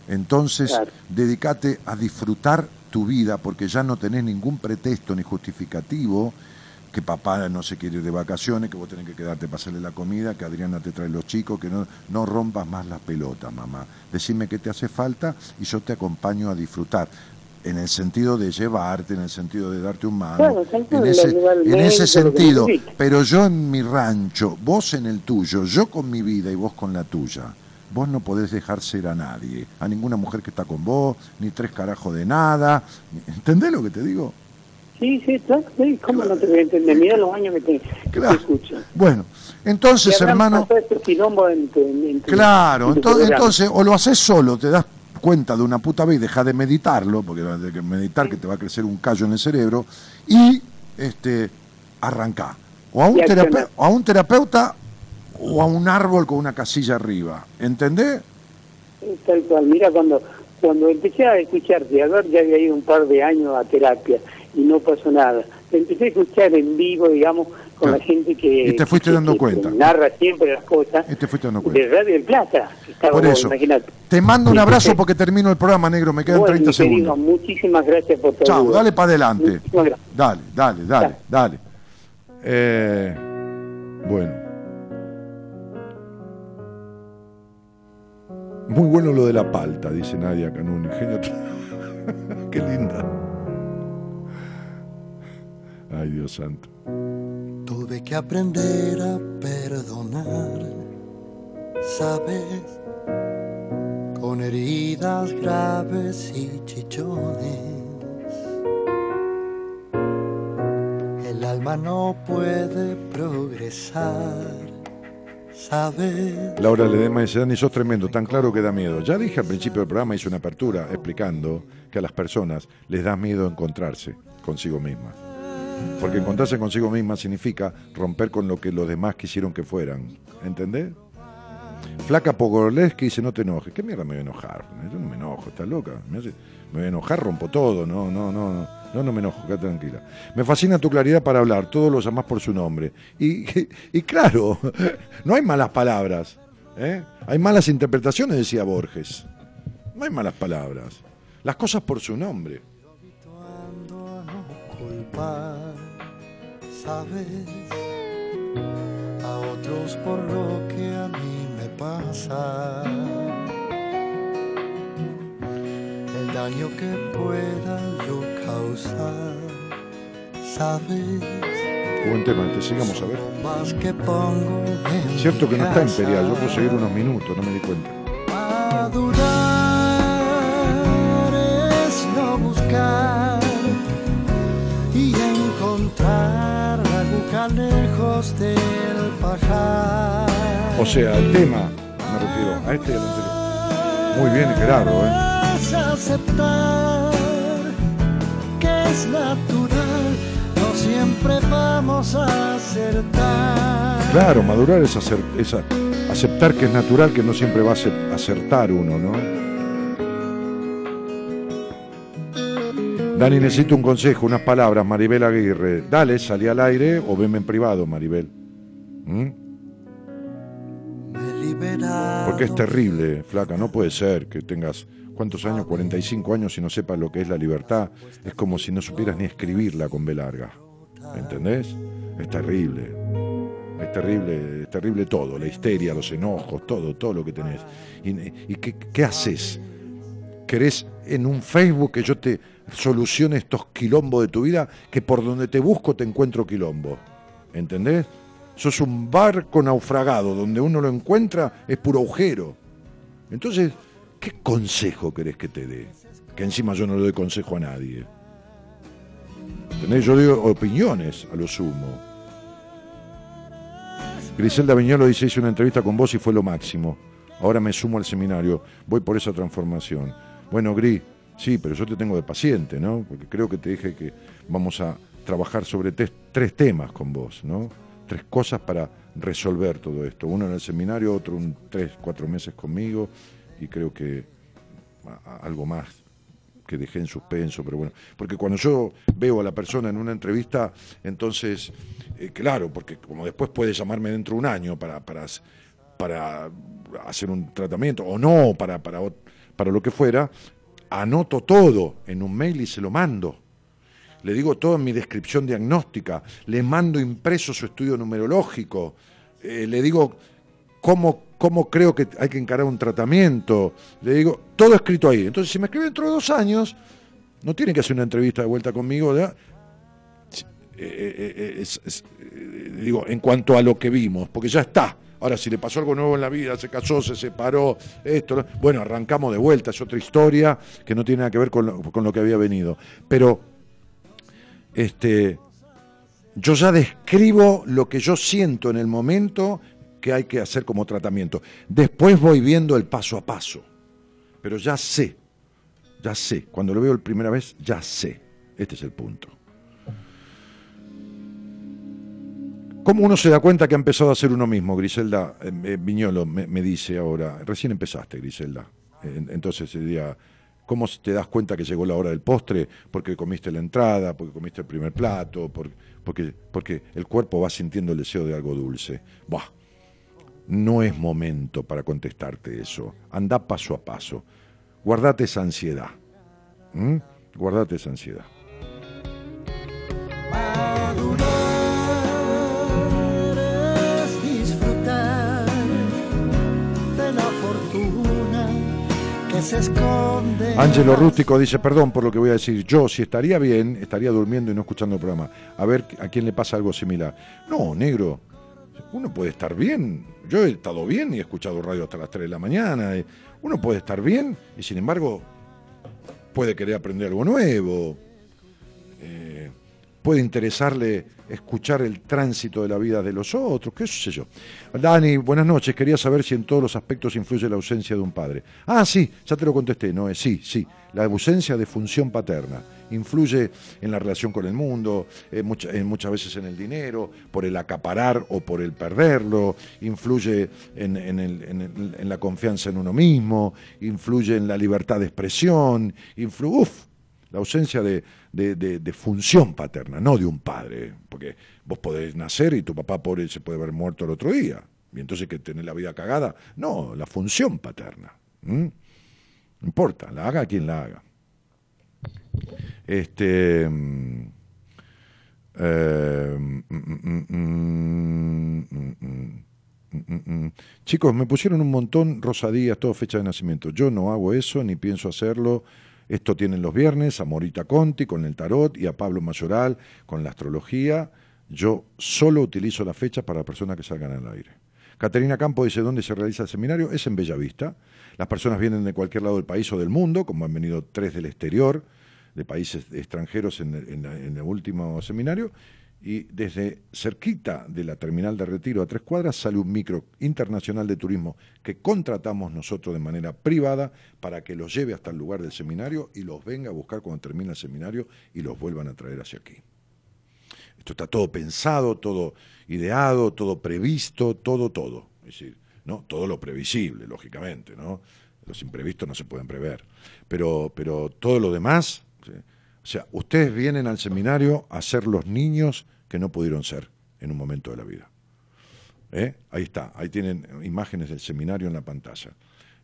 Entonces, Claro. dedícate a disfrutar tu vida porque ya no tenés ningún pretexto ni justificativo que papá no se quiere ir de vacaciones, que vos tenés que quedarte para hacerle la comida, que Adriana te trae los chicos, que no, no rompas más las pelotas, mamá. Decime qué te hace falta y yo te acompaño a disfrutar. En el sentido de llevarte, en el sentido de darte un mano, Claro, en ese, en sentido. Pero yo en mi rancho, vos en el tuyo, yo con mi vida y vos con la tuya. Vos no podés dejar ser a nadie, a ninguna mujer que está con vos, ni tres carajos de nada. ¿Entendés lo que te digo? Sí, sí, claro, sí, ¿cómo no te voy a entender? Mira los años que te, Claro. escucho. Bueno, entonces, hermano, entre- claro, en tu entonces, entonces o lo haces solo, te das cuenta de una puta vez y dejas de meditarlo, porque que meditar que te va a crecer un callo en el cerebro, y este arrancá. A un, o a un terapeuta o a un árbol con una casilla arriba. ¿Entendés? Tal cual, mira, cuando cuando empecé a escucharte, a ver, ya había ido un par de años a terapia y no pasó nada. Te empecé a escuchar en vivo, digamos, con Claro. la gente que, Y te fuiste que- dando que cuenta. narra siempre las cosas Y te fuiste dando cuenta. de Radio del Plata. estaba Por eso. Te mando un abrazo porque termino el programa, negro. Me quedan Bueno, 30 mi querido, segundos. muchísimas gracias por tu Chao, ayuda. dale para adelante. Dale, dale, dale, dale. Eh, bueno. Muy bueno lo de la palta, dice Nadia Canún. Ingenio. Qué linda. Ay, Dios santo. Tuve que aprender a perdonar, ¿sabes? Con heridas graves y chichones. El alma no puede progresar, ¿sabes? Laura Ledema dice, Dani, sos tremendo, tan claro que da miedo. Ya dije al principio del programa, hice una apertura explicando que a las personas les da miedo encontrarse consigo mismas. Porque encontrarse consigo misma significa romper con lo que los demás quisieron que fueran. ¿Entendés? Flaca Pogorleski dice, no te enojes. ¿Qué mierda me voy a enojar? Yo no me enojo, estás loca. Me, me voy a enojar, rompo todo. No, no, no, no. No, no me enojo, quédate tranquila. Me fascina tu claridad para hablar, todos los llamás por su nombre. Y, y claro, no hay malas palabras. ¿eh? Hay malas interpretaciones, decía Borges. No hay malas palabras. Las cosas por su nombre. ¿sabes? A otros por lo que a mí me pasa. El daño que pueda yo causar, ¿sabes? Buen tema, te sigamos a ver. Más que pongo en Cierto que no está imperial, yo puedo seguir unos minutos, no me di cuenta. Madurar es no buscar y encontrar aguja lejos del pajar. O sea, el tema, me refiero a este y al anterior. Muy bien, Gerardo, ¿eh? Aceptar que es natural, no siempre vamos a acertar. Claro, madurar es, hacer, es aceptar que es natural, que no siempre va a ace- acertar uno, ¿no? Dani, necesito un consejo, unas palabras, Maribel Aguirre. Dale, salí al aire o veme en privado, Maribel. ¿Mm? Porque es terrible, flaca, no puede ser que tengas, ¿cuántos años? 45 años y no sepas lo que es la libertad. Es como si no supieras ni escribirla con B larga. ¿Entendés? Es terrible. Es terrible, es terrible todo, la histeria, los enojos, todo, todo lo que tenés. ¿Y, qué haces? ¿Querés en un Facebook que yo te solucione estos quilombos de tu vida? Que por donde te busco te encuentro quilombo. ¿Entendés? Sos un barco naufragado, donde uno lo encuentra es puro agujero. Entonces, ¿qué consejo querés que te dé? Que encima yo no le doy consejo a nadie. ¿Entendés? Yo doy opiniones a lo sumo. Griselda Viñolo dice, hice una entrevista con vos y fue lo máximo. Ahora me sumo al seminario, voy por esa transformación. Bueno, Gris, sí, pero yo te tengo de paciente, ¿no? Porque creo que te dije que vamos a trabajar sobre tres, temas con vos, ¿no? Tres cosas para resolver todo esto. Uno en el seminario, otro un tres, cuatro meses conmigo y creo que algo más que dejé en suspenso, pero bueno, porque cuando yo veo a la persona en una entrevista, entonces, eh, claro, porque como después puede llamarme dentro de un año para, para, para hacer un tratamiento, o no, para, para, para lo que fuera, anoto todo en un mail y se lo mando. Le digo todo en mi descripción diagnóstica, le mando impreso su estudio numerológico, eh, le digo cómo, cómo creo que hay que encarar un tratamiento, le digo todo escrito ahí. Entonces, si me escribe dentro de dos años, no tiene que hacer una entrevista de vuelta conmigo, ¿verdad? Eh, eh, digo, en cuanto a lo que vimos, porque ya está. Ahora, si le pasó algo nuevo en la vida, se casó, se separó, esto, bueno, arrancamos de vuelta, es otra historia que no tiene nada que ver con lo, con lo que había venido. Pero este, yo ya describo lo que yo siento en el momento que hay que hacer como tratamiento. Después voy viendo el paso a paso, pero ya sé, ya sé, cuando lo veo la primera vez, ya sé. Este es el punto. ¿Cómo uno se da cuenta que ha empezado a ser uno mismo? Griselda eh, eh, Viñolo me, dice ahora, recién empezaste, Griselda. En- Entonces sería, ¿cómo te das cuenta que llegó la hora del postre? Porque comiste la entrada, porque comiste el primer plato, por- porque, el cuerpo va sintiendo el deseo de algo dulce. Buah, no es momento para contestarte eso. Anda paso a paso. Guardate esa ansiedad. Guardate esa ansiedad. Ángelo Rústico dice, perdón por lo que voy a decir, yo si estaría bien, estaría durmiendo y no escuchando el programa. A ver a quién le pasa algo similar. No, negro, uno puede estar bien. Yo he estado bien y he escuchado radio hasta las 3 de la mañana. Uno puede estar bien y sin embargo puede querer aprender algo nuevo. Eh, puede interesarle escuchar el tránsito de la vida de los otros, qué sé yo. Dani, buenas noches. Quería saber si en todos los aspectos influye la ausencia de un padre. Ah, sí, ya te lo contesté, no es sí, sí. La ausencia de función paterna influye en la relación con el mundo, mucha- eh, muchas veces en el dinero, por el acaparar o por el perderlo, influye en, en el- en en la confianza en uno mismo, influye en la libertad de expresión, influye, uf, la ausencia de, función paterna, no de un padre, porque vos podés nacer y tu papá pobre se puede haber muerto el otro día, y entonces que tenés la vida cagada, no, la función paterna, no importa, la haga quien la haga. Este. Chicos, me pusieron un montón rosadías, todo fecha de nacimiento. Yo no hago eso, ni pienso hacerlo, esto tienen los viernes a Morita Conti con el tarot y a Pablo Mayoral con la astrología. Yo solo utilizo la fecha para personas que salgan al aire. Caterina Campo dice, ¿dónde se realiza el seminario? Es en Bellavista. Las personas vienen de cualquier lado del país o del mundo, como han venido tres del exterior, de países extranjeros en el último seminario, y desde cerquita de la terminal de retiro a tres cuadras sale un micro internacional de turismo que contratamos nosotros de manera privada para que los lleve hasta el lugar del seminario y los venga a buscar cuando termine el seminario y los vuelvan a traer hacia aquí. Esto está todo pensado, todo ideado, todo previsto, todo, todo. Es decir, ¿no? Todo lo previsible, lógicamente, ¿no? Los imprevistos no se pueden prever. Pero, pero todo lo demás. O sea, ustedes vienen al seminario a ser los niños que no pudieron ser en un momento de la vida. ¿Eh? Ahí está, ahí tienen imágenes del seminario en la pantalla.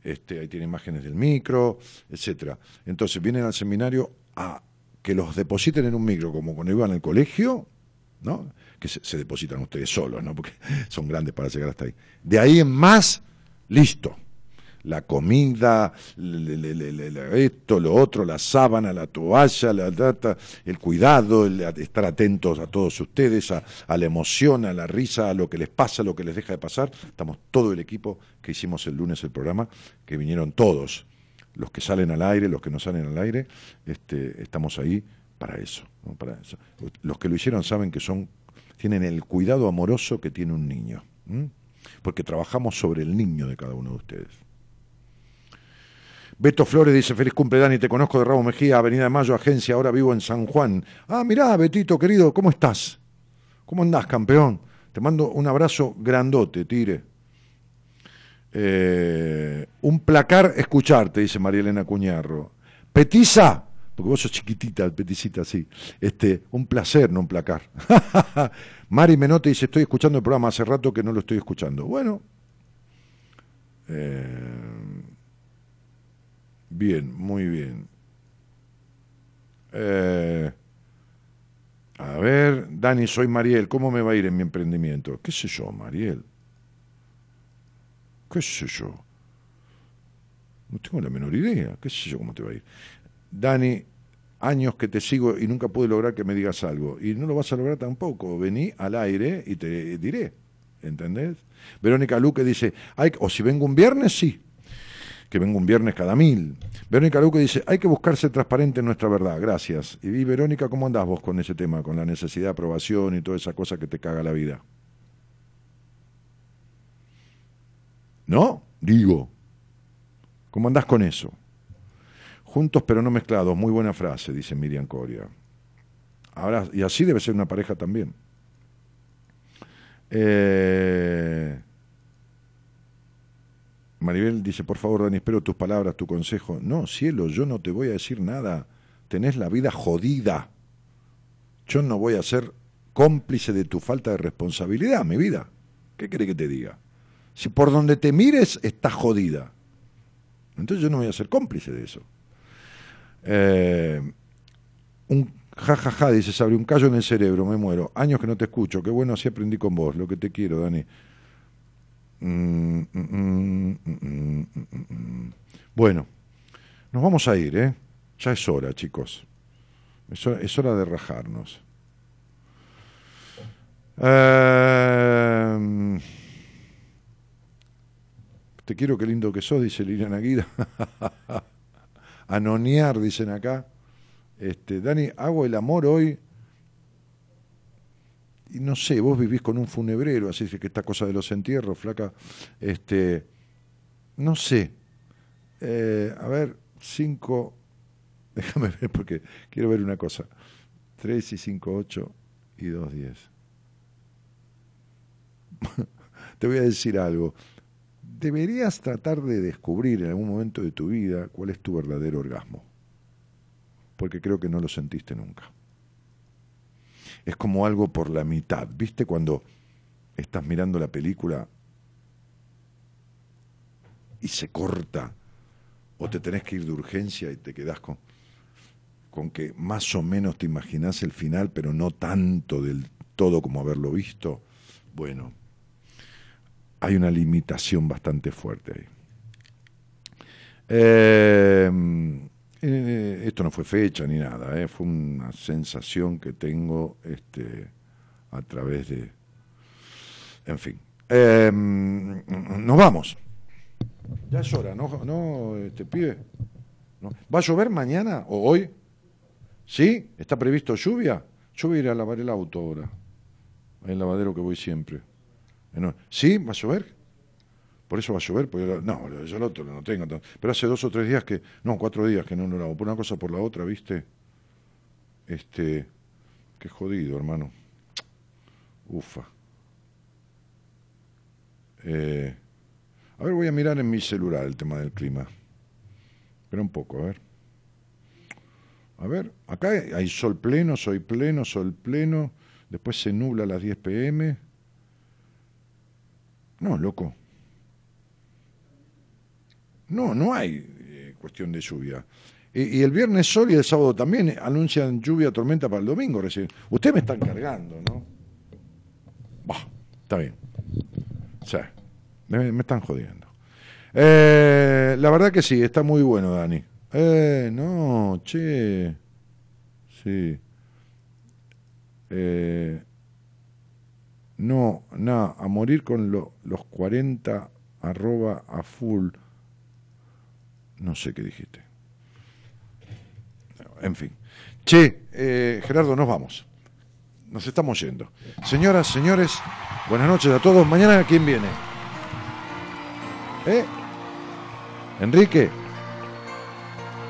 Este, ahí tienen imágenes del micro, etcétera. Entonces vienen al seminario a que los depositen en un micro, como cuando iban al colegio, ¿no? Que se, depositan ustedes solos, ¿no? Porque son grandes para llegar hasta ahí. De ahí en más, listo. La comida, esto, lo otro, la sábana, la toalla, la data, el cuidado, el estar atentos a todos ustedes, a, la emoción, a la risa, a lo que les pasa, a lo que les deja de pasar. Estamos todo el equipo que hicimos el lunes el programa, que vinieron todos, los que salen al aire, los que no salen al aire, este, estamos ahí para eso. Los que lo hicieron saben que son, tienen el cuidado amoroso que tiene un niño, porque trabajamos sobre el niño de cada uno de ustedes. Beto Flores dice, feliz cumple Dani, te conozco de Rabo Mejía, Avenida de Mayo, agencia, ahora vivo en San Juan. Ah, mirá, Betito, querido, ¿cómo estás? ¿Cómo andás, campeón? Te mando un abrazo grandote, tire. Eh, un placar escucharte, dice María Elena Cuñarro. Petiza, porque vos sos chiquitita, peticita, sí. Este, un placer, no un placar. Mari Menote dice, estoy escuchando el programa hace rato que no lo estoy escuchando. Bueno. Eh, bien, muy bien. Eh, a ver, Dani, soy Mariel, ¿cómo me va a ir en mi emprendimiento? ¿Qué sé yo, Mariel? ¿Qué sé yo? No tengo la menor idea. ¿Qué sé yo cómo te va a ir? Dani, años que te sigo y nunca pude lograr que me digas algo. Y no lo vas a lograr tampoco. Vení al aire y te diré. ¿Entendés? Verónica Luque dice, Ay, o si vengo un viernes, sí. Que vengo un viernes cada mil. Verónica Luque dice, hay que buscarse transparente en nuestra verdad, gracias. Y, y Verónica, ¿cómo andás vos con ese tema, con la necesidad de aprobación y toda esa cosa que te caga la vida? ¿No? Digo. ¿Cómo andás con eso? Juntos pero no mezclados, muy buena frase, dice Miriam Coria. Ahora, y así debe ser una pareja también. Eh, Maribel dice, por favor, Dani, espero tus palabras, tu consejo. No, cielo, yo no te voy a decir nada. Tenés la vida jodida. Yo no voy a ser cómplice de tu falta de responsabilidad, mi vida. ¿Qué quiere que te diga? Si por donde te mires estás jodida. Entonces yo no voy a ser cómplice de eso. Eh, un jajaja, dice Sabri, un callo en el cerebro, me muero. Años que no te escucho, qué bueno, así aprendí con vos, lo que te quiero, Dani. Bueno, nos vamos a ir, ¿eh? Ya es hora, chicos. Es hora, de rajarnos. Eh, te quiero, qué lindo que sos, dice Liliana Guida. Anonear, dicen acá. Este, Dani, hago el amor hoy. Y no sé, vos vivís con un funebrero, así que esta cosa de los entierros, flaca. Este, no sé. Eh, a ver, cinco. Déjame ver porque quiero ver una cosa. Tres y cinco, ocho y dos, diez. Te voy a decir algo deberías tratar de descubrir en algún momento de tu vida cuál es tu verdadero orgasmo, porque creo que no lo sentiste nunca. Es como algo por la mitad, ¿viste? Cuando estás mirando la película y se corta, o te tenés que ir de urgencia y te quedás con, con que más o menos te imaginás el final, pero no tanto del todo como haberlo visto. Bueno, hay una limitación bastante fuerte ahí. Eh, eh, esto no fue fecha ni nada, eh, fue una sensación que tengo este, a través de... En fin. nos vamos. Ya es hora, ¿no? no este, pide. ¿Va a llover mañana o hoy? ¿Sí? ¿Está previsto lluvia? Yo voy a ir a lavar el auto ahora. El lavadero que voy siempre. ¿Sí? ¿Va a llover? Por eso va a llover, porque no, yo el otro no tengo. Pero hace dos o tres días que, no, cuatro días que no lo hago. Por una cosa por la otra, ¿viste? Este, qué jodido, hermano. Ufa. Eh, a ver, voy a mirar en mi celular el tema del clima. Espera un poco, a ver. A ver, acá hay sol pleno, soy pleno, sol pleno. Después se nubla a las 10 pm. No, loco. No, no hay eh, cuestión de lluvia. Y, el viernes sol y el sábado también eh, anuncian lluvia, tormenta para el domingo recién. Ustedes me están cargando, ¿no? Bah, está bien. O me, están jodiendo. Eh, la verdad que sí, está muy bueno, Dani. Eh, no, che. Sí. Eh, no, nada, a morir con los 40 arroba a full. No sé qué dijiste. En fin. Che, eh, Gerardo, nos vamos. Nos estamos yendo. Señoras, señores, buenas noches a todos. Mañana, ¿quién viene? ¿Eh? Enrique.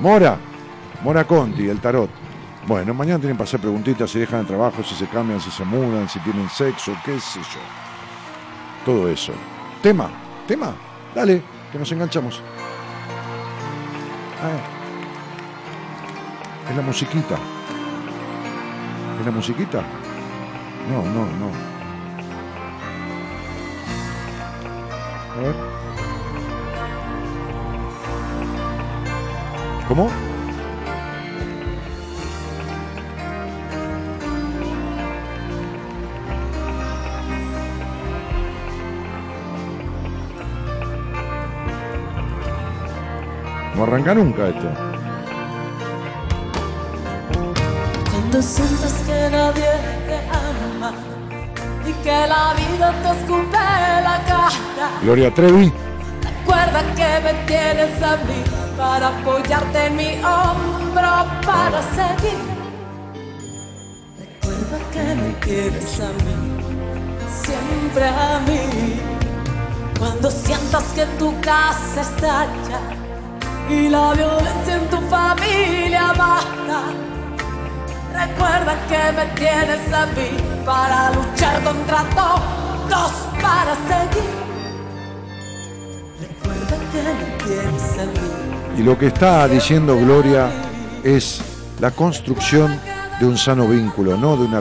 Mora. Mora Conti, el tarot. Bueno, mañana tienen para hacer preguntitas si dejan el trabajo, si se cambian, si se mudan, si tienen sexo, qué sé yo. Todo eso. Tema, tema. Dale, que nos enganchamos. Ah, es la musiquita. ¿Es la musiquita? No, no, no. ¿Cómo? No arranca nunca esto. Cuando sientas que nadie te ama y que la vida te escupe la cara. Gloria Trevi. Recuerda que me tienes a mí para apoyarte en mi hombro para seguir. Recuerda que me quieres a mí, siempre a mí. Cuando sientas que tu casa estalla y la violencia en tu familia baja. Recuerda que me tienes a mí para luchar contra todos, para seguir. Recuerda que me tienes a mí. Y lo que está diciendo Gloria es la construcción de un sano vínculo, no de una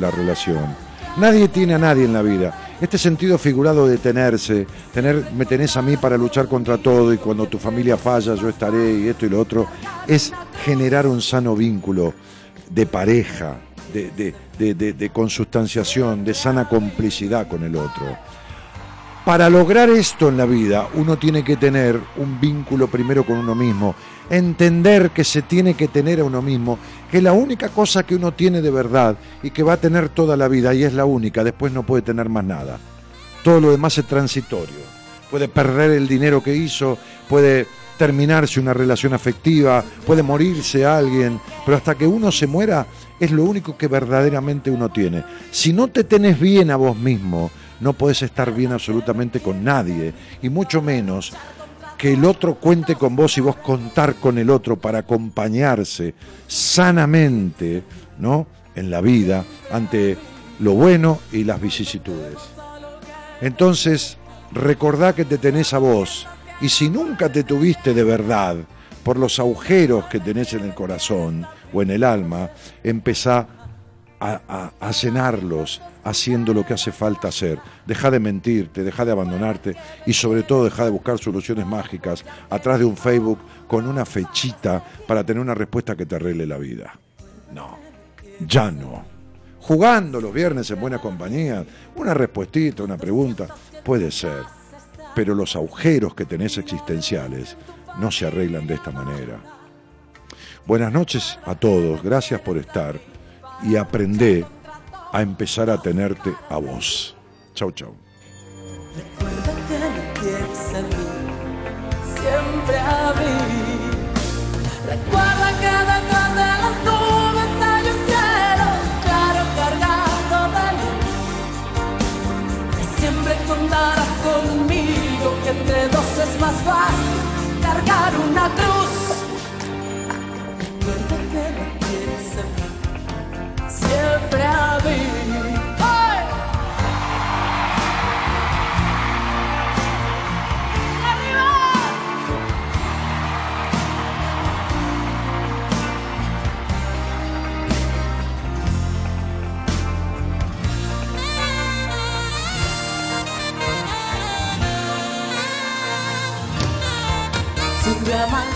la relación. Nadie tiene a nadie en la vida. Este sentido figurado de tenerse, tener, me tenés a mí para luchar contra todo y cuando tu familia falla yo estaré y esto y lo otro, es generar un sano vínculo de pareja, de, de- de- de- de consustanciación, de sana complicidad con el otro. Para lograr esto en la vida, uno tiene que tener un vínculo primero con uno mismo, entender que se tiene que tener a uno mismo, que la única cosa que uno tiene de verdad y que va a tener toda la vida, y es la única, después no puede tener más nada. Todo lo demás es transitorio. Puede perder el dinero que hizo, puede terminarse una relación afectiva, puede morirse alguien, pero hasta que uno se muera es lo único que verdaderamente uno tiene. Si no te tenés bien a vos mismo, no podés estar bien absolutamente con nadie, y mucho menos que el otro cuente con vos y vos contar con el otro para acompañarse sanamente, ¿no? En la vida ante lo bueno y las vicisitudes. Entonces, recordá que te tenés a vos y si nunca te tuviste de verdad por los agujeros que tenés en el corazón o en el alma, empezá a, a- a llenarlos haciendo lo que hace falta hacer. Deja de mentirte, deja de abandonarte y sobre todo deja de buscar soluciones mágicas atrás de un Facebook con una fechita para tener una respuesta que te arregle la vida. No, ya no. Jugando los viernes en buena compañía, una respuestita, una pregunta, puede ser. Pero los agujeros que tenés existenciales no se arreglan de esta manera. Buenas noches a todos, gracias por estar y aprendé a empezar a tenerte a vos. Chau, chau. Recuerda que me tienes a mí, siempre a mí. Recuerda que detrás de las nubes hay un cielo claro cargado de luz. Que siempre contarás conmigo, que entre dos es más fácil cargar una cruz. baby. Grandma